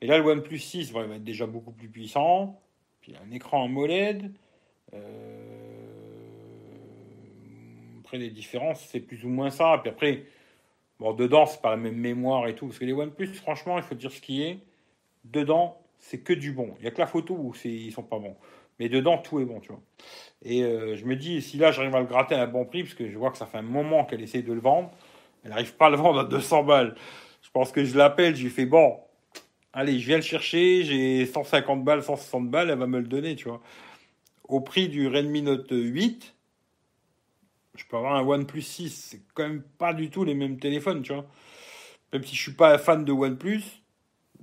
Speaker 1: Mais là, le OnePlus 6, il va être déjà beaucoup plus puissant. Puis il a un écran AMOLED. Euh... Après, les différences, c'est plus ou moins ça. Puis après, Bon, dedans, c'est pas la même mémoire et tout. Parce que les OnePlus, franchement, il faut dire ce qui est. Dedans, c'est que du bon. Il n'y a que la photo où ils sont pas bons. Mais dedans, tout est bon, tu vois. Et euh, je me dis, si là, j'arrive à le gratter à un bon prix, parce que je vois que ça fait un moment qu'elle essaie de le vendre, elle n'arrive pas à le vendre à 200 balles. Je pense que je l'appelle, j'ai fait, bon, allez, je viens le chercher, j'ai 150 balles, 160 balles, elle va me le donner, tu vois. Au prix du Redmi Note 8, je peux avoir un OnePlus 6. C'est quand même pas du tout les mêmes téléphones, tu vois. Même si je suis pas fan de OnePlus,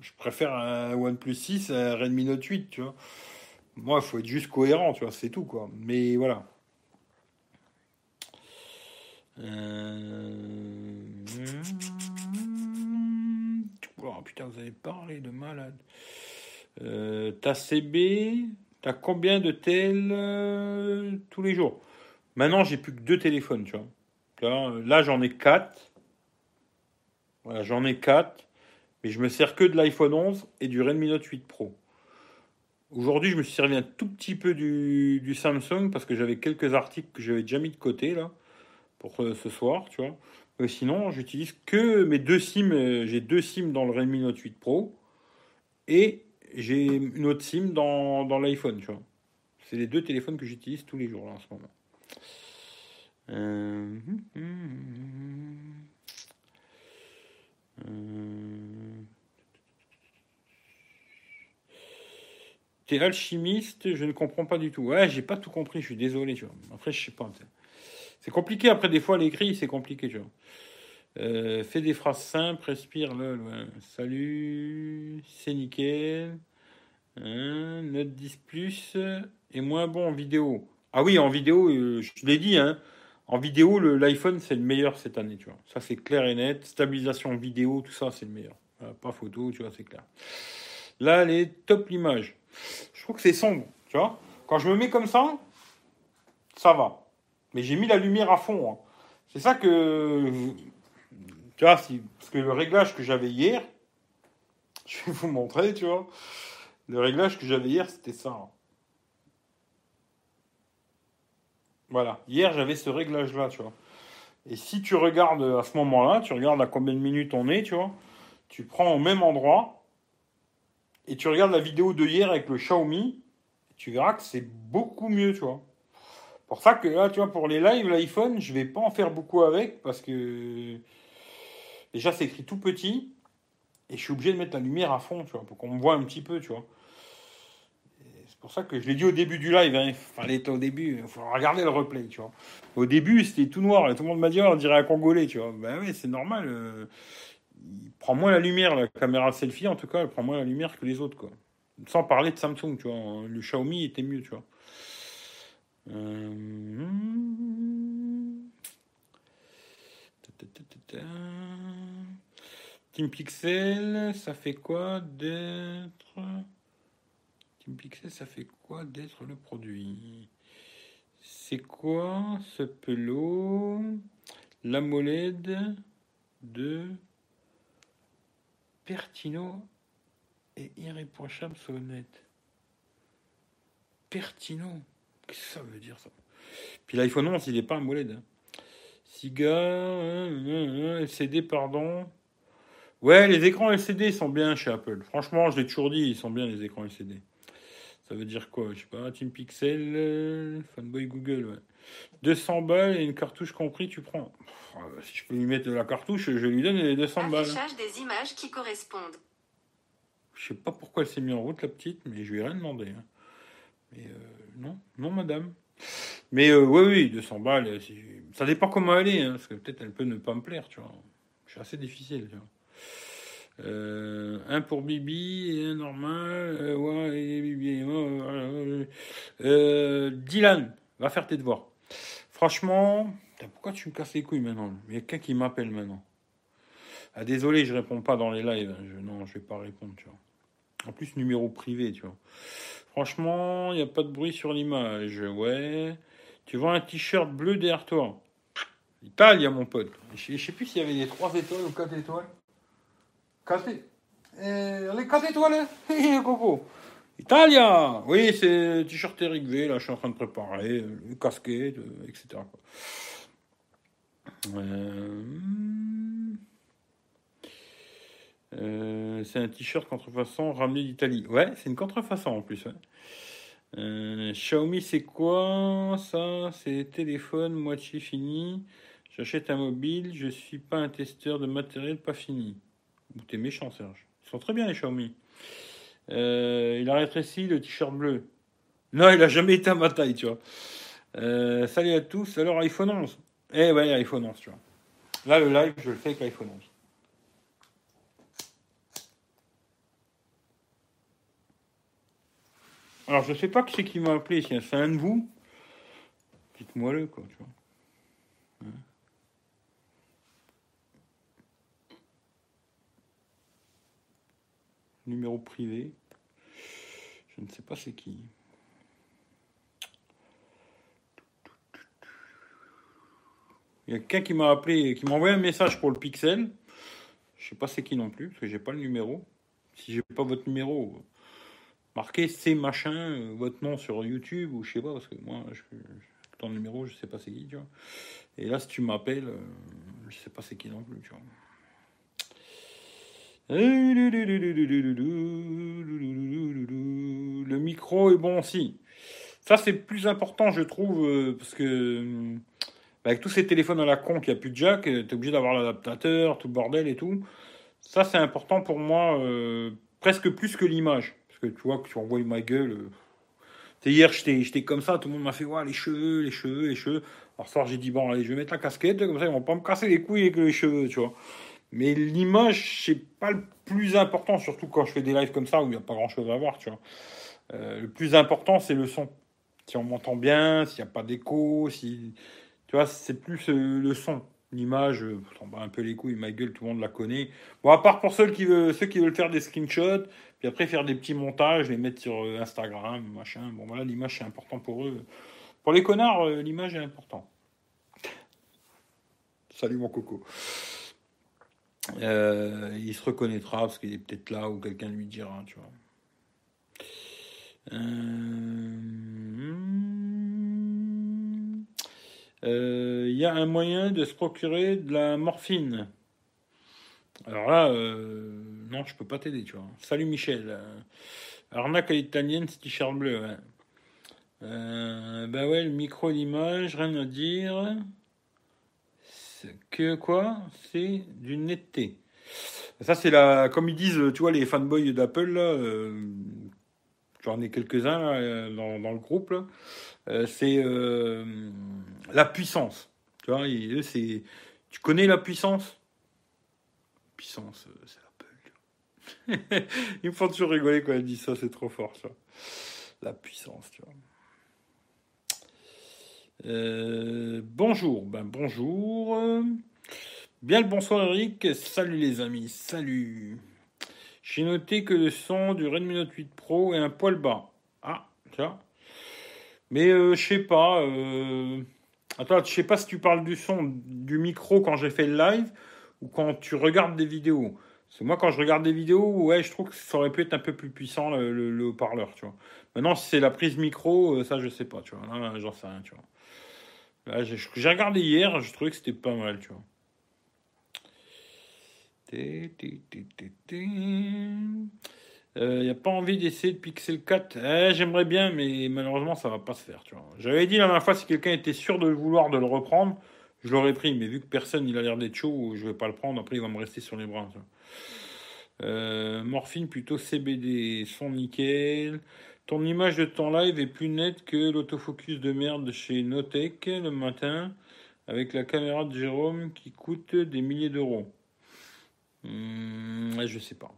Speaker 1: je préfère un OnePlus 6 à un Redmi Note 8, tu vois. Moi, il faut être juste cohérent, tu vois, c'est tout, quoi. Mais voilà. Euh, oh, putain, vous avez parlé de malade. Euh, ta CB, t'as combien de tels euh, tous les jours? Maintenant, j'ai plus que deux téléphones, tu vois. Là, j'en ai quatre. Voilà, j'en ai quatre. Mais je me sers que de l'iPhone 11 et du Redmi Note 8 Pro. Aujourd'hui, je me suis servi un tout petit peu du, du Samsung parce que j'avais quelques articles que j'avais déjà mis de côté là pour euh, ce soir, tu vois. Mais sinon, j'utilise que mes deux SIM. euh, J'ai deux SIM dans le Redmi Note 8 Pro et j'ai une autre SIM dans, dans l'iPhone, tu vois. C'est les deux téléphones que j'utilise tous les jours là, en ce moment. Euh, T'es alchimiste, je ne comprends pas du tout. Ouais, j'ai pas tout compris, je suis désolé, tu vois. Après, je sais pas. C'est compliqué, après, des fois, l'écrit, c'est compliqué, tu vois. Euh, fais des phrases simples, respire, lol. Salut, c'est nickel. Hein, note 10 plus et moins bon en vidéo. Ah oui, en vidéo, euh, je l'ai dit, hein. En vidéo, l'iPhone, c'est le meilleur cette année, tu vois. Ça, c'est clair et net. Stabilisation vidéo, tout ça, c'est le meilleur. Pas photo, tu vois, c'est clair. Là, les top l'image. Je trouve que c'est sombre, tu vois. Quand je me mets comme ça, ça va. Mais j'ai mis la lumière à fond. hein. C'est ça que. Tu vois, parce que le réglage que j'avais hier, je vais vous montrer, tu vois. Le réglage que j'avais hier, c'était ça. hein. Voilà. Hier, j'avais ce réglage-là, tu vois. Et si tu regardes à ce moment-là, tu regardes à combien de minutes on est, tu vois, tu prends au même endroit et tu regardes la vidéo de hier avec le Xiaomi, tu verras que c'est beaucoup mieux, tu vois. Pour ça que là, tu vois, pour les lives, l'iPhone, je vais pas en faire beaucoup avec parce que déjà c'est écrit tout petit et je suis obligé de mettre la lumière à fond, tu vois, pour qu'on me voit un petit peu, tu vois. C'est pour ça que je l'ai dit au début du live, hein, être au début, il faut regarder le replay, tu vois. Au début, c'était tout noir et tout le monde m'a dit, on dirait un Congolais, tu vois. Ben oui, c'est normal. euh, il prend moins la lumière, la caméra selfie, en tout cas, elle prend moins la lumière que les autres. Sans parler de Samsung, tu vois. Le Xiaomi était mieux, tu vois. Euh. Team Pixel, ça fait quoi d'être. Pixel, ça fait quoi d'être le produit? C'est quoi ce pelot L'AMOLED de Pertino et irréprochable sonnette? Pertino Qu'est-ce que ça veut dire ça? Puis l'iPhone 11, il n'est pas AMOLED. hein. Siga, euh, euh, euh, LCD, pardon. Ouais, les écrans LCD sont bien chez Apple. Franchement, je l'ai toujours dit, ils sont bien les écrans LCD. Ça veut dire quoi Je sais pas, Team Pixel, euh, Fanboy Google, ouais. 200 balles et une cartouche compris, tu prends. Pff, euh, si je peux lui mettre de la cartouche, je lui donne les 200 balles.
Speaker 2: Affichage des images qui correspondent.
Speaker 1: Je sais pas pourquoi elle s'est mise en route, la petite, mais je lui ai rien demandé. hein. Mais euh, non, non, madame. Mais euh, oui, oui, 200 balles, ça dépend comment elle est, hein, parce que peut-être elle peut ne pas me plaire, tu vois. Je suis assez difficile, tu vois. Euh, un pour Bibi et un normal. euh. Euh, Dylan, va faire tes devoirs. Franchement, pourquoi tu me casses les couilles maintenant? Il y a quelqu'un qui m'appelle maintenant. Ah, désolé, je réponds pas dans les lives. Je, non, je vais pas répondre. En plus, numéro privé. Franchement, il n'y a pas de bruit sur l'image. Ouais. Tu vois un t-shirt bleu derrière toi? Italia, mon pote. Je sais plus s'il y avait des 3 étoiles ou 4 étoiles. 4 Les 4 étoiles, hein Hé, Coco. Italia Oui, c'est t-shirt Eric V, là, je suis en train de préparer, euh, le casquette, euh, etc. Euh, euh, c'est un t-shirt contrefaçon ramené d'Italie. Ouais, c'est une contrefaçon en plus. Euh, Xiaomi, c'est quoi ça? C'est téléphone moitié fini. J'achète un mobile, je suis pas un testeur de matériel pas fini. T'es méchant, Serge. Ils sont très bien les Xiaomi. Euh, il a rétréci le t-shirt bleu. Non, il a jamais été à ma taille, tu vois. Euh, salut à tous. Alors, iPhone 11. Eh ouais, iPhone 11, tu vois. Là, le live, je le fais avec l'iPhone 11. Alors, je sais pas qui c'est qui m'a appelé. Si c'est un de vous, dites-moi le, quoi, tu vois. Numéro privé. Je ne sais pas c'est qui. Il y a quelqu'un qui m'a appelé, qui m'a envoyé un message pour le Pixel. Je sais pas c'est qui non plus, parce que j'ai pas le numéro. Si j'ai pas votre numéro, marquez c'est machin, votre nom sur YouTube ou je sais pas, parce que moi, je, ton numéro, je sais pas c'est qui, tu vois. Et là, si tu m'appelles, euh, je sais pas c'est qui non plus, tu vois. Le micro est bon aussi. Ça, c'est plus important, je trouve, euh, parce que avec tous ces téléphones à la con qui a plus de jack, tu es obligé d'avoir l'adaptateur, tout le bordel et tout. Ça, c'est important pour moi, euh, presque plus que l'image. Parce que tu vois, que tu envoies ma gueule. Euh... Hier, j'étais comme ça, tout le monde m'a fait ouais, les cheveux, les cheveux, les cheveux. Alors, soir, j'ai dit bon, allez, je vais mettre la casquette, comme ça, ils vont pas me casser les couilles avec les cheveux, tu vois. Mais l'image, c'est pas le plus important, surtout quand je fais des lives comme ça où il n'y a pas grand chose à voir, tu vois. Euh, le plus important, c'est le son. Si on m'entend bien, s'il n'y a pas d'écho, si tu vois, c'est plus euh, le son. L'image, euh, s'en bat un peu les couilles, ma gueule, tout le monde la connaît. Bon, à part pour ceux qui veulent, ceux qui veulent faire des screenshots, puis après faire des petits montages, les mettre sur euh, Instagram, machin. Bon, voilà, l'image, c'est important pour eux. Pour les connards, l'image est important. Salut mon coco. Il se reconnaîtra parce qu'il est peut-être là ou quelqu'un lui dira, tu vois. il euh, y a un moyen de se procurer de la morphine. Alors là, euh, non, je peux pas t'aider, tu vois. Salut Michel. arnaque à l'italienne, c'est t-shirt bleu. Ouais. Euh, bah ouais, le micro d'image, rien à dire. Que quoi? C'est du netteté. Ça, c'est la. Comme ils disent, tu vois, les fanboys d'Apple, là. J'en ai quelques-uns dans, dans, le groupe. Euh, c'est euh, la puissance. Tu vois, c'est, tu connais la puissance? Puissance, euh, c'est Apple. Ils me font toujours rigoler quand elle dit ça, c'est trop fort, ça. La puissance, tu vois. Bonjour, ben bonjour. Bien le bonsoir Eric, salut les amis, salut. J'ai noté que le son du Redmi Note 8 Pro est un poil bas. Ah, vois. Mais euh, je sais pas. Euh... Attends, je sais pas si tu parles du son du micro quand j'ai fait le live ou quand tu regardes des vidéos. C'est moi quand je regarde des vidéos, ouais, je trouve que ça aurait pu être un peu plus puissant le, haut-parleur, tu vois. Maintenant, si c'est la prise micro, euh, ça je sais pas, tu vois. J'en sais rien, tu vois. J'ai regardé hier, je trouvais que c'était pas mal, tu vois. Il euh, n'y a pas envie d'essayer de Pixel 4. Eh, j'aimerais bien, mais malheureusement, ça va pas se faire. Tu vois. J'avais dit la dernière fois, si quelqu'un était sûr de vouloir de le reprendre, je l'aurais pris. Mais vu que personne il a l'air d'être chaud, je vais pas le prendre. Après, il va me rester sur les bras. Euh, morphine plutôt CBD, son nickel. Ton image de ton live est plus nette que l'autofocus de merde chez Notech le matin avec la caméra de Jérôme qui coûte des milliers d'euros. Hmm, je sais pas.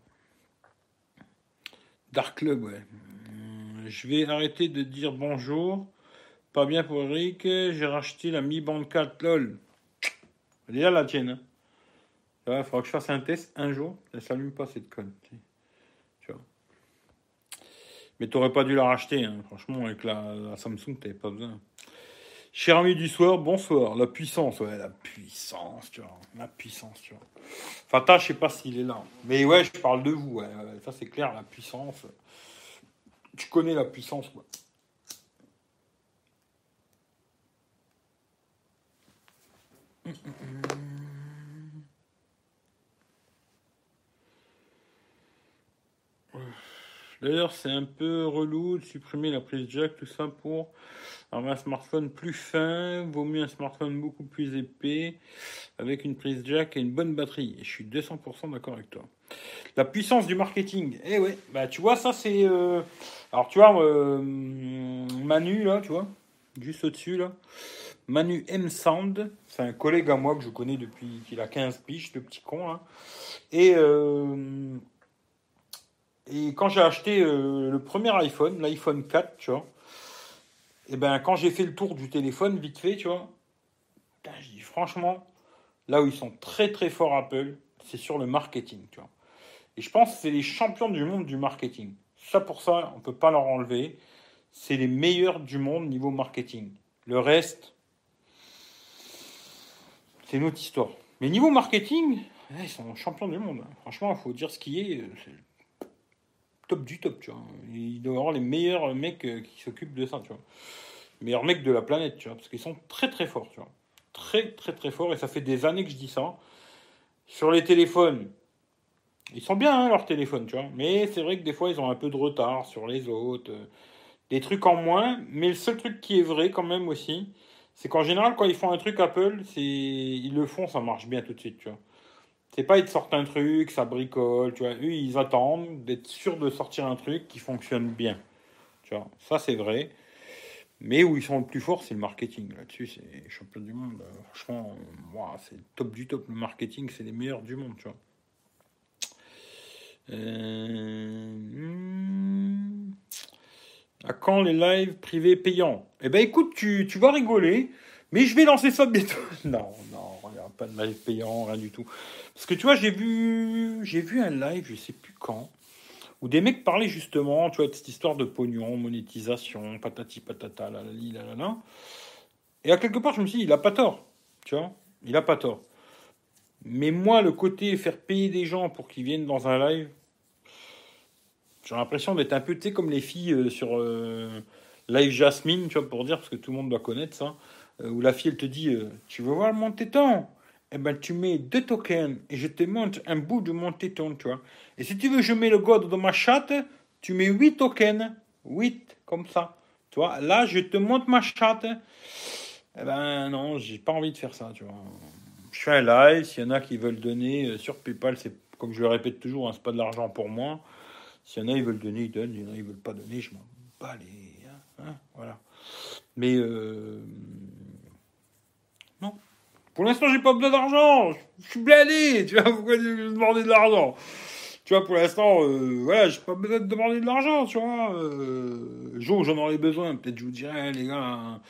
Speaker 1: Dark Club, ouais. Euh, je vais arrêter de dire bonjour. Pas bien pour Eric. J'ai racheté la Mi Band 4 LOL. Là la tienne. Il hein. faudra que je fasse un test un jour. Elle s'allume pas cette conne. Mais t'aurais pas dû la racheter. Hein. Franchement, avec la, la Samsung, t'avais pas besoin. Cher ami du soir, bonsoir. La puissance, ouais, la puissance, tu vois. La puissance, tu vois. Fata, je sais pas s'il est là. Mais ouais, je parle de vous. Ça, c'est clair, la puissance. Tu connais la puissance, quoi. D'ailleurs, c'est un peu relou de supprimer la prise jack, tout ça pour avoir un smartphone plus fin. Vaut mieux un smartphone beaucoup plus épais avec une prise jack et une bonne batterie. Et je suis 200% d'accord avec toi. La puissance du marketing. Eh ouais, bah tu vois, ça c'est. Euh, alors tu vois, euh, Manu là, tu vois, juste au-dessus là. Manu M Sound, c'est un collègue à moi que je connais depuis qu'il a 15 piges, le petit con là. Et. Euh, et quand j'ai acheté le premier iPhone, l'iPhone 4, tu vois, et ben quand j'ai fait le tour du téléphone, vite fait, tu vois, je dis franchement, là où ils sont très très forts Apple, c'est sur le marketing, tu vois. Et je pense que c'est les champions du monde du marketing. Ça, pour ça, on ne peut pas leur enlever. C'est les meilleurs du monde niveau marketing. Le reste, c'est une autre histoire. Mais niveau marketing, ils sont champions du monde. Franchement, il faut dire ce qui est. Top du top, tu vois. Il doit avoir les meilleurs mecs euh, qui s'occupent de ça, tu vois. Les meilleurs mecs de la planète, tu vois. Parce qu'ils sont très très forts, tu vois. Très très très forts. Et ça fait des années que je dis ça. Sur les téléphones, ils sont bien, hein, leurs téléphones, tu vois. Mais c'est vrai que des fois, ils ont un peu de retard sur les autres. Euh, des trucs en moins. Mais le seul truc qui est vrai, quand même, aussi, c'est qu'en général, quand ils font un truc Apple, c'est ils le font, ça marche bien tout de suite, tu vois. C'est pas ils te sortent un truc, ça bricole, tu vois. Eux, ils attendent d'être sûrs de sortir un truc qui fonctionne bien. Tu vois, ça c'est vrai. Mais où ils sont le plus forts, c'est le marketing. Là-dessus, c'est champion du monde. Franchement, moi, c'est top du top. Le marketing, c'est les meilleurs du monde, tu vois. Euh. À quand les lives privés payants? Eh ben écoute, tu, tu vas rigoler, mais je vais lancer ça bientôt. non, non, il n'y aura pas de live payant, rien du tout. Parce que tu vois, j'ai vu, j'ai vu un live, je sais plus quand, où des mecs parlaient justement, tu vois, de cette histoire de pognon, monétisation, patati patata, la la la. Et à quelque part, je me suis dit, il a pas tort, tu vois, il a pas tort. Mais moi, le côté faire payer des gens pour qu'ils viennent dans un live, j'ai l'impression d'être un peu, tu sais, comme les filles euh, sur euh, Live Jasmine, tu vois, pour dire, parce que tout le monde doit connaître ça, euh, où la fille, elle te dit, tu veux voir mon téton eh ben, tu mets deux tokens et je te montre un bout de mon téton, tu vois. Et si tu veux, je mets le god de ma chatte, tu mets huit tokens, huit, comme ça. Tu vois, là, je te montre ma chatte. Eh ben, non, j'ai pas envie de faire ça, tu vois. Je fais un live, s'il y en a qui veulent donner euh, sur PayPal, c'est comme je le répète toujours, hein, c'est pas de l'argent pour moi. S'il y en a, ils veulent donner, ils donnent. S'il y en a, ils veulent pas donner, je m'en bats les. Hein, hein, voilà. Mais. Euh, pour l'instant, j'ai pas besoin d'argent. Je suis blindé. Tu vois, pourquoi me demander de l'argent? Tu vois, pour l'instant, euh, voilà, j'ai pas besoin de demander de l'argent, tu vois. Euh, jour où j'en aurai besoin, peut-être je vous dirai, les gars. Hein.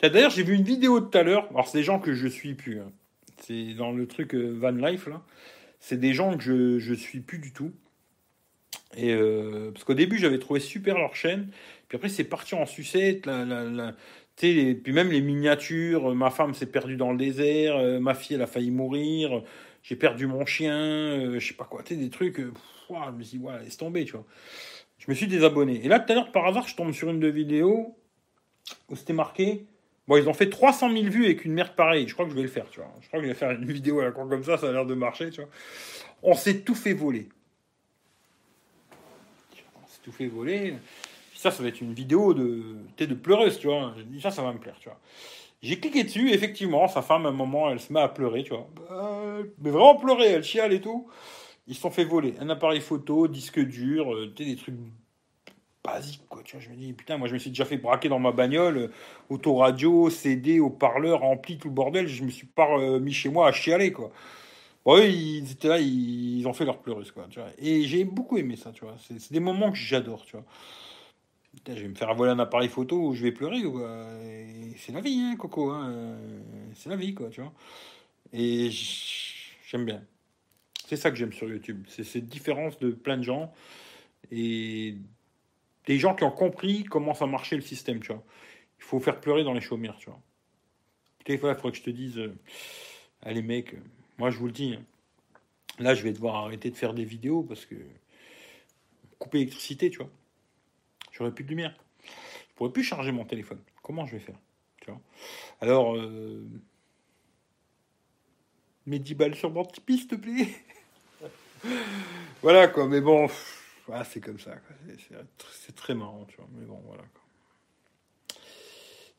Speaker 1: D'ailleurs, j'ai vu une vidéo tout à l'heure. Alors, c'est des gens que je suis plus. Hein. C'est dans le truc euh, Van Life, là. C'est des gens que je, je suis plus du tout. Et euh, parce qu'au début, j'avais trouvé super leur chaîne. Puis après, c'est parti en sucette. Et puis même les miniatures, euh, ma femme s'est perdue dans le désert, euh, ma fille elle a failli mourir, j'ai perdu mon chien, euh, je sais pas quoi, tu des trucs, je me suis dit, ouais, laisse tomber, tu vois. Je me suis désabonné. Et là, tout à l'heure, par hasard, je tombe sur une de vidéos où c'était marqué, bon, ils ont fait 300 000 vues avec une merde pareille, je crois que je vais le faire, tu vois. Je crois que je vais faire une vidéo à la con comme ça, ça a l'air de marcher, tu vois. On s'est tout fait voler. On s'est tout fait voler ça, ça va être une vidéo de, de pleureuse, tu vois. Ça, ça va me plaire, tu vois. J'ai cliqué dessus, effectivement, sa femme, à un moment, elle se met à pleurer, tu vois. Bah, mais vraiment pleurer, elle chiale et tout. Ils se sont fait voler un appareil photo, disque dur, euh, tu des trucs basiques, quoi. Tu vois, je me dis, putain, moi, je me suis déjà fait braquer dans ma bagnole, euh, autoradio, CD, haut-parleur, rempli, tout le bordel. Je me suis pas euh, mis chez moi à chialer, quoi. Bon, ils étaient là, ils, ont fait leur pleureuse, quoi. Tu vois. Et j'ai beaucoup aimé ça, tu vois. C'est des moments que j'adore, tu vois je vais me faire voler un appareil photo ou je vais pleurer. C'est la vie, hein, Coco. Hein. C'est la vie, quoi, tu vois. Et j'aime bien. C'est ça que j'aime sur YouTube. C'est cette différence de plein de gens et des gens qui ont compris comment ça marchait le système, tu vois. Il faut faire pleurer dans les chaumières, tu vois. il faudrait que je te dise, euh, allez mec, moi je vous le dis, hein. là je vais devoir arrêter de faire des vidéos parce que couper l'électricité, tu vois. J'aurais plus de lumière. Je pourrais plus charger mon téléphone. Comment je vais faire? Tu Alors, euh... mets 10 balles sur mon Tipeee, s'il te plaît. voilà quoi, mais bon, ah, c'est comme ça. C'est très marrant, tu vois. Mais bon, voilà.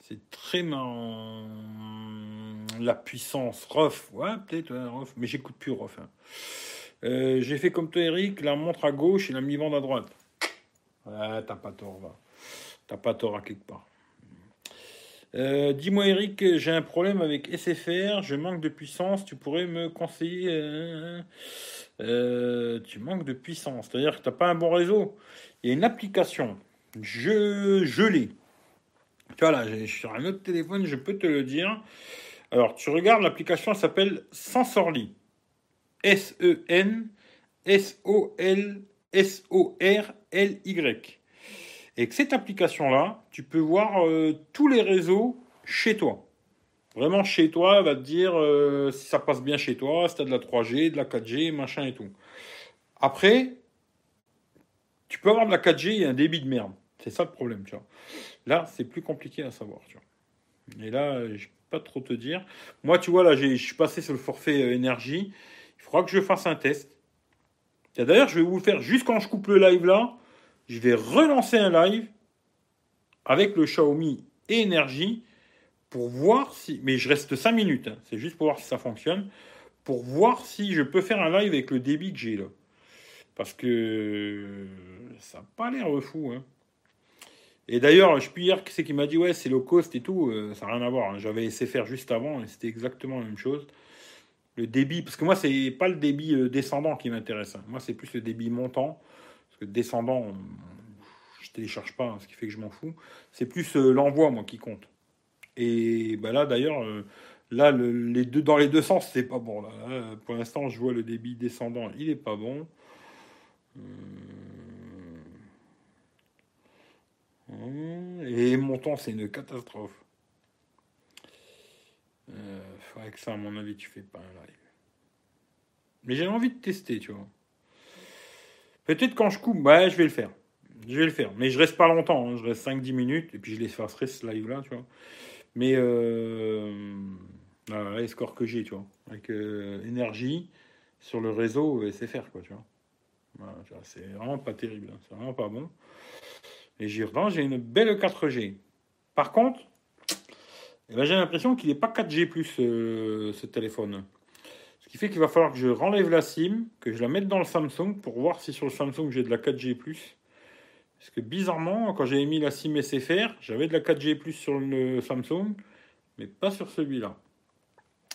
Speaker 1: C'est très marrant. La puissance, Rof, ouais, peut-être, ouais, mais j'écoute plus Rof. Hein. Euh, j'ai fait comme toi, Eric, la montre à gauche et la mi-bande à droite. T'as pas tort, va. T'as pas tort à quelque part. Euh, dis-moi, Eric, j'ai un problème avec SFR, je manque de puissance, tu pourrais me conseiller euh, euh, Tu manques de puissance, c'est-à-dire que tu n'as pas un bon réseau. Il y a une application, je, je l'ai. Tu vois là, sur un autre téléphone, je peux te le dire. Alors, tu regardes, l'application s'appelle Sensorly. S-E-N S-O-L, S-O-R-L-Y. Et que cette application-là, tu peux voir euh, tous les réseaux chez toi. Vraiment chez toi, elle va te dire euh, si ça passe bien chez toi, si tu as de la 3G, de la 4G, machin et tout. Après, tu peux avoir de la 4G et un débit de merde. C'est ça le problème, tu vois. Là, c'est plus compliqué à savoir, tu vois. Et là, je peux pas trop te dire. Moi, tu vois, là, je suis passé sur le forfait euh, énergie. Il faudra que je fasse un test. D'ailleurs, je vais vous le faire juste quand je coupe le live là. Je vais relancer un live avec le Xiaomi énergie pour voir si. Mais je reste 5 minutes, hein. c'est juste pour voir si ça fonctionne. Pour voir si je peux faire un live avec le débit que j'ai là. Parce que ça n'a pas l'air fou. Hein. Et d'ailleurs, je dire que c'est qui m'a dit ouais, c'est low cost et tout. Euh, ça n'a rien à voir. Hein. J'avais essayé faire juste avant et c'était exactement la même chose. Le débit, parce que moi, c'est pas le débit euh, descendant qui m'intéresse. Moi, c'est plus le débit montant. Parce que descendant, je télécharge pas, ce qui fait que je m'en fous. C'est plus euh, l'envoi, moi, qui compte. Et bah là, d'ailleurs, euh, là, les deux, dans les deux sens, c'est pas bon. Là. Pour l'instant, je vois le débit descendant, il est pas bon. Et montant, c'est une catastrophe. Euh, que ça, à mon avis, tu fais pas un live. Mais j'ai envie de tester, tu vois. Peut-être quand je coupe, ouais, je vais le faire. Je vais le faire. Mais je reste pas longtemps, hein. je reste 5-10 minutes, et puis je les effacerai ce live-là, tu vois. Mais euh, les scores que j'ai, tu vois, avec euh, énergie sur le réseau c'est faire quoi, tu vois. c'est vraiment pas terrible, hein. c'est vraiment pas bon. Et j'y j'ai une belle 4G. Par contre, eh ben, j'ai l'impression qu'il n'est pas 4G plus euh, ce téléphone. Ce qui fait qu'il va falloir que je renlève la SIM, que je la mette dans le Samsung pour voir si sur le Samsung j'ai de la 4G plus. Parce que bizarrement, quand j'avais mis la SIM SFR, j'avais de la 4G sur le Samsung, mais pas sur celui-là.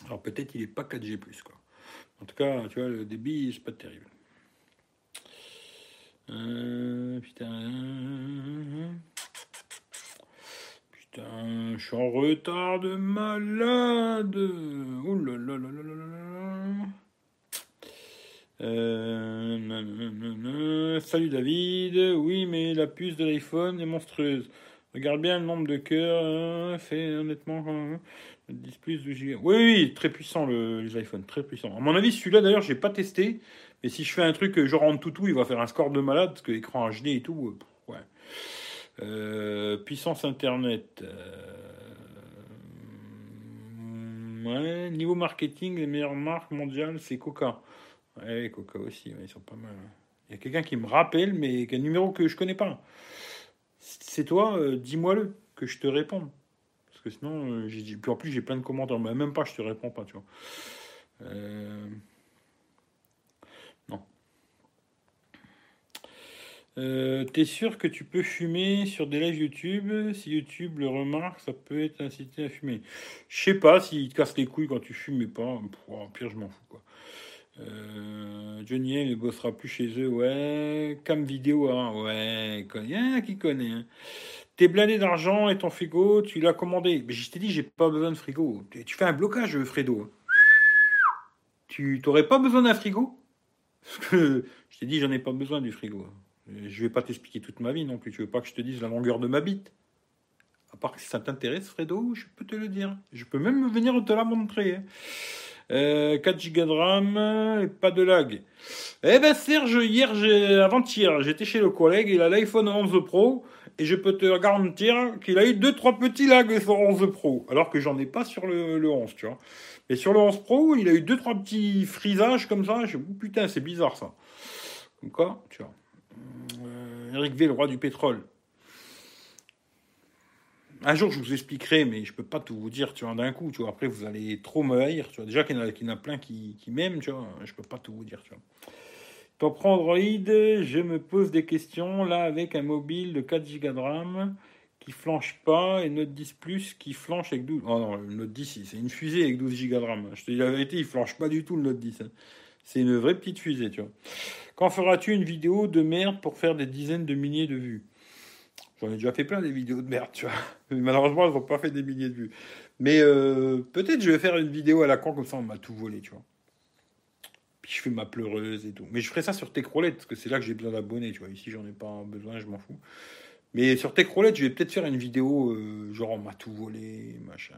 Speaker 1: Alors peut-être il n'est pas 4G quoi. En tout cas, tu vois, le débit, c'est pas terrible. Euh, putain. Putain, je suis en retard de malade. Ouh. Euh, salut David. Oui, mais la puce de l'iPhone est monstrueuse. Regarde bien le nombre de cœurs. Hein, fait honnêtement 10 plus de giga. Oui, oui, très puissant le, les iPhones, très puissant. À mon avis, celui-là d'ailleurs, j'ai pas testé. Mais si je fais un truc genre en tout tout, il va faire un score de malade parce que l'écran HD et tout. Euh, puissance internet. Ouais, niveau marketing, les meilleures marques mondiales, c'est Coca. Ouais, Coca aussi, ils sont pas mal. Il y a quelqu'un qui me rappelle, mais un numéro que je connais pas. C'est toi, euh, dis-moi-le, que je te réponde. Parce que sinon, euh, j'ai en plus, j'ai plein de commentaires. Mais même pas, je te réponds pas, tu vois. Euh, T'es sûr que tu peux fumer sur des lives YouTube? Si YouTube le remarque, ça peut être incité à fumer. Je sais pas s'il te casse les couilles quand tu fumes, mais pas. Pire, je m'en fous, quoi. Euh, Johnny ne bossera plus chez eux, ouais. Cam vidéo, hein, ouais. Il y en a qui connaît. Hein. T'es blindé d'argent et ton frigo, tu l'as commandé. Mais je t'ai dit, j'ai pas besoin de frigo. Tu fais un blocage, Fredo. Tu t'aurais pas besoin d'un frigo? Je t'ai dit, j'en ai pas besoin du frigo. Je vais pas t'expliquer toute ma vie non plus. Tu veux pas que je te dise la longueur de ma bite? À part que si ça t'intéresse, Fredo, je peux te le dire. Je peux même venir te la montrer. Hein. 4 euh, Go de RAM et pas de lag. Eh ben Serge, hier, avant-hier, j'étais chez le collègue, il a l'iPhone 11 Pro et je peux te garantir qu'il a eu deux trois petits lags sur 11 Pro, alors que j'en ai pas sur le, 11, tu vois. Mais sur le 11 Pro, il a eu deux trois petits frisages comme ça. Je oh, putain, c'est bizarre ça. Comme tu vois. Euh, Eric V, le roi du pétrole. Un jour, je vous expliquerai, mais je peux pas tout vous dire, tu vois, d'un coup, tu vois. Après, vous allez trop me haïr, tu vois. Déjà qu'il y, en a, plein qui, m'aiment, tu vois. Je peux pas tout vous dire, tu vois. Android, je me pose des questions, là, avec un mobile de 4 Go de RAM qui flanche pas et Note 10 Plus qui flanche avec 12. Oh non, le Note 10, c'est une fusée avec 12 Go de RAM. Je te dis la vérité, il flanche pas du tout le Note 10. Hein. C'est une vraie petite fusée, tu vois. Quand feras-tu une vidéo de merde pour faire des dizaines de milliers de vues? J'en ai déjà fait plein des vidéos de merde, tu vois. Malheureusement, elles n'ont pas fait des milliers de vues. Mais euh, peut-être je vais faire une vidéo à la con, comme ça on m'a tout volé, tu vois. Puis je fais ma pleureuse et tout. Mais je ferai ça sur Techroulette, parce que c'est là que j'ai besoin d'abonnés, tu vois. Ici, j'en ai pas besoin, je m'en fous. Mais sur Techroulette, je vais peut-être faire une vidéo, euh, genre on m'a tout volé, machin.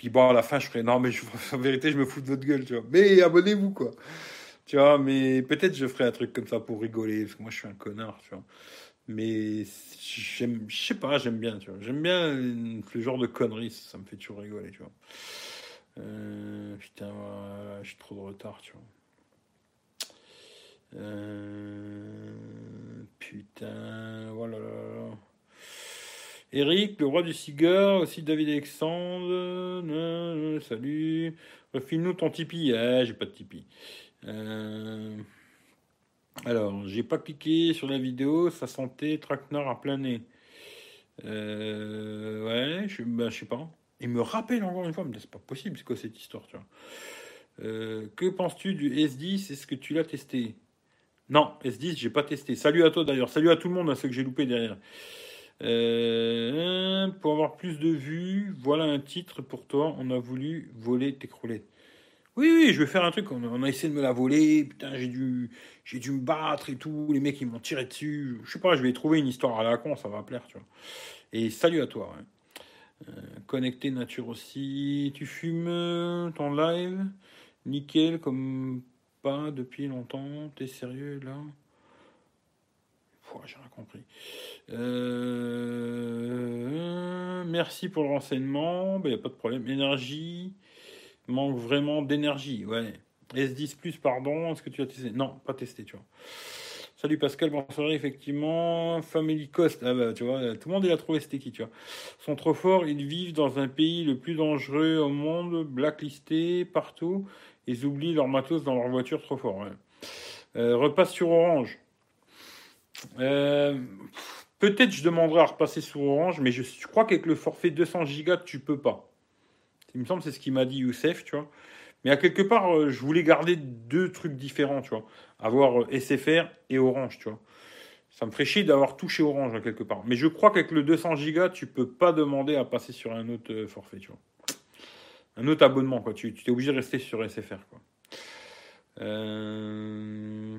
Speaker 1: Puis bon, à la fin, je ferai, non, mais je, en vérité, je me fous de votre gueule, tu vois. Mais abonnez-vous, quoi. Tu vois, mais peut-être je ferai un truc comme ça pour rigoler, parce que moi, je suis un connard, tu vois. Mais j'aime, je sais pas, j'aime bien, tu vois. J'aime bien ce genre de conneries, ça me fait toujours rigoler, tu vois. Euh, putain, j'ai trop de retard, tu vois. Euh, putain, voilà. Eric, le roi du cigare, aussi David Alexandre. salut. Refile-nous ton Tipeee. Ah, j'ai pas de Tipeee. Euh, alors, j'ai pas cliqué sur la vidéo, ça sentait traquenard à plein nez. Euh, ouais, je, je sais pas. Il me rappelle encore une fois, mais c'est pas possible, c'est quoi cette histoire, tu vois. Euh, que penses-tu du S10 Est-ce que tu l'as testé? Non, S10, j'ai pas testé. Salut à toi d'ailleurs, salut à tout le monde, à ceux que j'ai loupé derrière. Euh, pour avoir plus de vues, voilà un titre pour toi. On a voulu voler tes croulettes. Oui, oui, je vais faire un truc. On a, essayé de me la voler. Putain, j'ai dû, j'ai dû me battre et tout. Les mecs, ils m'ont tiré dessus. Je sais pas, je vais trouver une histoire à la con, ça va plaire, tu vois. Et salut à toi. Euh, connecté nature aussi. Tu fumes euh, ton live? Nickel, comme pas depuis longtemps. T'es sérieux là? J'ai rien compris. Euh, merci pour le renseignement. Il ben, n'y a pas de problème. Énergie. Manque vraiment d'énergie. Ouais. S10 Plus, pardon. Est-ce que tu as testé? Non, pas testé, tu vois. Salut Pascal, bonsoir. Effectivement, Family Cost. Ah bah, tout le monde il a trouvé c'était qui, tu vois. Sont trop forts. Ils vivent dans un pays le plus dangereux au monde, blacklisté partout. Ils oublient leur matos dans leur voiture trop fort. Euh, repasse sur Orange. Euh, peut-être je demanderai à repasser sur Orange, mais je, crois qu'avec le forfait 200 Go, tu peux pas. Il me semble c'est ce qu'il m'a dit Youssef, tu vois. Mais à quelque part, euh, je voulais garder deux trucs différents, tu vois. Avoir euh, SFR et Orange, tu vois. Ça me ferait chier d'avoir tout chez Orange, à quelque part. Mais je crois qu'avec le 200 Go, tu peux pas demander à passer sur un autre forfait, tu vois. Un autre abonnement, quoi. Tu, tu es obligé de rester sur SFR, quoi. Euh,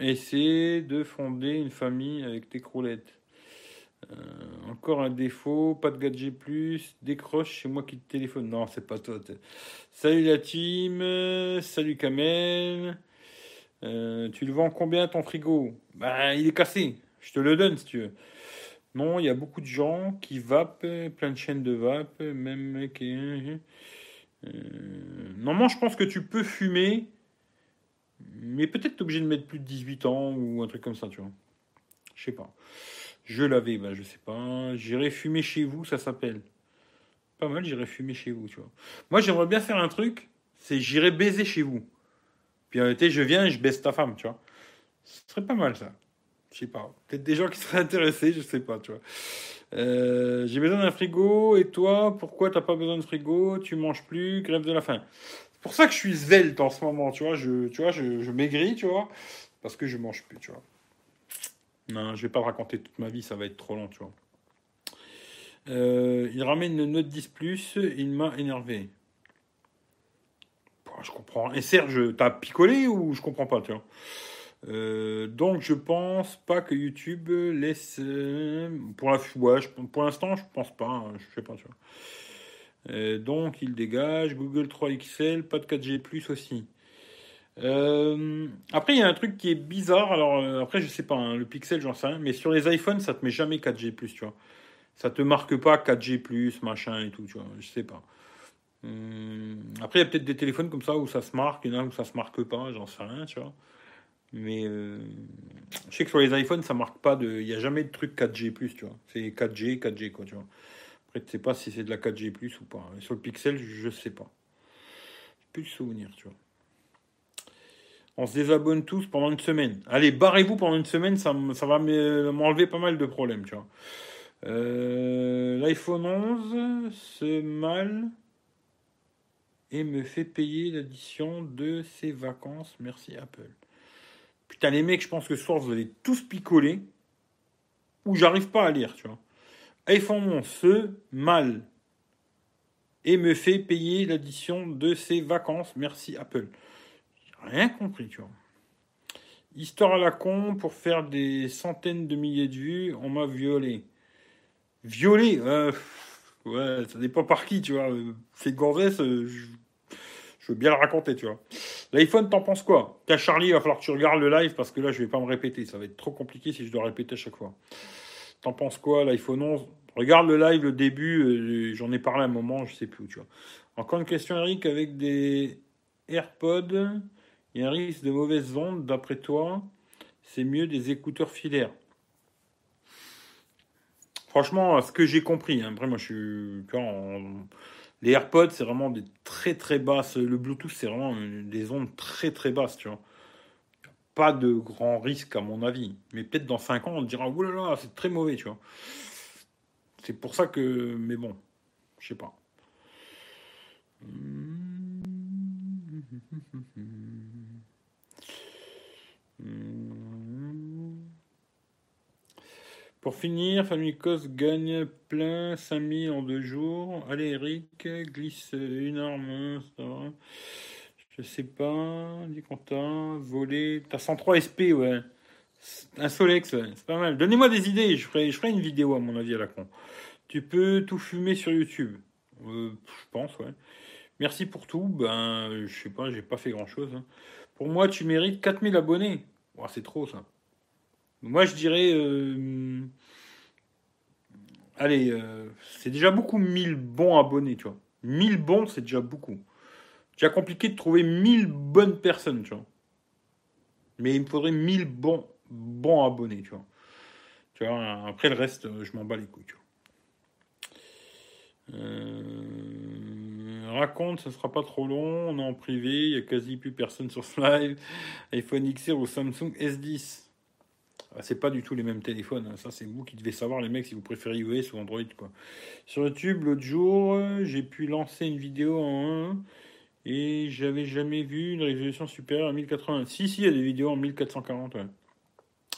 Speaker 1: essayer de fonder une famille avec tes croulettes. Euh, encore un défaut, pas de gadget plus, décroche, c'est moi qui te téléphone. Non, c'est pas toi. Salut la team, salut Kamel. Euh, tu le vends combien ton frigo? Bah, il est cassé. Je te le donne si tu veux. Non, il y a beaucoup de gens qui vapent, plein de chaînes de vape, même qui. Euh, normalement, je pense que tu peux fumer mais peut-être obligé de mettre plus de 18 ans ou un truc comme ça, tu vois. Je sais pas. Je l'avais, bah, je sais pas. J'irai fumer chez vous, ça s'appelle. Pas mal, j'irai fumer chez vous, tu vois. Moi, j'aimerais bien faire un truc, c'est j'irai baiser chez vous. Puis en été, je viens et je baisse ta femme, tu vois. Ce serait pas mal, ça. Je sais pas. Peut-être des gens qui seraient intéressés, je sais pas, tu vois. Euh, j'ai besoin d'un frigo, et toi, pourquoi t'as pas besoin de frigo? Tu manges plus, grève de la faim pour ça que je suis svelte en ce moment, tu vois. Je, tu vois, je, maigris, tu vois, parce que je mange plus, tu vois. Non, je vais pas raconter toute ma vie, ça va être trop long, tu vois. Euh, il ramène une note 10 plus, il m'a énervé. je comprends. Et Serge, t'as picolé ou je comprends pas, tu vois? Euh, donc je pense pas que YouTube laisse euh, pour la ouais, pour l'instant je pense pas hein, je sais pas tu vois euh, donc il dégage. Google 3 XL, pas de 4G aussi. Euh, après, il y a un truc qui est bizarre. Alors, euh, après, je sais pas, hein, le Pixel, j'en sais rien. Mais sur les iPhones, ça te met jamais 4G, tu vois. Ça te marque pas 4G, machin et tout, tu vois. Je sais pas. après, il y a peut-être des téléphones comme ça où ça se marque, il y en a où ça se marque pas, j'en sais rien, tu vois. Mais je sais que sur les iPhones, ça marque pas de. Il n'y a jamais de truc 4G, tu vois. C'est 4G, 4G, quoi, tu vois. Après, tu sais pas si c'est de la 4G ou pas. sur le Pixel, je sais pas. Plus de souvenir, tu vois. On se désabonne tous pendant une semaine. Allez, barrez-vous pendant une semaine, ça, ça va m'enlever pas mal de problèmes, tu vois. Euh, L'iPhone 11 se mal et me fait payer l'addition de ses vacances. Merci Apple. Putain, les mecs, je pense que ce soir, vous allez tous picoler. Ou j'arrive pas à lire, tu vois iPhone 11 mal et me fait payer l'addition de ses vacances. Merci Apple. Rien compris, tu vois. Histoire à la con pour faire des centaines de milliers de vues, on m'a violé. Violé euh, Ouais, ça dépend par qui, tu vois. C'est Gonzès, euh, je, je veux bien le raconter, tu vois. L'iPhone, t'en penses quoi? T'as Charlie, il va falloir que tu regardes le live parce que là, je vais pas me répéter. Ça va être trop compliqué si je dois répéter à chaque fois. T'en penses quoi, l'iPhone 11 Regarde le live, le début, euh, j'en ai parlé un moment, je sais plus, tu vois. Encore une question, Eric, avec des AirPods, il y a un risque de mauvaises ondes, d'après toi, c'est mieux des écouteurs filaires. Franchement, ce que j'ai compris, hein, après moi je suis... Les AirPods, c'est vraiment des très très basses. Le Bluetooth, c'est vraiment des ondes très très basses, tu vois. Pas de grand risque à mon avis. Mais peut-être dans 5 ans, on dira, oulala, c'est très mauvais, tu vois. C'est pour ça que... Mais bon, je sais pas. Pour finir, Famicos gagne plein 5000 en deux jours. Allez Eric, glisse une arme. Je sais pas, dit Quentin, voler. T'as 103 SP, ouais. Un Solex, ouais. c'est pas mal. Donnez-moi des idées, je ferai, une vidéo à mon avis à la con. Tu peux tout fumer sur YouTube. Euh, je pense, ouais. Merci pour tout. Ben, je sais pas, j'ai pas fait grand chose. Pour moi, tu mérites 4000 abonnés. C'est trop ça. Moi, je dirais. euh, Allez, euh, c'est déjà beaucoup 1000 bons abonnés, tu vois. 1000 bons, c'est déjà beaucoup. Compliqué de trouver 1000 bonnes personnes, tu vois. Mais il me faudrait 1000 bons, bons abonnés, tu vois. Tu vois, après le reste, euh, je m'en bats les couilles, tu vois. Euh, raconte, ça sera pas trop long, on est en privé, il y a quasi plus personne sur ce live. iPhone XR ou Samsung S10. Ah, C'est pas du tout les mêmes téléphones. hein. Ça, c'est vous qui devez savoir, les mecs, si vous préférez iOS ou Android. Quoi. Sur YouTube, l'autre jour, euh, j'ai pu lancer une vidéo en 1 et j'avais jamais vu une résolution supérieure à 1080. Si, si, il y a des vidéos en 1440. ouais.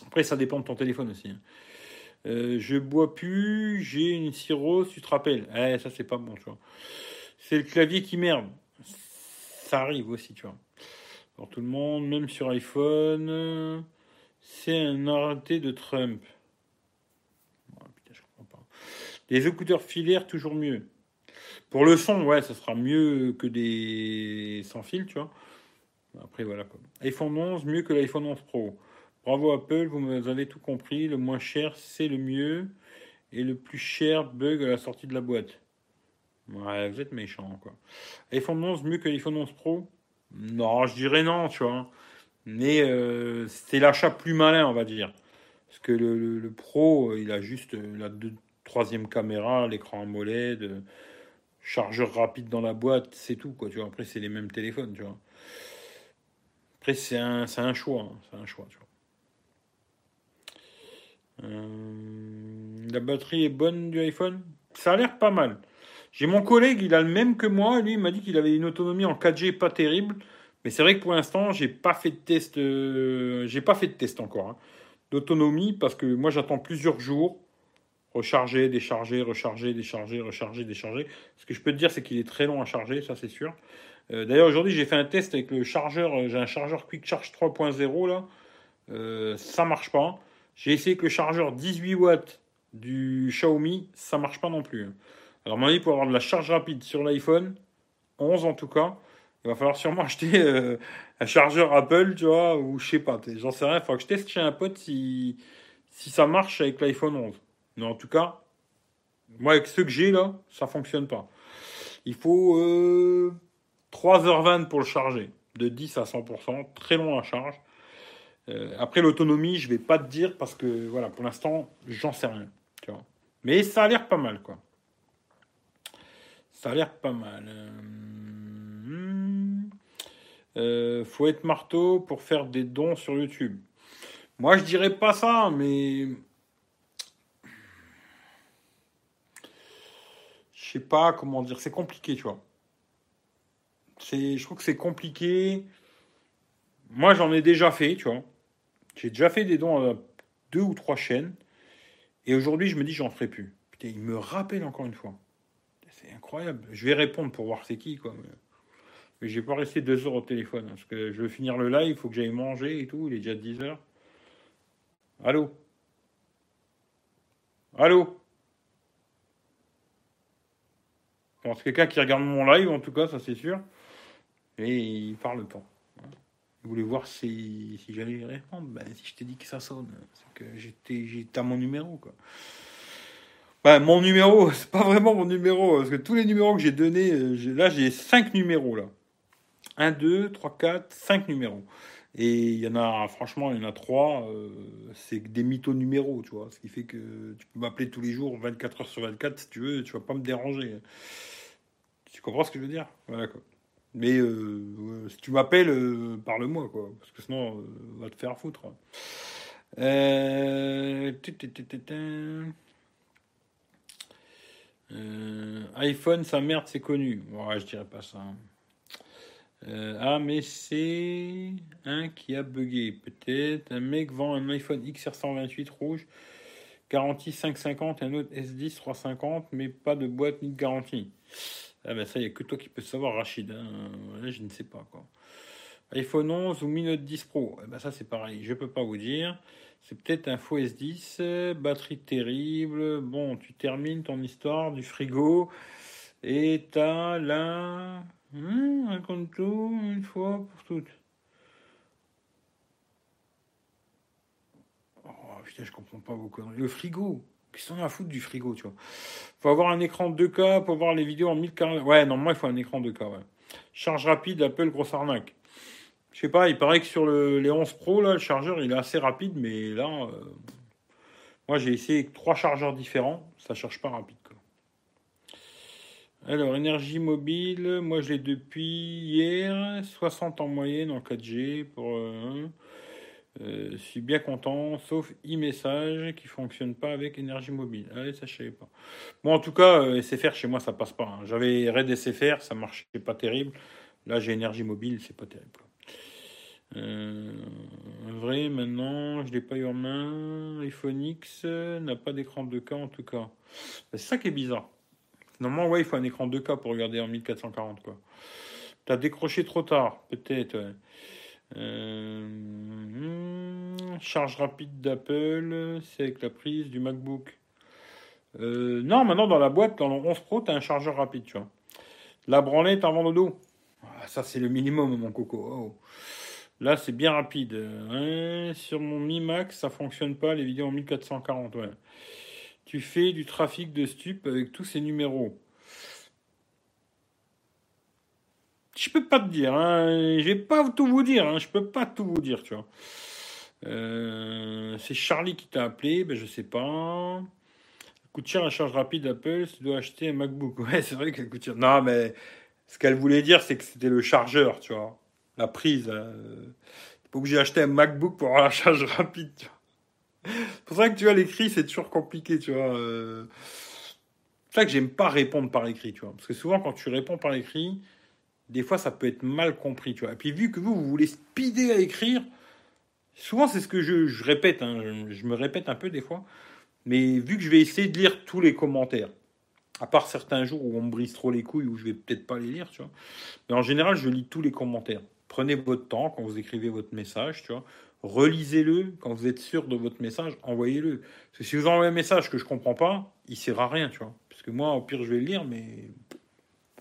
Speaker 1: Après, ça dépend de ton téléphone aussi. hein. Euh, je bois plus, j'ai une cirrhose, tu te rappelles? Eh, ça, c'est pas bon, tu vois. C'est le clavier qui merde. Ça arrive aussi, tu vois. Pour tout le monde, même sur iPhone. c'est un arrêté de Trump. Oh, putain, je comprends pas. Les écouteurs filaires, toujours mieux. Pour le son, ouais, ça sera mieux que des sans fil, tu vois. Après, voilà. Quoi. iPhone 11, mieux que l'iPhone 11 Pro. Bravo Apple, vous avez tout compris. Le moins cher, c'est le mieux. Et le plus cher bug à la sortie de la boîte. Ouais, vous êtes méchant, quoi. iPhone 11, mieux que l'iPhone 11 Pro? Non, je dirais non, tu vois. Mais euh, c'est l'achat plus malin, on va dire. Parce que le, Pro, il a juste euh, la deux- troisième caméra, l'écran AMOLED, euh, chargeur rapide dans la boîte, c'est tout. Quoi, tu vois. Après, c'est les mêmes téléphones. Tu vois. Après, c'est un, un choix. hein, C'est un choix, tu vois. Euh, la batterie est bonne du iPhone? Ça a l'air pas mal. J'ai mon collègue, il a le même que moi. Lui, il m'a dit qu'il avait une autonomie en 4G pas terrible. Mais c'est vrai que pour l'instant, j'ai pas fait de test. euh, j'ai pas fait de test encore hein, d'autonomie parce que moi, j'attends plusieurs jours. Recharger, décharger, recharger, décharger, recharger, décharger. Ce que je peux te dire, c'est qu'il est très long à charger, ça c'est sûr. Euh, D'ailleurs, aujourd'hui, j'ai fait un test avec le chargeur. euh, J'ai un chargeur Quick Charge 3.0 là. Euh, ça marche pas. J'ai essayé avec le chargeur 18 watts du Xiaomi, ça marche pas non plus. Alors, à mon avis, pour avoir de la charge rapide sur l'iPhone, 11 en tout cas, il va falloir sûrement acheter un chargeur Apple, tu vois, ou je sais pas, j'en sais rien. Il faudra que je teste chez un pote si, si ça marche avec l'iPhone 11. Mais en tout cas, moi, avec ceux que j'ai là, ça fonctionne pas. Il faut euh, 3h20 pour le charger, de 10 à 100%, très long à charge. Euh, après l'autonomie, je vais pas te dire parce que voilà, pour l'instant, j'en sais rien. Mais ça a l'air pas mal, quoi. Ça a l'air pas mal. Euh. Euh, faut être marteau pour faire des dons sur YouTube. Moi, je dirais pas ça, mais sais pas comment dire. C'est compliqué, tu vois. C'est, je trouve que c'est compliqué. Moi, j'en ai déjà fait, tu vois. J'ai déjà fait des dons à deux ou trois chaînes. Et aujourd'hui, je me dis, j'en ferai plus. Putain, il me rappelle encore une fois. c'est incroyable. Je vais répondre pour voir c'est qui, quoi. Mais, vais pas rester deux heures au téléphone. parce que je veux finir le live, il faut que j'aille manger et tout. Il est déjà 10 heures. Allô? Allô? C'est quelqu'un qui regarde mon live, en tout cas, ça c'est sûr. Et il parle pas. Vous voulez voir si, j'allais répondre? Ben, Si je t'ai dit que ça sonne, c'est que j'étais, à mon numéro, quoi. Ben, mon numéro, c'est pas vraiment mon numéro, parce que tous les numéros que j'ai donnés, euh, là j'ai 5 numéros, là. 1, 2, 3, 4, 5 numéros. Et il y en a, franchement, il y en a 3, c'est des mythos numéros, tu vois. Ce qui fait que tu peux m'appeler tous les jours, 24 heures sur 24, si tu veux, tu vas pas me déranger. Tu comprends ce que je veux dire? Mais euh, si tu m'appelles, euh, parle-moi, quoi. Parce que sinon, euh, va te faire foutre. IPhone, sa merde, c'est connu. Je dirais pas ça. Ah, mais c'est un qui a bugué, peut-être. Un mec vend un iPhone XR 128 rouge, garantie 550, un autre S10 350, mais pas de boîte ni de garantie. Ah, ben ça, il n'y a que toi qui peux savoir, Rachid. hein. Là, je ne sais pas, quoi. iPhone 11 ou Mi Note 10 Pro, eh ben ça, c'est pareil. Je peux pas vous dire. C'est peut-être un faux S10, euh, batterie terrible. Bon, tu termines ton histoire du frigo et t'as là. Raconte tout une fois pour toutes. Oh putain, je comprends pas vos conneries. Le frigo, qu'est-ce a à foutre du frigo, tu vois Faut avoir un écran 2K pour voir les vidéos en 1040. Ouais, normalement, il faut un écran 2K, ouais. Charge rapide, Apple, grosse arnaque. Je sais pas, il paraît que sur le, les 11 Pro, là, le chargeur, il est assez rapide, mais là, euh, moi, j'ai essayé trois chargeurs différents, ça charge pas rapide, quoi. Alors, énergie mobile, moi, je l'ai depuis hier, 60 en moyenne en 4G pour... euh, euh, je suis bien content, sauf e-message qui fonctionne pas avec énergie mobile. Allez, ça je savais pas. Bon, en tout cas, euh, SFR chez moi ça passe pas. hein. J'avais Red SFR, ça marchait pas terrible. Là, j'ai énergie mobile, c'est pas terrible. Euh, vrai, maintenant, je l'ai pas eu en main. iPhone X euh, n'a pas d'écran 2K en tout cas. C'est ça qui est bizarre. Normalement, ouais, il faut un écran 2K pour regarder en 1440 quoi. T'as décroché trop tard, peut-être. hmm, charge rapide d'Apple, c'est avec la prise du MacBook. Euh, non, maintenant dans la boîte, dans le 11 Pro, tu as un chargeur rapide, tu vois. La branlette avant le dos. Ah, ça, c'est le minimum, mon coco. Oh. Là, c'est bien rapide. Ouais, sur mon Mi Max, ça fonctionne pas, les vidéos en 1440, ouais. Tu fais du trafic de stup avec tous ces numéros. Je peux pas te dire, hein. je vais pas tout vous dire, hein. je peux pas tout vous dire, tu vois. Euh, c'est Charlie qui t'a appelé, ben je sais pas. Coûte cher la charge rapide Apple, tu dois acheter un MacBook. Ouais, c'est vrai qu'elle coûte cher. Non, mais ce qu'elle voulait dire, c'est que c'était le chargeur, tu vois. La prise. Euh... T'es pas obligé d'acheter un MacBook pour avoir la charge rapide, tu vois. C'est pour ça que tu vois, l'écrit, c'est toujours compliqué, tu vois. Euh... C'est ça que j'aime pas répondre par écrit, tu vois. Parce que souvent, quand tu réponds par écrit, des fois, ça peut être mal compris, tu vois. Et puis, vu que vous, vous voulez speeder à écrire, souvent, c'est ce que je, répète, hein. je, me répète un peu des fois, mais vu que je vais essayer de lire tous les commentaires, à part certains jours où on me brise trop les couilles, où je vais peut-être pas les lire, tu vois. Mais en général, je lis tous les commentaires. Prenez votre temps quand vous écrivez votre message, tu vois. Relisez-le. Quand vous êtes sûr de votre message, envoyez-le. Parce que si vous envoyez un message que je comprends pas, il sert à rien, tu vois. Parce que moi, au pire, je vais le lire, mais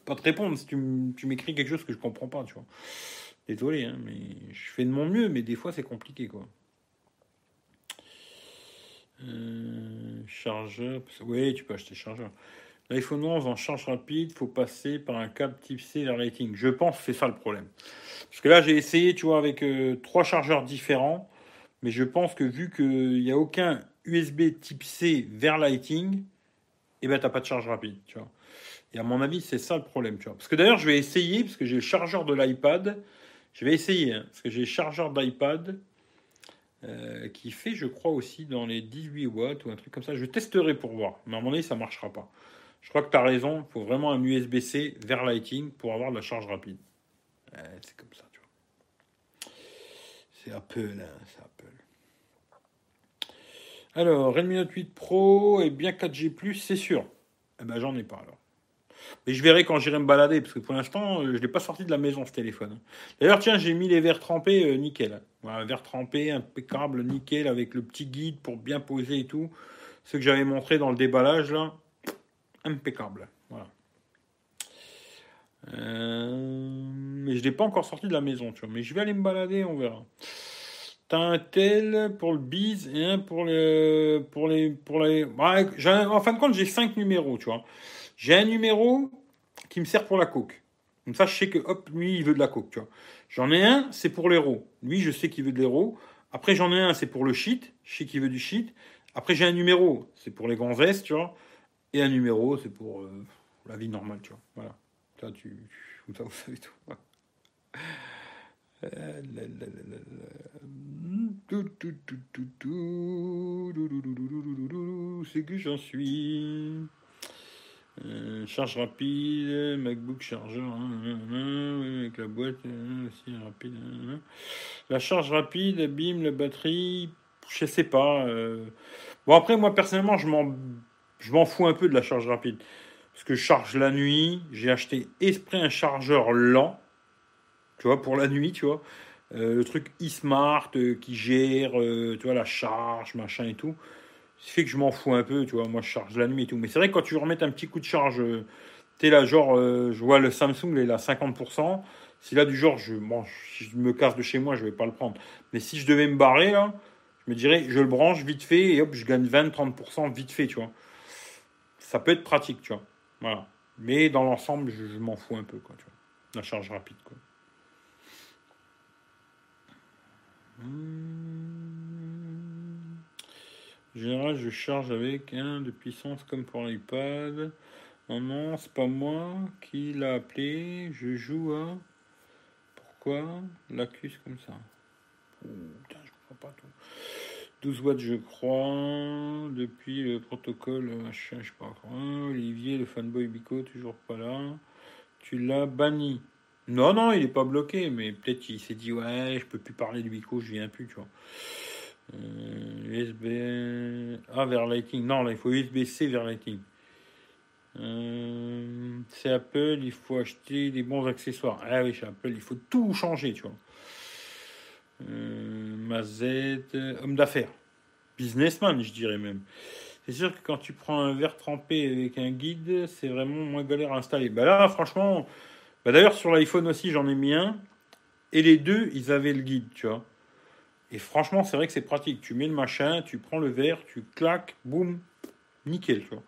Speaker 1: pas te répondre si tu m'écris quelque chose que je comprends pas, tu vois. Désolé, hein, mais je fais de mon mieux, mais des fois, c'est compliqué, quoi. Euh, chargeur, oui, tu peux acheter chargeur. L'iPhone 11 en charge rapide, faut passer par un câble type C vers Lighting. Je pense que c'est ça le problème. Parce que là, j'ai essayé, tu vois, avec euh, trois chargeurs différents, mais je pense que vu qu'il n'y a aucun USB type C vers Lighting, eh ben, t'as pas de charge rapide, tu vois. Et à mon avis, c'est ça le problème, tu vois. Parce que d'ailleurs, je vais essayer, parce que j'ai le chargeur de l'iPad, je vais essayer, hein, parce que j'ai chargeur d'iPad, euh, qui fait, je crois, aussi dans les 18 watts ou un truc comme ça. Je testerai pour voir, mais à mon avis, ça marchera pas. Je crois que tu as raison, il faut vraiment un USB-C vers Lighting pour avoir de la charge rapide. C'est comme ça, tu vois. C'est Apple, hein, c'est Apple. Alors, Redmi Note 8 Pro et bien 4G+, c'est sûr. Eh ben, j'en ai pas alors. Mais je verrai quand j'irai me balader, parce que pour l'instant, euh, je l'ai pas sorti de la maison, ce téléphone. D'ailleurs, tiens, j'ai mis les verres trempés, euh, nickel. Voilà, verres trempés, impeccable, nickel, avec le petit guide pour bien poser et tout. Ce que j'avais montré dans le déballage, là, impeccable. Voilà. Euh, mais je l'ai pas encore sorti de la maison, tu vois. Mais je vais aller me balader, on verra. T'as un tel pour le bise et un pour le pour les pour les. En fin de compte, j'ai cinq numéros, tu vois. J'ai un numéro qui me sert pour la coke. Comme ça, je sais que hop, lui, il veut de la coke, tu vois. J'en ai un, c'est pour l'héros. Lui, je sais qu'il veut de l'héros. Après, j'en ai un, c'est pour le shit. Je sais qu'il veut du shit. Après, j'ai un numéro, c'est pour les gonzesses, tu vois. Et un numéro, c'est pour euh, la vie normale, tu vois. Voilà. Ça, tu, vous, savez tout. Euh. C'est que j'en suis. Euh, charge rapide, MacBook chargeur, hein, hein, hein, avec la boîte hein, aussi rapide. La charge rapide, bim, la batterie, je sais pas. euh. Bon après moi personnellement je m'en fous un peu de la charge rapide parce que je charge la nuit. J'ai acheté exprès un chargeur lent, tu vois, pour la nuit, tu vois. Euh, le truc e-smart euh, qui gère, euh, tu vois, la charge, machin et tout. Ce qui fait que je m'en fous un peu, tu vois. Moi, je charge la nuit et tout. Mais c'est vrai que quand tu remets un petit coup de charge, euh, t'es là, genre, euh, je vois le Samsung, il est là 50%. Si là, du genre, je, bon, si je me casse de chez moi, je vais pas le prendre. Mais si je devais me barrer, là, je me dirais, je le branche vite fait et hop, je gagne 20-30% vite fait, tu vois. Ça peut être pratique, tu vois. Voilà. Mais dans l'ensemble, je, je m'en fous un peu, quoi, tu vois. La charge rapide, quoi. Hmm. Général, je charge avec un de puissance comme pour l'iPad. Non, non, c'est pas moi qui l'a appelé. Je joue à. Pourquoi? L'accuse comme ça Putain, je comprends pas tout. 12 watts, je crois. Depuis le protocole, machin, je sais pas quoi. Olivier, le fanboy Bico, toujours pas là. Tu l'as banni. Non, non, il est pas bloqué, mais peut-être qu'il s'est dit, ouais, je peux plus parler de Bico, je viens plus, tu vois. Euh, USB A vers Lighting. Non, là, il faut USB-C vers Lighting. Euh, c'est Apple, il faut acheter des bons accessoires. Ah oui, chez Apple, il faut tout changer, tu vois. Euh, Mazette, homme d'affaires. Businessman, je dirais même. C'est sûr que quand tu prends un verre trempé avec un guide, c'est vraiment moins galère à installer. Bah là, franchement, bah d'ailleurs, sur l'iPhone aussi, j'en ai mis un. Et les deux, ils avaient le guide, tu vois. Et franchement, c'est vrai que c'est pratique. Tu mets le machin, tu prends le verre, tu claques, boum, nickel, tu vois.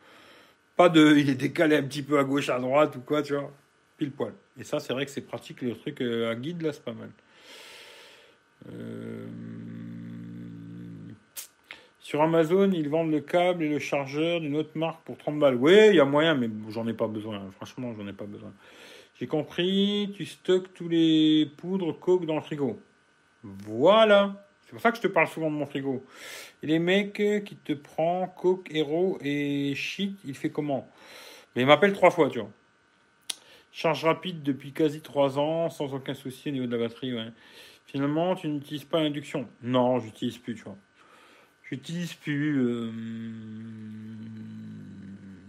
Speaker 1: Pas de, il est décalé un petit peu à gauche, à droite ou quoi, tu vois. Pile poil. Et ça, c'est vrai que c'est pratique. Le truc euh, à guide, là, c'est pas mal. Euh, Sur Amazon, ils vendent le câble et le chargeur d'une autre marque pour 30 balles. Oui, il y a moyen, mais j'en ai pas besoin. Franchement, j'en ai pas besoin. J'ai compris, tu stockes tous les poudres coke dans le frigo. Voilà. C'est pour ça que je te parle souvent de mon frigo. Et les mecs qui te prend coke, héros et shit, il fait comment? Mais il m'appelle trois fois, tu vois. Charge rapide depuis quasi trois ans, sans aucun souci au niveau de la batterie. Finalement, tu n'utilises pas l'induction Non, j'utilise plus, tu vois. J'utilise plus. euh,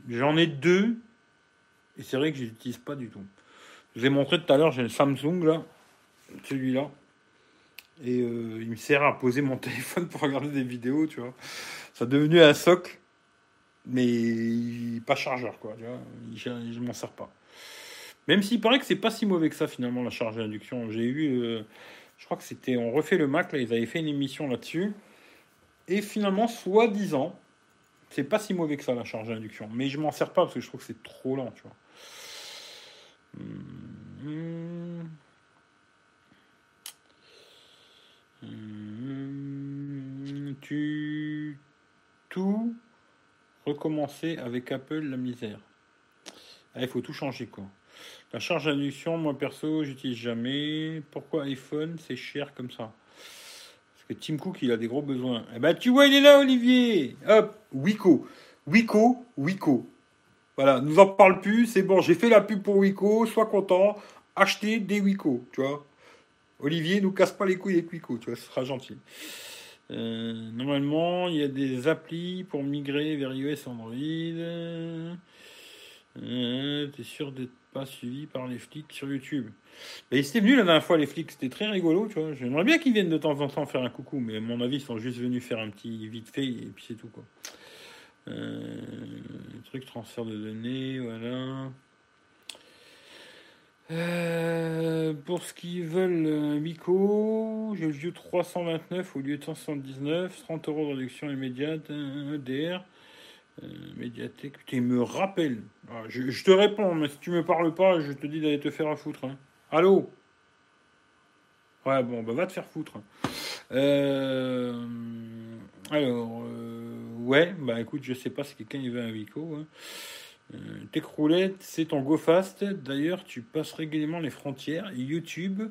Speaker 1: J'en ai deux. Et c'est vrai que je les utilise pas du tout. Je vous ai montré tout à l'heure, j'ai le Samsung là. Celui-là. Et euh, il me sert à poser mon téléphone pour regarder des vidéos, tu vois. Ça est devenu un socle. Mais pas chargeur, quoi. Tu vois. Je, je m'en sers pas. Même s'il paraît que c'est pas si mauvais que ça, finalement, la charge d'induction. J'ai eu. euh, je crois que c'était. On refait le Mac, là, ils avaient fait une émission là-dessus. Et finalement, soi-disant, c'est pas si mauvais que ça, la charge d'induction. Mais je m'en sers pas parce que je trouve que c'est trop lent, tu vois. Hum, Tu. Tout recommencer avec Apple, la misère? Ah, il faut tout changer, quoi. La charge d'induction, moi perso, j'utilise jamais. Pourquoi iPhone, c'est cher comme ça? Parce que Tim Cook, il a des gros besoins. Eh ben, tu vois, il est là, Olivier Hop, Wiko. Wiko, Wiko. Voilà, nous en parle plus, c'est bon, j'ai fait la pub pour Wiko, sois content, achetez des Wiko, tu vois. Olivier, nous casse pas les couilles avec Wiko, tu vois, ce sera gentil. Euh, normalement, il y a des applis pour migrer vers iOS Android. Euh, T'es sûr d'être pas suivi par les flics sur YouTube Ils étaient venus la dernière fois, les flics, c'était très rigolo, tu vois. J'aimerais bien qu'ils viennent de temps en temps faire un coucou, mais à mon avis, ils sont juste venus faire un petit vite fait et puis c'est tout, quoi. Euh, truc transfert de données, voilà. Euh, pour ce qu'ils veulent, un Mico, j'ai vu 329 au lieu de 179, 30 euros de réduction immédiate, EDR, euh, médiathèque. Putain, il me rappelle. Ah, je, te réponds, mais si tu me parles pas, je te dis d'aller te faire à foutre. hein. Allô? Ouais, bon, bah va te faire foutre. Euh, alors, euh, ouais, bah écoute, je sais pas si quelqu'un y veut un Vico. Hein. Euh, tes croulettes, c'est ton go fast. D'ailleurs, tu passes régulièrement les frontières. YouTube,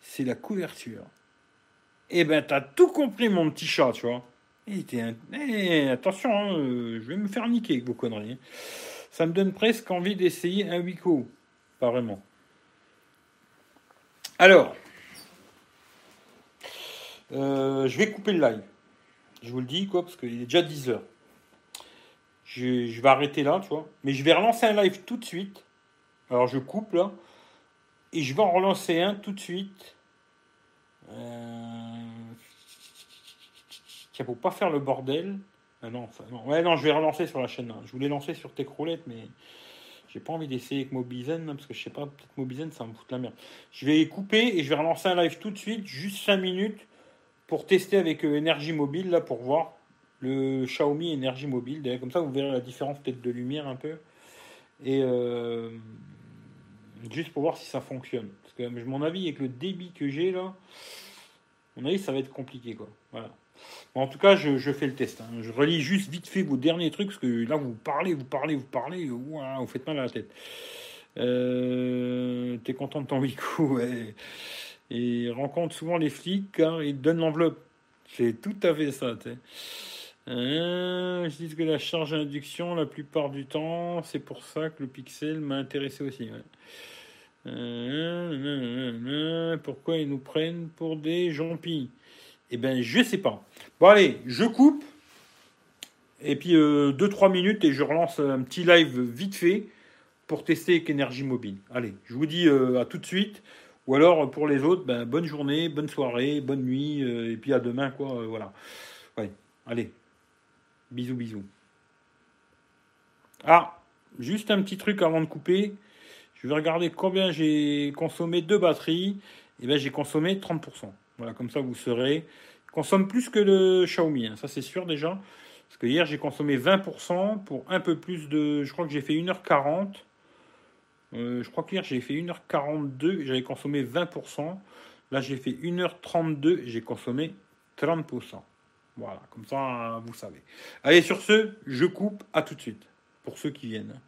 Speaker 1: c'est la couverture. Eh ben, t'as tout compris, mon petit chat, tu vois. Un- eh, attention, hein, euh, je vais me faire niquer avec vos conneries. Ça me donne presque envie d'essayer un Wico. Pas vraiment. Alors, euh, je vais couper le live. Je vous le dis, quoi, parce qu'il est déjà 10 heures. Je, vais arrêter là, tu vois. Mais je vais relancer un live tout de suite. Alors, je coupe là. Et je vais en relancer un tout de suite. Euh... Tiens, pour pas faire le bordel. Ah non, enfin, non. Ouais, non, je vais relancer sur la chaîne. Je voulais lancer sur tes croulettes, mais j'ai pas envie d'essayer avec Mobizen, là, parce que je sais pas, peut-être Mobizen, ça me fout la merde. Je vais couper et je vais relancer un live tout de suite, juste 5 minutes, pour tester avec euh, énergie mobile, là, pour voir le Xiaomi énergie mobile. D'ailleurs, comme ça, vous verrez la différence peut-être de lumière un peu. Et euh, juste pour voir si ça fonctionne. Parce que mon avis, avec le débit que j'ai là, mon avis, ça va être compliqué, quoi. Voilà. Bon, en tout cas, je, fais le test. hein. Je relis juste vite fait vos derniers trucs, parce que là, vous parlez, vous parlez, vous parlez, vous faites mal à la tête. Euh, T'es content de ton Wico, ouais. Et rencontre souvent les flics car ils te donnent l'enveloppe. C'est tout à fait ça, tu sais. Euh, je dis que la charge d'induction, la plupart du temps, c'est pour ça que le pixel m'a intéressé aussi. Euh, nanana, pourquoi ils nous prennent pour des jambis Eh ben, je sais pas. Bon, allez, je coupe. Et puis 2-3 minutes et je relance un petit live vite fait pour tester avec mobile. Allez, je vous dis euh, à tout de suite. Ou alors pour les autres, ben, bonne journée, bonne soirée, bonne nuit, euh, et puis à demain, quoi. euh, voilà. Ouais, allez. Bisous, bisous. Ah, juste un petit truc avant de couper. Je vais regarder combien j'ai consommé de batterie. Et ben j'ai consommé 30%. Voilà, comme ça vous saurez. Je consomme plus que le Xiaomi, hein, ça c'est sûr déjà. Parce que hier j'ai consommé 20% pour un peu plus de. Je crois que j'ai fait 1h40. Euh, je crois qu'hier j'ai fait 1h42, j'avais consommé 20%. Là j'ai fait 1h32, j'ai consommé 30%. Voilà, comme ça vous savez. Allez, sur ce, je coupe, à tout de suite. Pour ceux qui viennent.